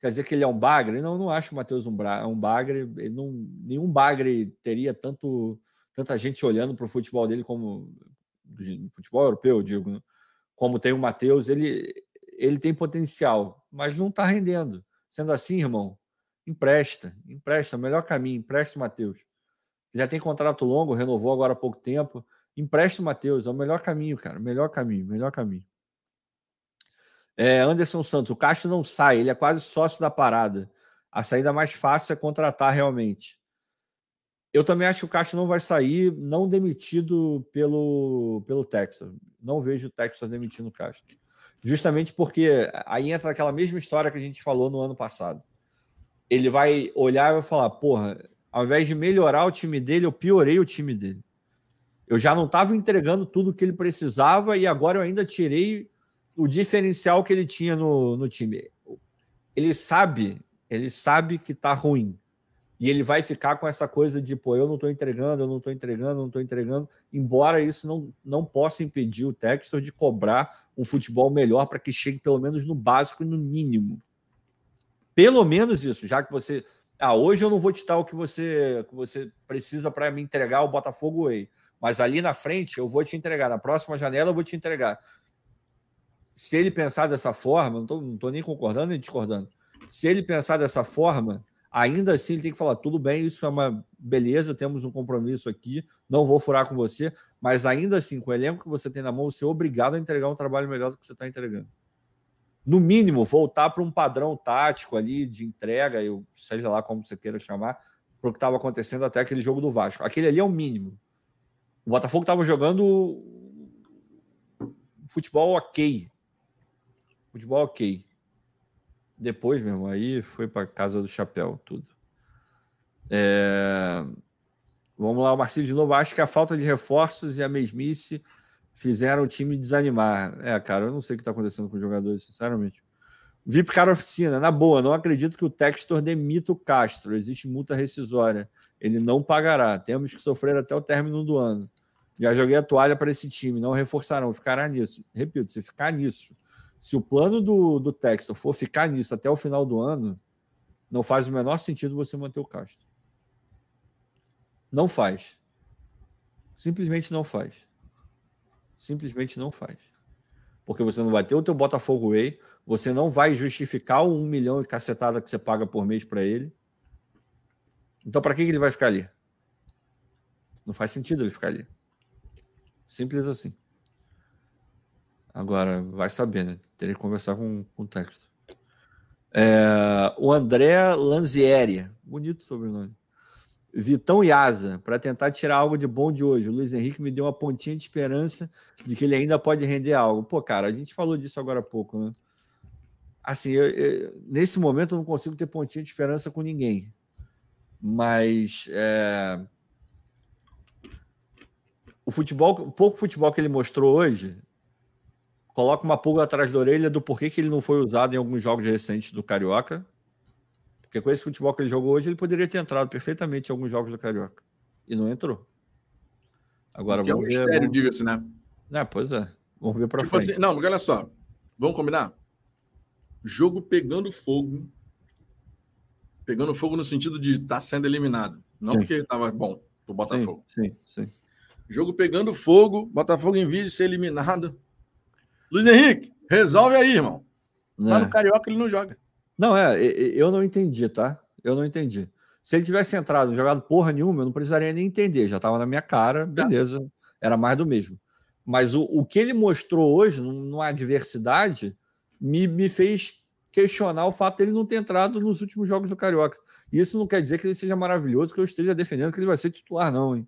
Quer dizer que ele é um bagre? Não, não acho o Matheus um, um bagre. Ele não, nenhum bagre teria tanto, tanta gente olhando para o futebol dele como futebol europeu, digo, né? como tem o Matheus, ele, ele tem potencial, mas não está rendendo. Sendo assim, irmão, empresta, empresta, melhor caminho, empresta o Matheus. Já tem contrato longo, renovou agora há pouco tempo. Empresta o Matheus, é o melhor caminho, cara. Melhor caminho, melhor caminho. É, Anderson Santos, o Castro não sai, ele é quase sócio da parada. A saída mais fácil é contratar realmente. Eu também acho que o Castro não vai sair, não demitido pelo, pelo Texas. Não vejo o Texas demitindo o Castro. Justamente porque aí entra aquela mesma história que a gente falou no ano passado. Ele vai olhar e vai falar: porra, ao invés de melhorar o time dele, eu piorei o time dele. Eu já não estava entregando tudo que ele precisava e agora eu ainda tirei o diferencial que ele tinha no, no time. Ele sabe, ele sabe que está ruim e ele vai ficar com essa coisa de, pô, eu não estou entregando, eu não estou entregando, eu não estou entregando, embora isso não, não possa impedir o Textor de cobrar um futebol melhor para que chegue pelo menos no básico e no mínimo. Pelo menos isso, já que você. Ah, hoje eu não vou te dar o que você, que você precisa para me entregar o Botafogo Way. Mas ali na frente eu vou te entregar. Na próxima janela eu vou te entregar. Se ele pensar dessa forma, não estou nem concordando nem discordando. Se ele pensar dessa forma, Ainda assim, ele tem que falar: tudo bem, isso é uma beleza, temos um compromisso aqui, não vou furar com você, mas ainda assim, com o elenco que você tem na mão, você é obrigado a entregar um trabalho melhor do que você está entregando. No mínimo, voltar para um padrão tático ali de entrega, eu, seja lá como você queira chamar, para o que estava acontecendo até aquele jogo do Vasco. Aquele ali é o mínimo. O Botafogo estava jogando futebol ok. Futebol ok. Depois, mesmo, aí foi para casa do chapéu, tudo. É... Vamos lá, o de novo. Acho que a falta de reforços e a mesmice fizeram o time desanimar. É, cara, eu não sei o que está acontecendo com os jogadores, sinceramente. VIP Cara Oficina, na boa, não acredito que o Textor demita o Castro. Existe multa rescisória. Ele não pagará. Temos que sofrer até o término do ano. Já joguei a toalha para esse time, não reforçarão, ficará nisso. Repito, se ficar nisso se o plano do, do Textor for ficar nisso até o final do ano, não faz o menor sentido você manter o Castro. Não faz. Simplesmente não faz. Simplesmente não faz. Porque você não vai ter o teu Botafogo Way, você não vai justificar o um milhão de cacetada que você paga por mês para ele. Então, para que ele vai ficar ali? Não faz sentido ele ficar ali. Simples assim. Agora, vai saber, né? Teria que conversar com, com o texto. É, o André Lanzieri, bonito sobrenome. Vitão Yaza, para tentar tirar algo de bom de hoje. O Luiz Henrique me deu uma pontinha de esperança de que ele ainda pode render algo. Pô, cara, a gente falou disso agora há pouco, né? Assim, eu, eu, nesse momento eu não consigo ter pontinha de esperança com ninguém. Mas é, o futebol, o pouco futebol que ele mostrou hoje, coloca uma pulga atrás da orelha do porquê que ele não foi usado em alguns jogos recentes do Carioca. Porque com esse futebol que ele jogou hoje, ele poderia ter entrado perfeitamente em alguns jogos do Carioca. E não entrou. Agora que vamos é um ver. mistério vamos... disso, né? É, pois é. Vamos ver para tipo frente. Assim, não, olha só. Vamos combinar? Jogo pegando fogo. Pegando fogo no sentido de estar tá sendo eliminado. Não sim. porque estava bom pro Botafogo. Sim, sim, sim. Jogo pegando fogo, Botafogo em vez de ser eliminado, Luiz Henrique, resolve aí, irmão. É. Lá no Carioca ele não joga. Não, é, eu não entendi, tá? Eu não entendi. Se ele tivesse entrado jogado porra nenhuma, eu não precisaria nem entender. Já estava na minha cara, beleza. Era mais do mesmo. Mas o, o que ele mostrou hoje, numa adversidade, me, me fez questionar o fato dele não ter entrado nos últimos jogos do Carioca. E isso não quer dizer que ele seja maravilhoso, que eu esteja defendendo que ele vai ser titular, não, hein?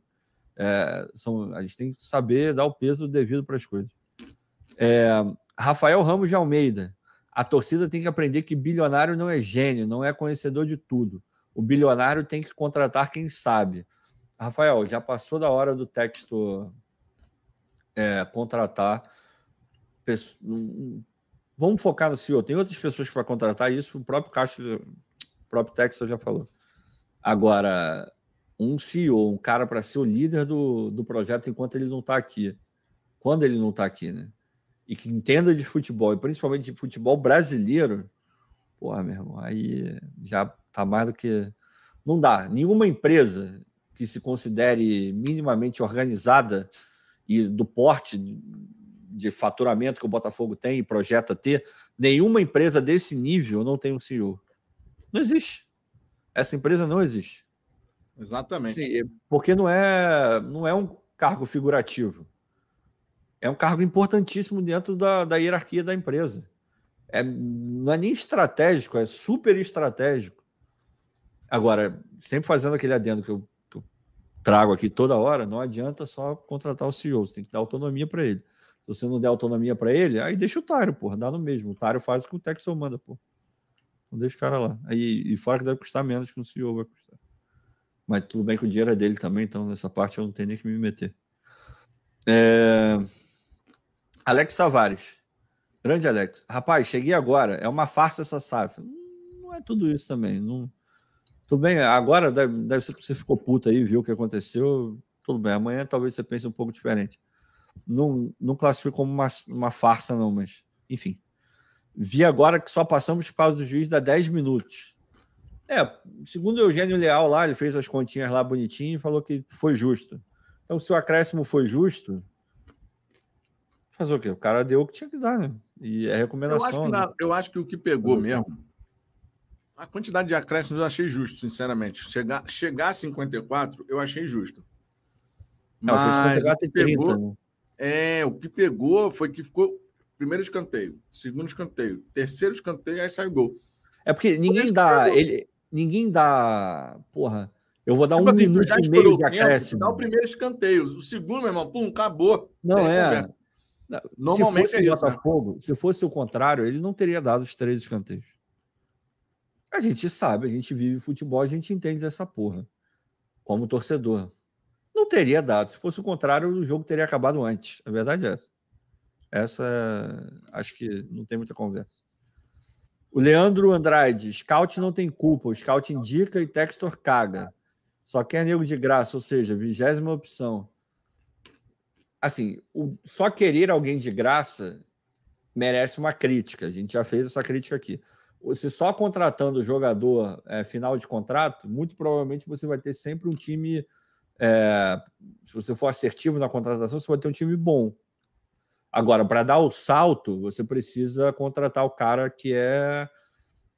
É, são, a gente tem que saber dar o peso devido para as coisas. É, Rafael Ramos de Almeida. A torcida tem que aprender que bilionário não é gênio, não é conhecedor de tudo. O bilionário tem que contratar quem sabe. Rafael, já passou da hora do texto é, contratar. Vamos focar no CEO. Tem outras pessoas para contratar isso, o próprio Castro, o próprio texto já falou. Agora, um CEO, um cara para ser o líder do, do projeto enquanto ele não está aqui. Quando ele não está aqui, né? E que entenda de futebol, e principalmente de futebol brasileiro, porra, meu irmão, aí já tá mais do que. Não dá. Nenhuma empresa que se considere minimamente organizada e do porte de faturamento que o Botafogo tem e projeta ter, nenhuma empresa desse nível não tem um CEO. Não existe. Essa empresa não existe. Exatamente. Sim, porque não é, não é um cargo figurativo é um cargo importantíssimo dentro da, da hierarquia da empresa. É, não é nem estratégico, é super estratégico. Agora, sempre fazendo aquele adendo que eu, que eu trago aqui toda hora, não adianta só contratar o CEO, você tem que dar autonomia para ele. Se você não der autonomia para ele, aí deixa o Tário, porra, dá no mesmo. O Tário faz o que o Texel manda, pô. Não deixa o cara lá. Aí, e fora que deve custar menos que o CEO vai custar. Mas tudo bem que o dinheiro é dele também, então nessa parte eu não tenho nem que me meter. É... Alex Tavares. Grande Alex. Rapaz, cheguei agora. É uma farsa essa SAF. Não é tudo isso também. Não... Tudo bem, agora deve, deve ser que você ficou puto aí, viu o que aconteceu. Tudo bem, amanhã talvez você pense um pouco diferente. Não, não classifico como uma, uma farsa, não, mas enfim. Vi agora que só passamos por causa do juiz da 10 minutos. É, segundo o Eugênio Leal lá, ele fez as continhas lá bonitinho e falou que foi justo. Então, se o acréscimo foi justo, Fazer o quê? O cara deu o que tinha que dar, né? E é recomendação. Eu acho que, né? na, eu acho que o que pegou mesmo. A quantidade de acréscimos eu achei justo, sinceramente. Chegar, chegar a 54, eu achei justo. Não, Mas o que pegou, 30, né? é, o que pegou foi que ficou primeiro escanteio, segundo escanteio, terceiro escanteio, aí sai o gol. É porque ninguém dá. Ele, ninguém dá. Porra, eu vou dar tipo um assim, minuto e meio de acréscimo. Dá o primeiro escanteio. O segundo, meu irmão, pum, acabou. Não é. Normalmente se fosse é isso, o né? Botafogo, né? se fosse o contrário, ele não teria dado os três escanteios. A gente sabe, a gente vive futebol, a gente entende dessa porra. Como torcedor. Não teria dado. Se fosse o contrário, o jogo teria acabado antes. A verdade é essa. Essa, acho que não tem muita conversa. O Leandro Andrade, scout não tem culpa, o scout indica e Textor caga. Só quer nego de graça, ou seja, vigésima opção. Assim, o, só querer alguém de graça merece uma crítica. A gente já fez essa crítica aqui. Se só contratando o jogador é, final de contrato, muito provavelmente você vai ter sempre um time. É, se você for assertivo na contratação, você vai ter um time bom. Agora, para dar o salto, você precisa contratar o cara que é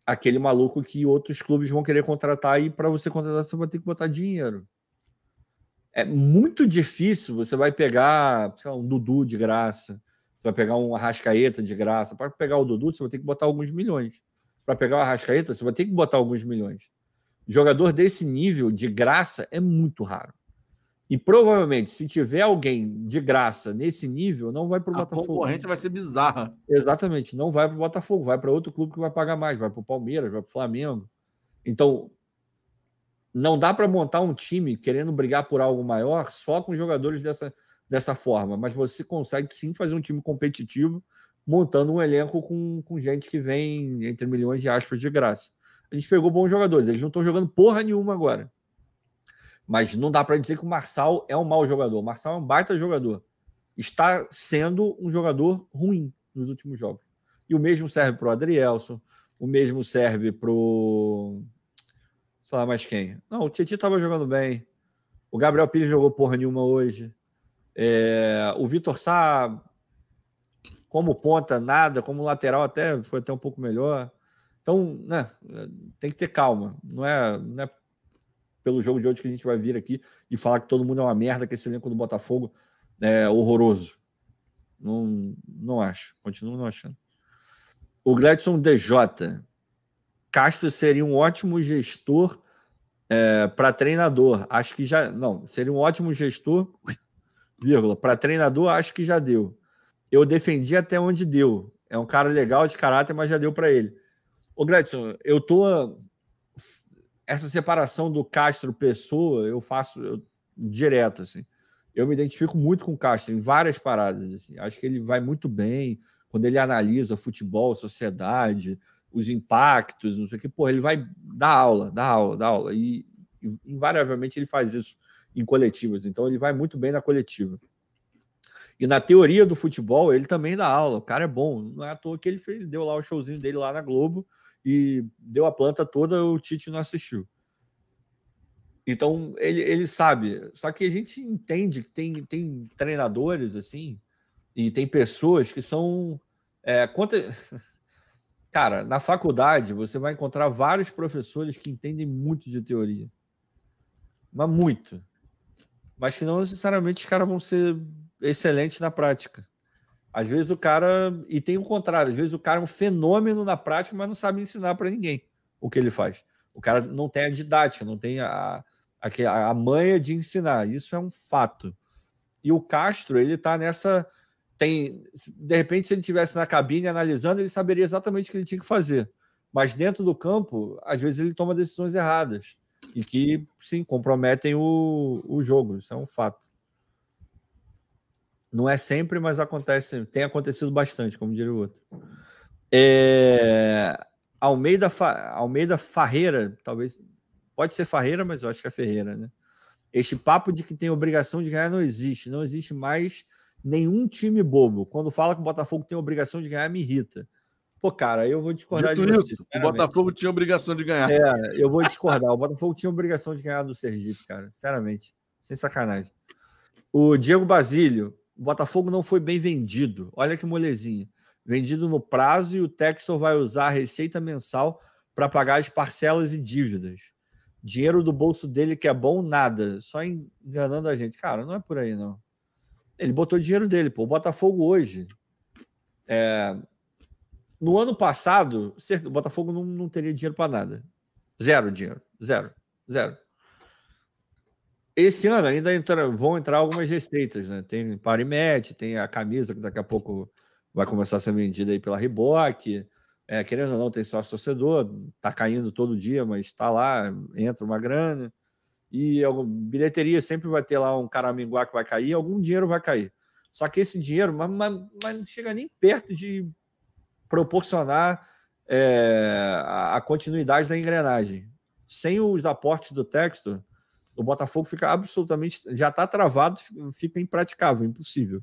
aquele maluco que outros clubes vão querer contratar e para você contratar você vai ter que botar dinheiro. É muito difícil, você vai pegar lá, um Dudu de graça, você vai pegar um Arrascaeta de graça. Para pegar o Dudu, você vai ter que botar alguns milhões. Para pegar o Arrascaeta, você vai ter que botar alguns milhões. Jogador desse nível de graça é muito raro. E provavelmente, se tiver alguém de graça nesse nível, não vai para o Botafogo. A concorrência vai ser bizarra. Exatamente, não vai para o Botafogo, vai para outro clube que vai pagar mais, vai para o Palmeiras, vai para o Flamengo. Então, não dá para montar um time querendo brigar por algo maior só com jogadores dessa, dessa forma, mas você consegue sim fazer um time competitivo montando um elenco com, com gente que vem entre milhões de aspas de graça. A gente pegou bons jogadores, eles não estão jogando porra nenhuma agora. Mas não dá para dizer que o Marçal é um mau jogador. O Marçal é um baita jogador. Está sendo um jogador ruim nos últimos jogos. E o mesmo serve para o Adrielson, o mesmo serve para o. Sei lá mais quem. Não, o Tietchan estava jogando bem. O Gabriel Pires jogou porra nenhuma hoje. É... o Vitor Sá, como ponta, nada. Como lateral, até foi até um pouco melhor. Então, né, tem que ter calma. Não é, não é pelo jogo de hoje que a gente vai vir aqui e falar que todo mundo é uma merda, que esse elenco do Botafogo é horroroso. Não, não acho. Continuo não achando. O Gladson DJ. Castro seria um ótimo gestor é, para treinador. Acho que já. Não, seria um ótimo gestor, vírgula. Para treinador, acho que já deu. Eu defendi até onde deu. É um cara legal de caráter, mas já deu para ele. Ô, Gladson, eu tô essa separação do Castro Pessoa eu faço eu, direto assim. Eu me identifico muito com o Castro em várias paradas assim. Acho que ele vai muito bem quando ele analisa futebol, sociedade, os impactos, não sei o que, pô, ele vai dar aula, dar aula, dar aula e, invariavelmente ele faz isso em coletivas. Então ele vai muito bem na coletiva. E na teoria do futebol, ele também dá aula. O cara é bom. Não é à toa que ele fez, deu lá o showzinho dele lá na Globo e deu a planta toda, o Tite não assistiu. Então, ele, ele sabe. Só que a gente entende que tem, tem treinadores assim, e tem pessoas que são. É. Cara, na faculdade você vai encontrar vários professores que entendem muito de teoria. Mas muito. Mas que não necessariamente os caras vão ser excelentes na prática. Às vezes o cara. E tem o contrário, às vezes o cara é um fenômeno na prática, mas não sabe ensinar para ninguém o que ele faz. O cara não tem a didática, não tem a, a, a manha de ensinar. Isso é um fato. E o Castro, ele está nessa. Tem, de repente, se ele estivesse na cabine analisando, ele saberia exatamente o que ele tinha que fazer. Mas dentro do campo, às vezes ele toma decisões erradas e que, sim, comprometem o, o jogo. Isso é um fato. Não é sempre, mas acontece, tem acontecido bastante, como diria o outro. É, Almeida, Almeida Farreira, talvez. Pode ser Farreira, mas eu acho que é Ferreira, né? Este papo de que tem obrigação de ganhar não existe. Não existe mais nenhum time bobo. Quando fala que o Botafogo tem obrigação de ganhar, me irrita. Pô, cara, eu vou discordar Dito de você. Isso, o Botafogo tinha obrigação de ganhar. É, eu vou discordar. O Botafogo tinha obrigação de ganhar do Sergipe, cara. Sinceramente. Sem sacanagem. O Diego Basílio, o Botafogo não foi bem vendido. Olha que molezinha. Vendido no prazo e o Textor vai usar a receita mensal para pagar as parcelas e dívidas. Dinheiro do bolso dele que é bom, nada. Só enganando a gente. Cara, não é por aí, não. Ele botou dinheiro dele, pô. O Botafogo hoje. É... No ano passado, o Botafogo não, não teria dinheiro para nada. Zero dinheiro. Zero. Zero. Esse ano ainda entra, vão entrar algumas receitas, né? Tem Parimet, tem a camisa que daqui a pouco vai começar a ser vendida aí pela Riboc. É, querendo ou não, tem sócio torcedor, tá caindo todo dia, mas está lá, entra uma grana. E a bilheteria sempre vai ter lá um caraminguá que vai cair, algum dinheiro vai cair. Só que esse dinheiro mas, mas, mas não chega nem perto de proporcionar é, a, a, continuidade da engrenagem. Sem os aportes do texto, o Botafogo fica absolutamente. Já está travado, fica impraticável, impossível.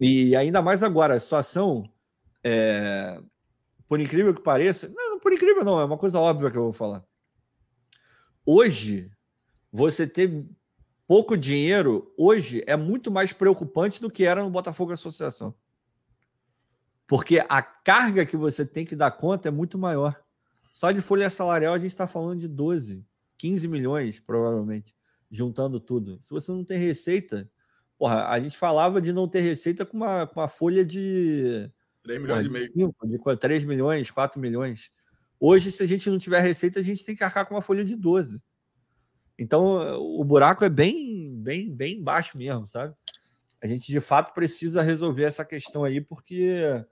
E ainda mais agora, a situação. É, por incrível que pareça, não, por incrível não, é uma coisa óbvia que eu vou falar. Hoje, você ter pouco dinheiro, hoje é muito mais preocupante do que era no Botafogo Associação. Porque a carga que você tem que dar conta é muito maior. Só de folha salarial a gente está falando de 12, 15 milhões, provavelmente, juntando tudo. Se você não tem receita, porra, a gente falava de não ter receita com uma, com uma folha de 3 milhões e meio. De 3 milhões, 4 milhões. Hoje, se a gente não tiver receita, a gente tem que arcar com uma folha de 12. Então, o buraco é bem, bem, bem baixo mesmo, sabe? A gente de fato precisa resolver essa questão aí, porque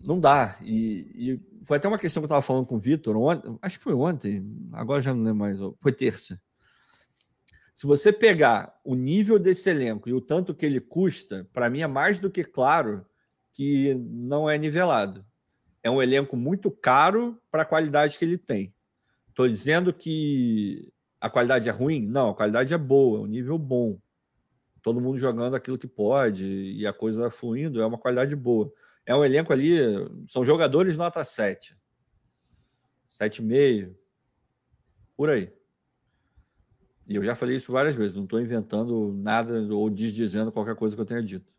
não dá. E, e foi até uma questão que eu estava falando com o Vitor, acho que foi ontem, agora já não lembro mais, foi terça. Se você pegar o nível desse elenco e o tanto que ele custa, para mim é mais do que claro que não é nivelado. É um elenco muito caro para a qualidade que ele tem. Estou dizendo que a qualidade é ruim? Não, a qualidade é boa, é um nível bom. Todo mundo jogando aquilo que pode e a coisa fluindo, é uma qualidade boa. É um elenco ali, são jogadores nota 7. 7,5. Por aí. E eu já falei isso várias vezes, não estou inventando nada ou desdizendo qualquer coisa que eu tenha dito.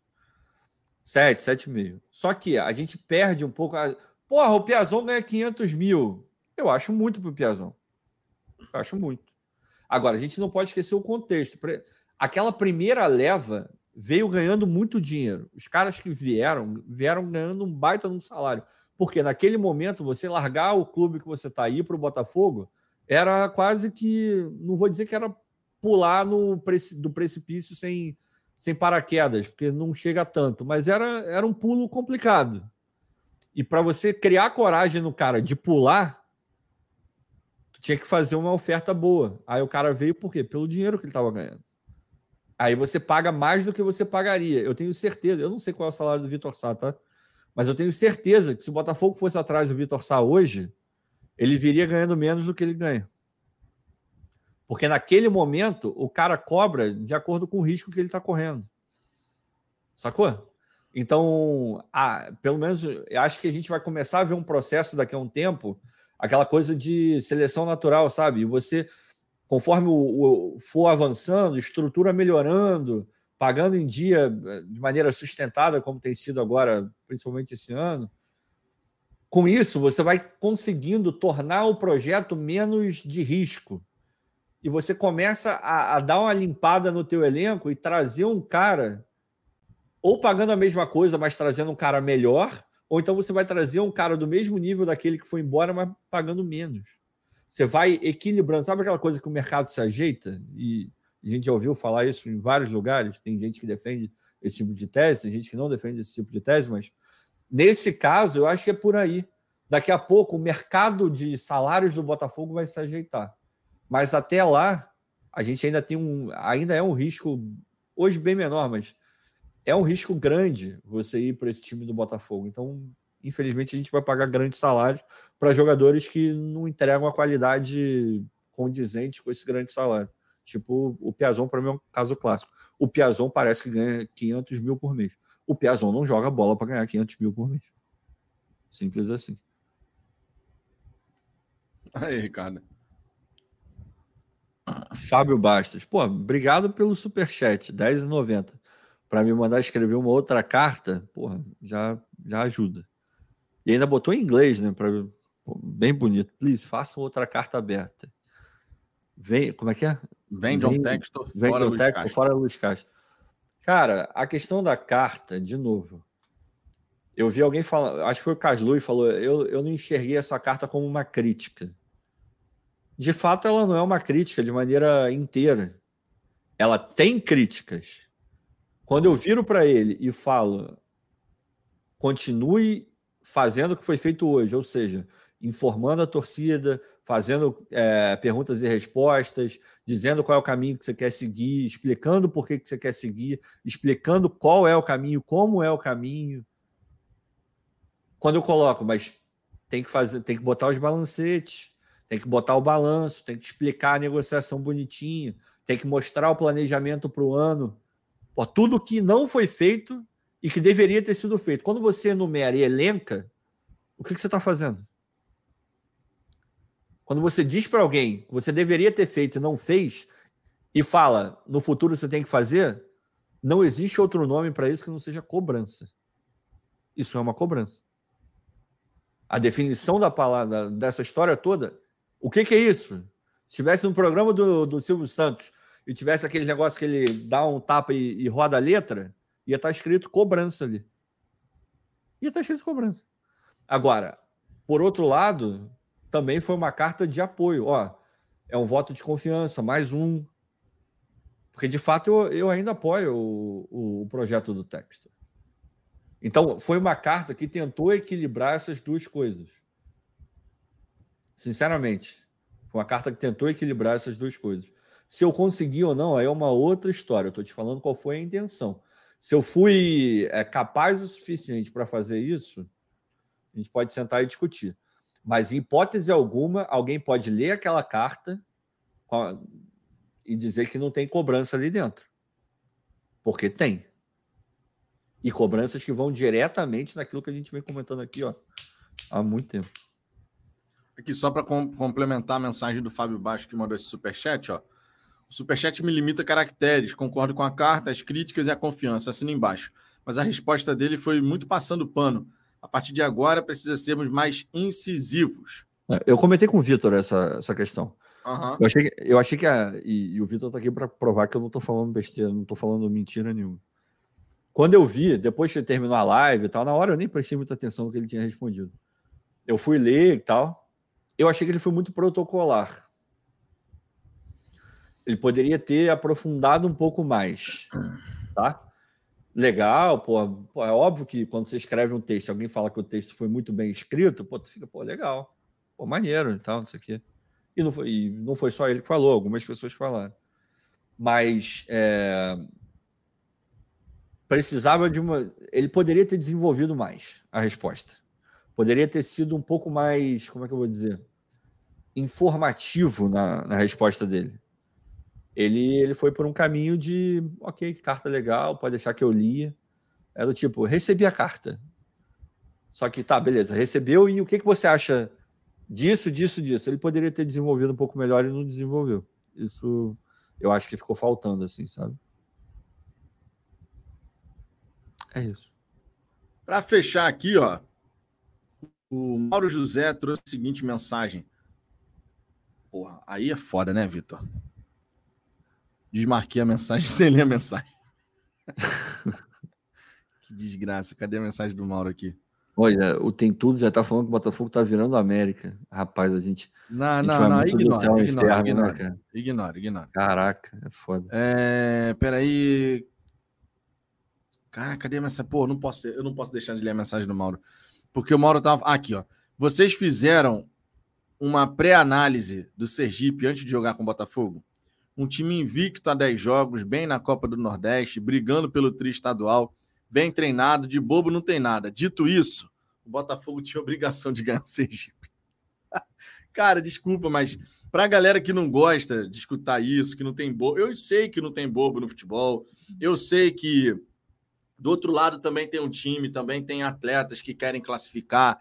7, 7,5. Só que a gente perde um pouco. A... Porra, o Piazon ganha 500 mil. Eu acho muito para o Piazon. Eu acho muito. Agora, a gente não pode esquecer o contexto. Aquela primeira leva veio ganhando muito dinheiro. Os caras que vieram, vieram ganhando um baita no salário. Porque naquele momento, você largar o clube que você está aí para o Botafogo era quase que, não vou dizer que era pular no do precipício sem, sem paraquedas, porque não chega tanto, mas era, era um pulo complicado. E para você criar coragem no cara de pular, tinha que fazer uma oferta boa. Aí o cara veio por quê? Pelo dinheiro que ele estava ganhando. Aí você paga mais do que você pagaria. Eu tenho certeza, eu não sei qual é o salário do Vitor Sá, tá? Mas eu tenho certeza que se o Botafogo fosse atrás do Vitor Sá hoje, ele viria ganhando menos do que ele ganha. Porque naquele momento o cara cobra de acordo com o risco que ele está correndo. Sacou? Então, ah, pelo menos acho que a gente vai começar a ver um processo daqui a um tempo, aquela coisa de seleção natural, sabe? Você, conforme o, o for avançando, estrutura melhorando, pagando em dia de maneira sustentada, como tem sido agora, principalmente esse ano, com isso, você vai conseguindo tornar o projeto menos de risco. E você começa a, a dar uma limpada no teu elenco e trazer um cara ou pagando a mesma coisa, mas trazendo um cara melhor, ou então você vai trazer um cara do mesmo nível daquele que foi embora, mas pagando menos. Você vai equilibrando. Sabe aquela coisa que o mercado se ajeita? E a gente já ouviu falar isso em vários lugares. Tem gente que defende esse tipo de tese, tem gente que não defende esse tipo de tese, mas Nesse caso, eu acho que é por aí. Daqui a pouco, o mercado de salários do Botafogo vai se ajeitar. Mas até lá, a gente ainda tem um. Ainda é um risco, hoje bem menor, mas é um risco grande você ir para esse time do Botafogo. Então, infelizmente, a gente vai pagar grandes salários para jogadores que não entregam a qualidade condizente com esse grande salário. Tipo, o Piazon, para mim, é um caso clássico. O Piazon parece que ganha 500 mil por mês o Piazon não joga bola para ganhar 500 mil por mês. Simples assim. Aí, Ricardo. Fábio Bastos. Pô, obrigado pelo superchat, R$10,90. Para me mandar escrever uma outra carta, porra, já, já ajuda. E ainda botou em inglês, né? Pra, bem bonito. Please, façam outra carta aberta. Vem, como é que é? Vem John Textor, vem fora, John Luiz Textor fora Luiz Castro. Cara, a questão da carta, de novo, eu vi alguém falar, acho que foi o Caslu e falou, eu, eu não enxerguei essa carta como uma crítica. De fato, ela não é uma crítica de maneira inteira. Ela tem críticas. Quando eu viro para ele e falo, continue fazendo o que foi feito hoje, ou seja, informando a torcida, fazendo é, perguntas e respostas, dizendo qual é o caminho que você quer seguir, explicando por que, que você quer seguir, explicando qual é o caminho, como é o caminho. Quando eu coloco, mas tem que fazer, tem que botar os balancetes, tem que botar o balanço, tem que explicar a negociação bonitinho, tem que mostrar o planejamento para o ano. Pô, tudo que não foi feito e que deveria ter sido feito. Quando você enumera e elenca, o que, que você está fazendo? Quando você diz para alguém que você deveria ter feito e não fez, e fala no futuro você tem que fazer, não existe outro nome para isso que não seja cobrança. Isso é uma cobrança. A definição da palavra dessa história toda, o que, que é isso? Se tivesse no programa do, do Silvio Santos e tivesse aquele negócio que ele dá um tapa e, e roda a letra, ia estar tá escrito cobrança ali. Ia estar tá escrito cobrança. Agora, por outro lado, também foi uma carta de apoio. Ó, é um voto de confiança, mais um. Porque, de fato, eu, eu ainda apoio o, o, o projeto do texto. Então, foi uma carta que tentou equilibrar essas duas coisas. Sinceramente, foi uma carta que tentou equilibrar essas duas coisas. Se eu consegui ou não, aí é uma outra história. Eu estou te falando qual foi a intenção. Se eu fui é, capaz o suficiente para fazer isso, a gente pode sentar e discutir. Mas, em hipótese alguma, alguém pode ler aquela carta e dizer que não tem cobrança ali dentro. Porque tem. E cobranças que vão diretamente naquilo que a gente vem comentando aqui ó, há muito tempo. Aqui, só para com complementar a mensagem do Fábio Baixo que mandou esse superchat, ó. O superchat me limita caracteres, concordo com a carta, as críticas e a confiança, assina embaixo. Mas a resposta dele foi muito passando pano. A partir de agora, precisa sermos mais incisivos. É, eu comentei com o Vitor essa, essa questão. Uhum. Eu, achei que, eu achei que a, e, e o Vitor está aqui para provar que eu não estou falando besteira, não estou falando mentira nenhuma. Quando eu vi, depois que terminou a live e tal, na hora eu nem prestei muita atenção no que ele tinha respondido. Eu fui ler e tal. Eu achei que ele foi muito protocolar. Ele poderia ter aprofundado um pouco mais, tá? legal, pô, pô, é óbvio que quando você escreve um texto, alguém fala que o texto foi muito bem escrito, pô, tu fica, pô, legal, pô, maneiro e tal, não sei o quê. E não foi, e não foi só ele que falou, algumas pessoas falaram. Mas é, precisava de uma. Ele poderia ter desenvolvido mais a resposta. Poderia ter sido um pouco mais, como é que eu vou dizer? Informativo na, na resposta dele ele, ele foi por um caminho de, ok, carta legal, pode deixar que eu lia. É do tipo, recebi a carta. Só que tá, beleza, recebeu e o que, que você acha disso, disso, disso? Ele poderia ter desenvolvido um pouco melhor e não desenvolveu. Isso eu acho que ficou faltando, assim, sabe? É isso. Para fechar aqui, ó, o Mauro José trouxe a seguinte mensagem. Porra, aí é foda, né, Vitor? Desmarquei a mensagem sem ler a mensagem. que desgraça. Cadê a mensagem do Mauro aqui? Olha, o Tem Tudo já tá falando que o Botafogo tá virando América. Rapaz, a gente. Não, a gente não, não. Ignora, ignora, né, ignora, né, ignora, ignora. Caraca, é foda. É, peraí. Cara, cadê a mensagem? Pô, não posso, eu não posso deixar de ler a mensagem do Mauro. Porque o Mauro tava. aqui, ó. Vocês fizeram uma pré-análise do Sergipe antes de jogar com o Botafogo? Um time invicto a 10 jogos, bem na Copa do Nordeste, brigando pelo tri estadual, bem treinado, de bobo não tem nada. Dito isso, o Botafogo tinha obrigação de ganhar o Sergipe. Cara, desculpa, mas para a galera que não gosta de escutar isso, que não tem bobo, eu sei que não tem bobo no futebol, eu sei que do outro lado também tem um time, também tem atletas que querem classificar,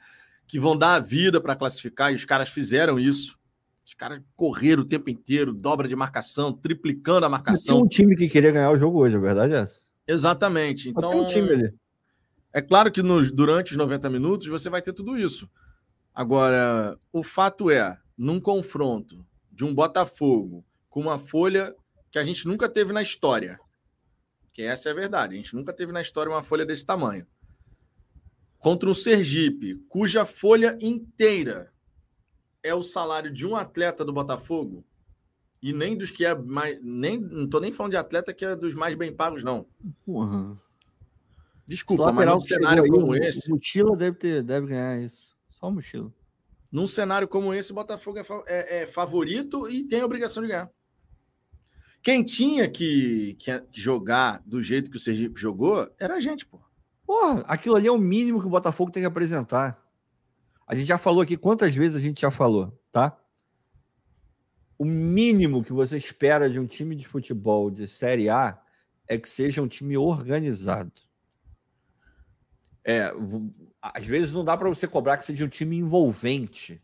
que vão dar a vida para classificar, e os caras fizeram isso. Os caras correram o tempo inteiro, dobra de marcação, triplicando a marcação. Tinha um time que queria ganhar o jogo hoje, a verdade é essa. Exatamente. Então, tem um time ali. É claro que nos, durante os 90 minutos você vai ter tudo isso. Agora, o fato é, num confronto de um Botafogo com uma folha que a gente nunca teve na história, que essa é a verdade, a gente nunca teve na história uma folha desse tamanho, contra um Sergipe, cuja folha inteira é o salário de um atleta do Botafogo, e nem dos que é mais. Nem, não tô nem falando de atleta que é dos mais bem pagos, não. Uhum. Desculpa, mas num cenário aí, como esse. Mochila deve, ter, deve ganhar isso. Só mochila. Num cenário como esse, o Botafogo é, é, é favorito e tem a obrigação de ganhar. Quem tinha que, que, jogar do jeito que o Sergipe jogou era a gente, pô. Porra, aquilo ali é o mínimo que o Botafogo tem que apresentar. A gente já falou aqui quantas vezes a gente já falou, tá? O mínimo que você espera de um time de futebol de Série A é que seja um time organizado. É, às vezes não dá para você cobrar que seja um time envolvente,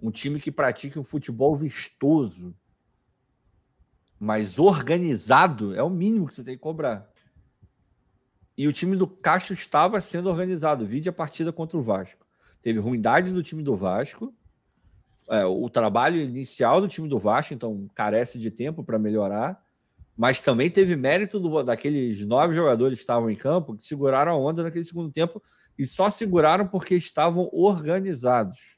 um time que pratique um futebol vistoso, mas organizado é o mínimo que você tem que cobrar. E o time do Castro estava sendo organizado. Vide a partida contra o Vasco. Teve ruindade do time do Vasco, é, o trabalho inicial do time do Vasco, então carece de tempo para melhorar mas também teve mérito do, daqueles nove jogadores que estavam em campo que seguraram a onda naquele segundo tempo e só seguraram porque estavam organizados.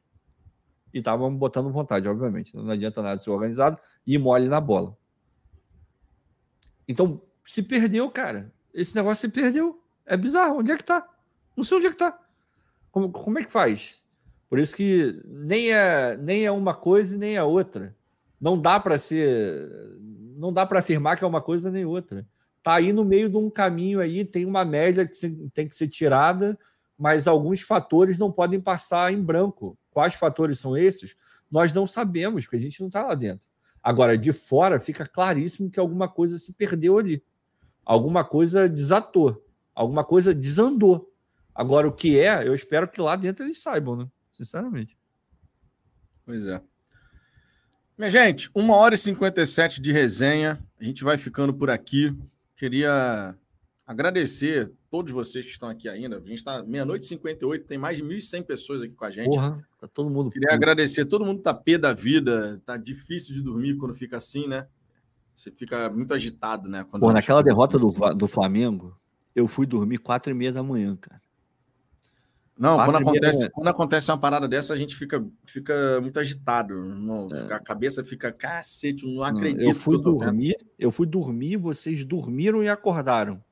E estavam botando vontade, obviamente. Não adianta nada ser organizado e mole na bola. Então, se perdeu, cara. Esse negócio se perdeu. É bizarro. Onde é que tá? Não sei onde é que tá. Como, como é que faz? Por isso que nem é, nem é uma coisa e nem é outra. Não dá para ser não dá para afirmar que é uma coisa nem outra. Está aí no meio de um caminho aí, tem uma média que tem que ser tirada, mas alguns fatores não podem passar em branco. Quais fatores são esses? Nós não sabemos, porque a gente não está lá dentro. Agora, de fora, fica claríssimo que alguma coisa se perdeu ali. Alguma coisa desatou. Alguma coisa desandou. Agora, o que é, eu espero que lá dentro eles saibam, né? Sinceramente. Pois é. Minha gente, uma hora e 57 de resenha. A gente vai ficando por aqui. Queria agradecer todos vocês que estão aqui ainda. A gente está meia-noite e 58, tem mais de 1.100 pessoas aqui com a gente. Porra, tá todo mundo. Queria agradecer. Todo mundo tá pé da vida. Tá difícil de dormir quando fica assim, né? Você fica muito agitado, né? Quando Pô, naquela derrota do, do Flamengo, eu fui dormir quatro e meia da manhã, cara. Não, quando acontece, quando acontece uma parada dessa, a gente fica, fica muito agitado. Não, é. A cabeça fica, cacete, não acredito. Eu fui eu dormir, eu fui dormir, vocês dormiram e acordaram.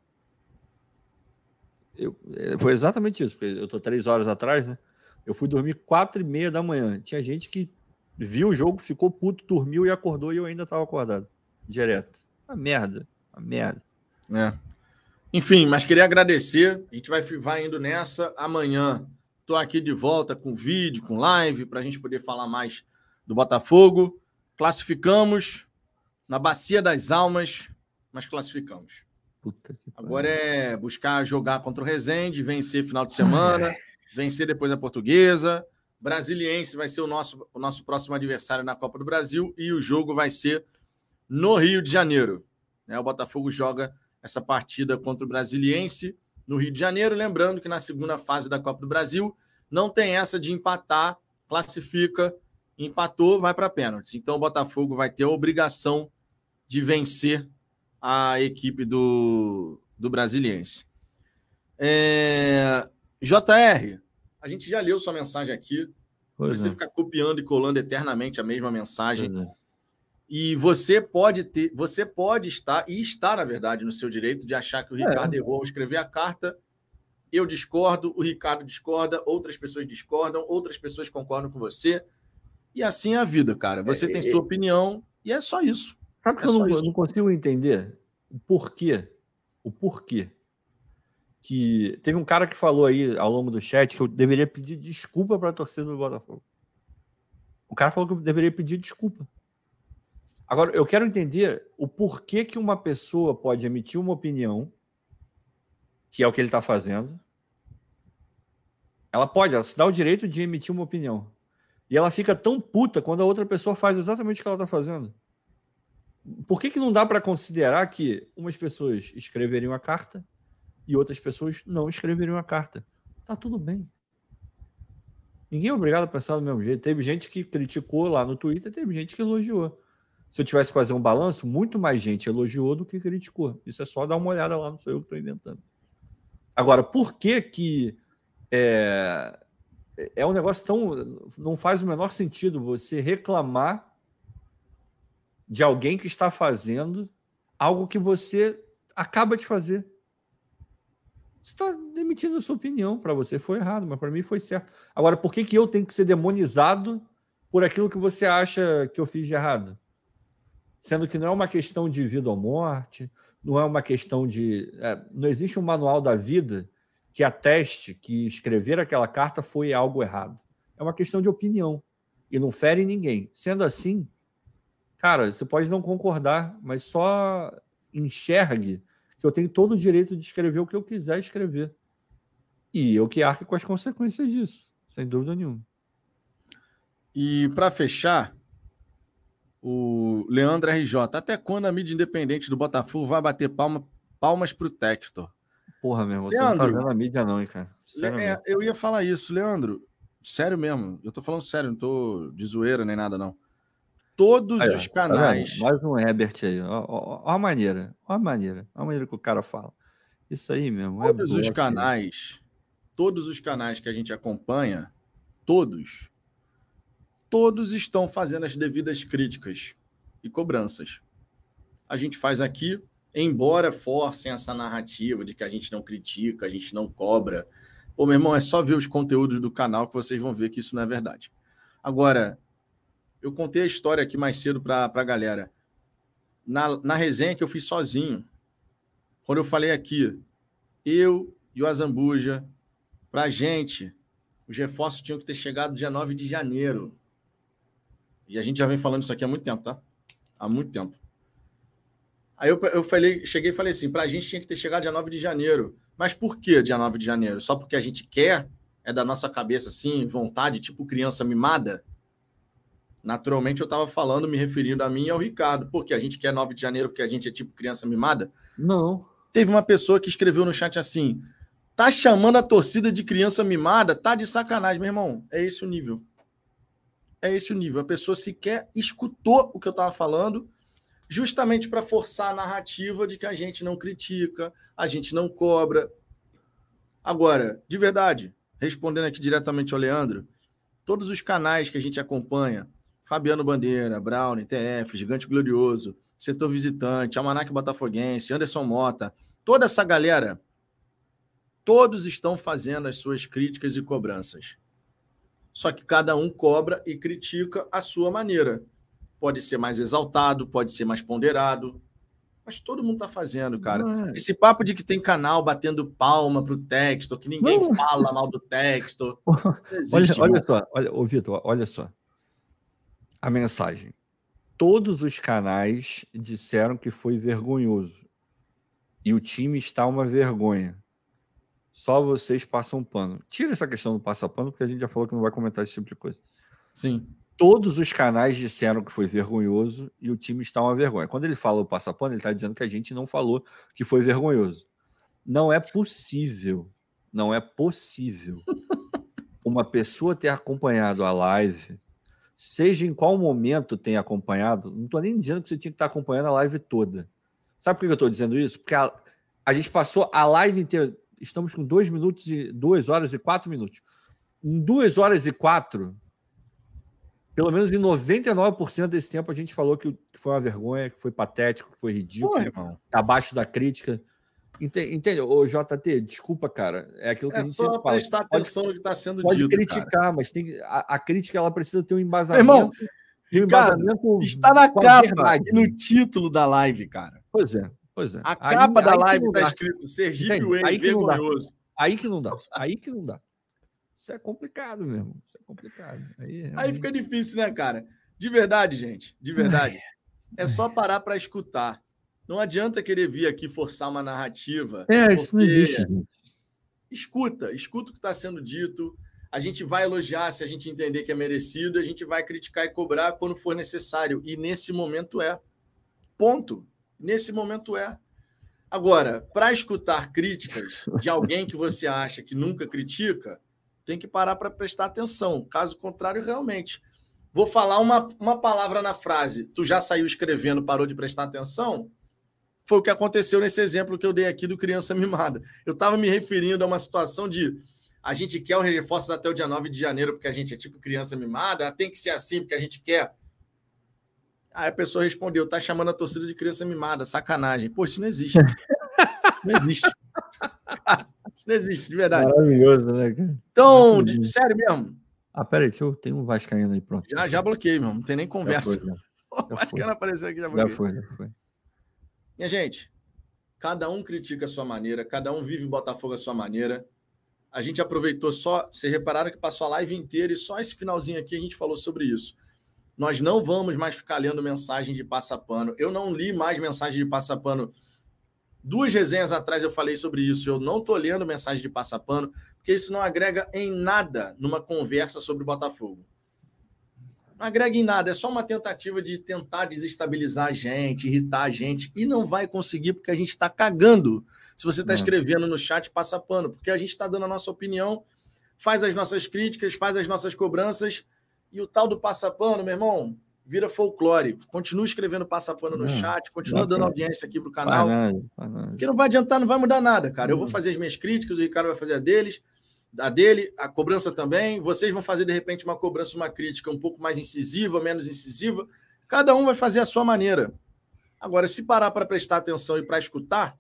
Eu, é, foi exatamente isso, porque eu tô três horas atrás, né? Eu fui dormir quatro e meia da manhã. Tinha gente que viu o jogo, ficou puto, dormiu e acordou e eu ainda tava acordado. Direto. A merda. A merda. É. Enfim, mas queria agradecer. A gente vai, vai indo nessa. Amanhã estou aqui de volta com vídeo, com live, para a gente poder falar mais do Botafogo. Classificamos na Bacia das Almas, mas classificamos. Agora é buscar jogar contra o Rezende, vencer final de semana, vencer depois a portuguesa. Brasiliense vai ser o nosso, o nosso próximo adversário na Copa do Brasil e o jogo vai ser no Rio de Janeiro. Né? O Botafogo joga essa partida contra o Brasiliense no Rio de Janeiro. Lembrando que na segunda fase da Copa do Brasil não tem essa de empatar, classifica, empatou, vai para pênaltis. Então o Botafogo vai ter a obrigação de vencer a equipe do, do Brasiliense. É... JR, a gente já leu sua mensagem aqui. Pois você é. ficar copiando e colando eternamente a mesma mensagem. É. E você pode ter, você pode estar, e está, na verdade, no seu direito de achar que o é. Ricardo é. errou ao escrever a carta. Eu discordo, o Ricardo discorda, outras pessoas discordam, outras pessoas concordam com você. E assim é a vida, cara. Você é, tem é, sua opinião e é só isso. Sabe que é eu não, não, consigo entender o porquê? O porquê que teve um cara que falou aí ao longo do chat que eu deveria pedir desculpa para a torcida do Botafogo. O cara falou que eu deveria pedir desculpa. Agora, eu quero entender o porquê que uma pessoa pode emitir uma opinião, que é o que ele está fazendo. Ela pode, ela se dá o direito de emitir uma opinião. E ela fica tão puta quando a outra pessoa faz exatamente o que ela está fazendo. Por que, que não dá para considerar que umas pessoas escreveriam a carta e outras pessoas não escreveriam a carta. Tá tudo bem. Ninguém é obrigado a pensar do mesmo jeito. Teve gente que criticou lá no Twitter, teve gente que elogiou. Se eu tivesse que fazer um balanço, muito mais gente elogiou do que criticou. Isso é só dar uma olhada lá, não sou eu que estou inventando. Agora, por que que é, é um negócio tão. Não faz o menor sentido você reclamar de alguém que está fazendo algo que você acaba de fazer. Você está demitindo a sua opinião. Para você foi errado, mas para mim foi certo. Agora, por que, que eu tenho que ser demonizado por aquilo que você acha que eu fiz de errado? Sendo que não é uma questão de vida ou morte, não é uma questão de. É, não existe um manual da vida que ateste que escrever aquela carta foi algo errado. É uma questão de opinião e não fere ninguém. Sendo assim, cara, você pode não concordar, mas só enxergue que eu tenho todo o direito de escrever o que eu quiser escrever. E eu que arque com as consequências disso, sem dúvida nenhuma. E para fechar, o Leandro RJ, até quando a mídia independente do Botafogo vai bater palma, palmas para o Textor? Porra, mesmo, você Leandro, não tá vendo a mídia, não, hein, cara. Sério é, eu ia falar isso, Leandro. Sério mesmo, eu tô falando sério, não tô de zoeira nem nada, não. Todos aí, os tá canais. Tá mais um Herbert aí, ó, ó, ó, a maneira, ó a maneira, ó a maneira que o cara fala. Isso aí mesmo. É todos é os canais, todos os canais que a gente acompanha, todos, todos estão fazendo as devidas críticas e cobranças. A gente faz aqui, embora forcem essa narrativa de que a gente não critica, a gente não cobra. Pô, meu irmão, é só ver os conteúdos do canal que vocês vão ver que isso não é verdade. Agora, eu contei a história aqui mais cedo para a galera. Na, na resenha que eu fiz sozinho, quando eu falei aqui, eu e o Azambuja, para gente, os reforços tinham que ter chegado dia 9 de janeiro. E a gente já vem falando isso aqui há muito tempo, tá? Há muito tempo. Aí eu, eu falei, cheguei e falei assim: para a gente tinha que ter chegado dia 9 de janeiro. Mas por que dia 9 de janeiro? Só porque a gente quer? É da nossa cabeça, assim, vontade, tipo criança mimada? Naturalmente, eu estava falando, me referindo a mim e ao Ricardo. Porque a gente quer 9 de janeiro porque a gente é tipo criança mimada? Não. Teve uma pessoa que escreveu no chat assim: tá chamando a torcida de criança mimada? Tá de sacanagem, meu irmão. É esse o nível. É esse o nível. A pessoa sequer escutou o que eu estava falando justamente para forçar a narrativa de que a gente não critica, a gente não cobra. Agora, de verdade, respondendo aqui diretamente ao Leandro, todos os canais que a gente acompanha, Fabiano Bandeira, Brown, TF, Gigante Glorioso, Setor Visitante, Almanac Botafoguense, Anderson Mota, toda essa galera, todos estão fazendo as suas críticas e cobranças. Só que cada um cobra e critica a sua maneira pode ser mais exaltado, pode ser mais ponderado. Mas todo mundo está fazendo, cara. É. Esse papo de que tem canal batendo palma pro texto, que ninguém fala mal do texto. Existe, olha, olha só, olha, ô Vitor, olha só. A mensagem. Todos os canais disseram que foi vergonhoso. E o time está uma vergonha. Só vocês passam pano. Tira essa questão do passa pano, porque a gente já falou que não vai comentar esse tipo de coisa. Sim todos os canais disseram que foi vergonhoso e o time está uma vergonha. Quando ele fala o passapano, ele está dizendo que a gente não falou que foi vergonhoso. Não é possível, não é possível uma pessoa ter acompanhado a live, seja em qual momento tem acompanhado, não estou nem dizendo que você tinha que estar acompanhando a live toda. Sabe por que eu estou dizendo isso? Porque a, a gente passou a live inteira, estamos com dois minutos e duas horas e quatro minutos. Em duas horas e quatro, pelo menos em 99% desse tempo a gente falou que foi uma vergonha, que foi patético, que foi ridículo, Pô, abaixo da crítica. Entende? Ô, JT, desculpa, cara. É aquilo que é a gente só sempre prestar fala. atenção no que está sendo pode dito. Pode criticar, cara. mas tem, a, a, crítica ela precisa ter um embasamento. Irmão, um embasamento está na capa no título da live, cara. Pois é, pois é. A aí, capa da live está escrito Sergipe Way, vergonhoso. Aí que não dá. Aí que não dá. Isso é complicado mesmo. Isso é complicado. Aí, realmente... Aí fica difícil, né, cara? De verdade, gente. De verdade. é só parar para escutar. Não adianta querer vir aqui forçar uma narrativa. É, isso não existe. Escuta, escuta o que está sendo dito. A gente vai elogiar se a gente entender que é merecido, a gente vai criticar e cobrar quando for necessário. E nesse momento é. Ponto. Nesse momento é. Agora, para escutar críticas de alguém que você acha que nunca critica, tem que parar para prestar atenção. Caso contrário, realmente. Vou falar uma, uma palavra na frase. Tu já saiu escrevendo, parou de prestar atenção? Foi o que aconteceu nesse exemplo que eu dei aqui do criança mimada. Eu estava me referindo a uma situação de a gente quer o reforços até o dia 9 de janeiro, porque a gente é tipo criança mimada, tem que ser assim, porque a gente quer. Aí a pessoa respondeu: tá chamando a torcida de criança mimada, sacanagem. Pô, isso não existe. não existe. isso não existe, de verdade. Maravilhoso, né, cara? Então, de, sério mesmo. Ah, peraí, que eu tenho um Vascaíno aí pronto. Já, já bloqueei, meu. Não tem nem conversa. Já foi, já. o Vascaíno apareceu aqui, já bloqueei. Já foi, já foi. Minha gente, cada um critica a sua maneira, cada um vive Botafogo a sua maneira. A gente aproveitou só, vocês repararam que passou a live inteira e só esse finalzinho aqui a gente falou sobre isso. Nós não vamos mais ficar lendo mensagens de passapano. Eu não li mais mensagens de passapano. Duas resenhas atrás eu falei sobre isso. Eu não estou lendo mensagem de passapano, porque isso não agrega em nada numa conversa sobre o Botafogo. Não agrega em nada, é só uma tentativa de tentar desestabilizar a gente, irritar a gente, e não vai conseguir porque a gente está cagando. Se você está é. escrevendo no chat, passa pano, porque a gente está dando a nossa opinião, faz as nossas críticas, faz as nossas cobranças, e o tal do passapano, meu irmão, vira folclore. Continua escrevendo passapano no chat, continua dando audiência aqui pro canal. Nada, porque não vai adiantar, não vai mudar nada, cara. Eu vou fazer as minhas críticas, o Ricardo vai fazer a deles a dele, a cobrança também. Vocês vão fazer, de repente, uma cobrança, uma crítica um pouco mais incisiva, menos incisiva. Cada um vai fazer a sua maneira. Agora, se parar para prestar atenção e para escutar,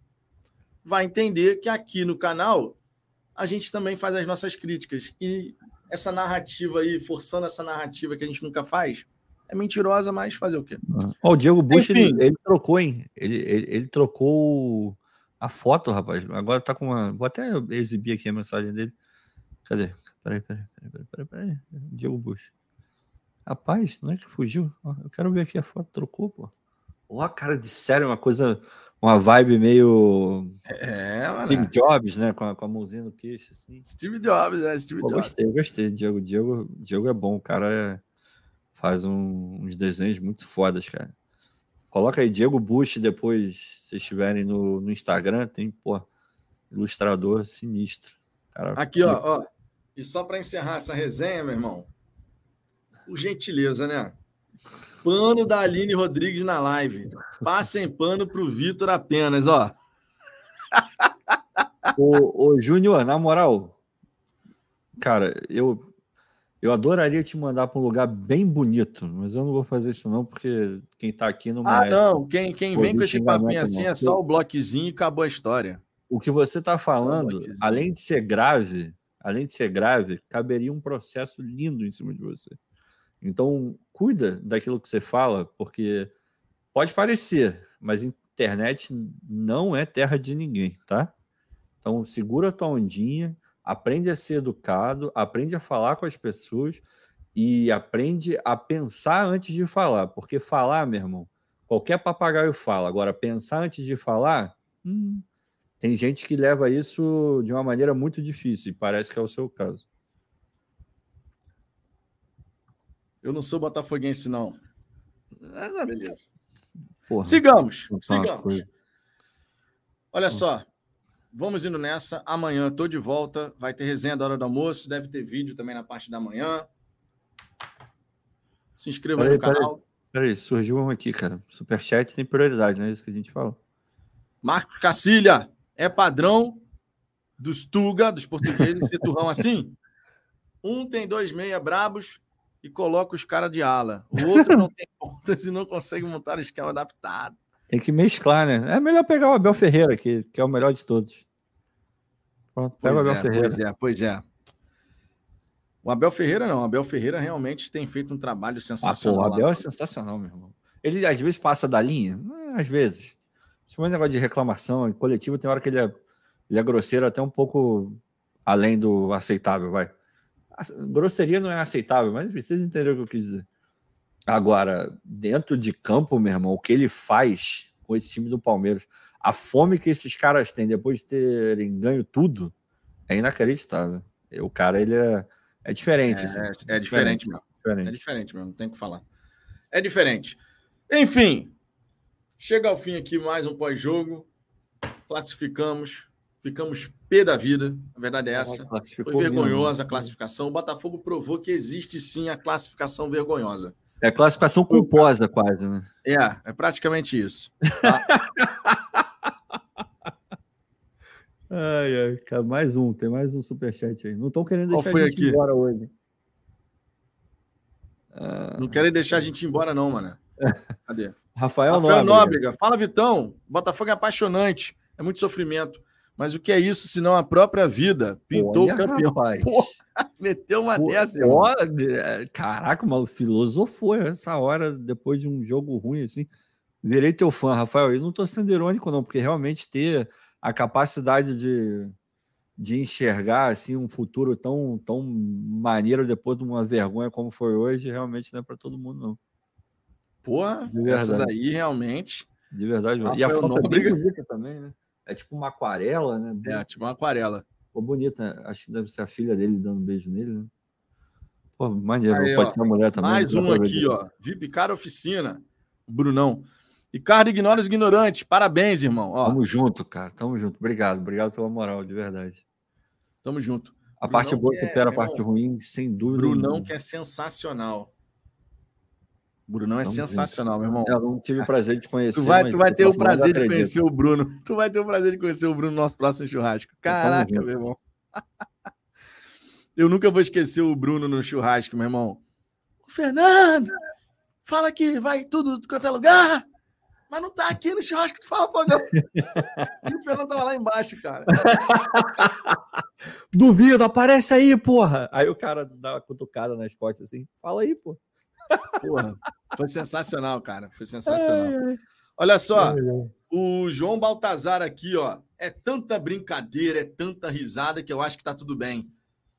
vai entender que aqui no canal a gente também faz as nossas críticas. E essa narrativa aí, forçando essa narrativa que a gente nunca faz, é mentirosa, mas fazer o quê? Ó, o Diego Bush, ele, ele, trocou, hein? Ele, ele, ele, trocou a foto, rapaz. Agora tá com uma. Vou até exibir aqui a mensagem dele. Cadê? Peraí, peraí, peraí, peraí, peraí. Diego Bush. Rapaz, não é que fugiu? Eu quero ver aqui a foto, trocou, pô. Ó, a cara de sério, uma coisa, uma vibe meio. É, mano. Steve Jobs, né? Com a, com a mãozinha no queixo, assim. Steve Jobs, é, Steve pô, Jobs. Gostei, gostei. Diego, Diego, Diego é bom, o cara é, faz um, uns desenhos muito fodas, cara. Coloca aí Diego Bush depois, se estiverem no, no Instagram, tem, pô, ilustrador sinistro. Cara, Aqui, ó, ó, e só para encerrar essa resenha, meu irmão, por gentileza, né? Pano da Aline Rodrigues na live. Passem pano para o Vitor apenas, ó. Ô, ô Júnior, na moral, cara, eu, eu adoraria te mandar para um lugar bem bonito, mas eu não vou fazer isso não, porque quem está aqui não Ah, não, quem, quem vem com esse papinho assim não. é só o bloquezinho e acabou a história. O que você está falando, além de ser grave, além de ser grave, caberia um processo lindo em cima de você. Então, cuida daquilo que você fala, porque pode parecer, mas internet não é terra de ninguém, tá? Então, segura a tua ondinha, aprende a ser educado, aprende a falar com as pessoas e aprende a pensar antes de falar, porque falar, meu irmão, qualquer papagaio fala. Agora, pensar antes de falar, hum, tem gente que leva isso de uma maneira muito difícil, e parece que é o seu caso. Eu não sou botafoguense, não. Beleza. Porra, sigamos, sigamos. Olha só, vamos indo nessa. Amanhã estou de volta. Vai ter resenha da hora do almoço. Deve ter vídeo também na parte da manhã. Se inscreva aí no canal. Peraí, surgiu um aqui, cara. Superchat tem prioridade, não é isso que a gente fala? Marco Cacilha é padrão dos Tuga, dos portugueses, ser turrão assim? Um tem dois meia brabos e coloca os caras de ala. O outro não tem pontas e não consegue montar o esquema adaptado. Tem que mesclar, né? É melhor pegar o Abel Ferreira, que, que é o melhor de todos. Pronto, pega pois o Abel é, Ferreira. Pois é, pois é. O Abel Ferreira não. O Abel Ferreira realmente tem feito um trabalho sensacional. Ah, pô, o Abel lá. é sensacional, meu irmão. Ele às vezes passa da linha, às vezes. Principalmente negócio de reclamação, em coletivo tem hora que ele é, ele é grosseiro até um pouco além do aceitável, vai. Grosseria não é aceitável, mas precisa entender o que eu quis dizer. Agora, dentro de campo, meu irmão, o que ele faz com esse time do Palmeiras, a fome que esses caras têm depois de terem ganho tudo, é inacreditável. O cara, ele é, é diferente. É, assim. é, é diferente, mesmo. Diferente. É diferente mesmo, não tem o que falar. É diferente. Enfim, Chega ao fim aqui mais um pós-jogo. classificamos, ficamos pé da vida, a verdade é essa. Foi vergonhosa a classificação. O Botafogo provou que existe sim a classificação vergonhosa. É classificação culposa, quase, né? É, é praticamente isso. Tá? ai, ai, cara, mais um, tem mais um superchat aí. Não estão querendo deixar a gente aqui? embora hoje. Não querem deixar a gente embora, não, mano. Cadê? Rafael, Rafael Nóbrega. Nóbrega. Fala, Vitão. Botafogo é apaixonante. É muito sofrimento. Mas o que é isso, senão a própria vida? Pintou Olha, o campeão. meteu uma Pô, dessa. Olha, caraca, mal filosofou essa hora, depois de um jogo ruim assim. Virei teu fã, Rafael. Eu não estou sendo irônico, não, porque realmente ter a capacidade de, de enxergar assim um futuro tão, tão maneiro depois de uma vergonha como foi hoje, realmente não é para todo mundo, não. Porra, essa daí realmente. De verdade. Rafael e a é bem bonita também, né? É tipo uma aquarela, né? É, tipo uma aquarela. Ficou bonita. Né? Acho que deve ser a filha dele dando um beijo nele, né? Pô, maneiro. Aí, Pode ó, ser a mulher também. Mais um aqui, ó. VIP Cara Oficina. Brunão. Ricardo Ignora os Ignorantes. Parabéns, irmão. Ó. Tamo junto, cara. Tamo junto. Obrigado. Obrigado pela moral, de verdade. Tamo junto. A Brunão parte boa supera é, a parte ruim, sem dúvida. Brunão nenhuma. que é sensacional. Brunão é então, sensacional, meu irmão. Eu não tive o prazer de conhecer. Tu vai, tu vai ter o prazer de conhecer o Bruno. Tu vai ter o prazer de conhecer o Bruno no nosso próximo churrasco. Caraca, meu irmão. Eu nunca vou esquecer o Bruno no churrasco, meu irmão. O Fernando, fala que vai tudo quanto é lugar, mas não tá aqui no churrasco, tu fala, não. E o Fernando tava lá embaixo, cara. Duvido, aparece aí, porra. Aí o cara dá uma cutucada nas costas assim, fala aí, pô. Porra, foi sensacional, cara. Foi sensacional. Olha só, o João Baltazar aqui, ó. É tanta brincadeira, é tanta risada que eu acho que tá tudo bem.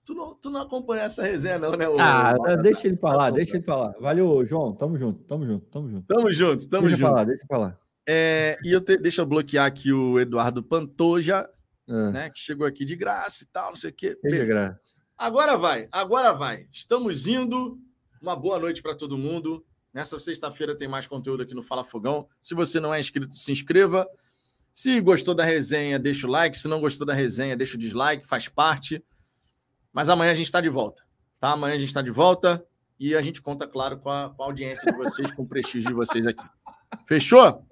Tu não, tu não acompanha essa resenha, não, né? Ah, deixa ele falar, deixa ele falar. Valeu, João. Tamo junto, tamo junto, tamo junto. Tamo junto, tamo deixa junto. Falar, deixa eu falar. É, e eu te, deixa eu bloquear aqui o Eduardo Pantoja, é. né? Que chegou aqui de graça e tal, não sei o quê. De graça. Agora vai, agora vai. Estamos indo uma boa noite para todo mundo. Nessa sexta-feira tem mais conteúdo aqui no Fala Fogão. Se você não é inscrito, se inscreva. Se gostou da resenha, deixa o like. Se não gostou da resenha, deixa o dislike, faz parte. Mas amanhã a gente está de volta. Tá? Amanhã a gente está de volta e a gente conta, claro, com a, com a audiência de vocês, com o prestígio de vocês aqui. Fechou?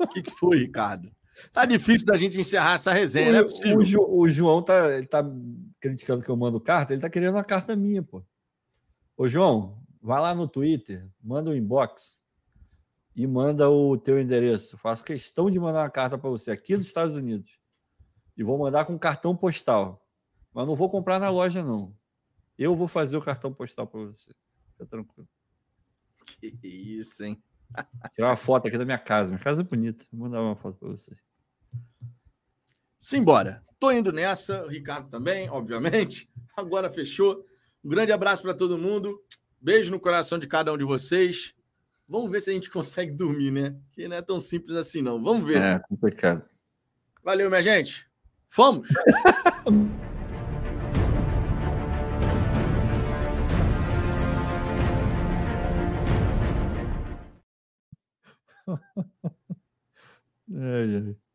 O que, que foi, Ricardo? Tá difícil da gente encerrar essa resenha, o, não é possível. O, o João tá, tá criticando que eu mando carta, ele tá querendo uma carta minha, pô. Ô, João, vai lá no Twitter, manda um inbox e manda o teu endereço. Faço questão de mandar uma carta para você aqui dos Estados Unidos. E vou mandar com cartão postal. Mas não vou comprar na loja, não. Eu vou fazer o cartão postal para você. Fica tranquilo. Que isso, hein? Tirar uma foto aqui da minha casa. Minha casa é bonita. Vou mandar uma foto para você. Simbora. Tô indo nessa. O Ricardo também, obviamente. Agora fechou. Um grande abraço para todo mundo. Beijo no coração de cada um de vocês. Vamos ver se a gente consegue dormir, né? Que não é tão simples assim, não. Vamos ver. É complicado. Valeu, minha gente. Fomos! ai, ai.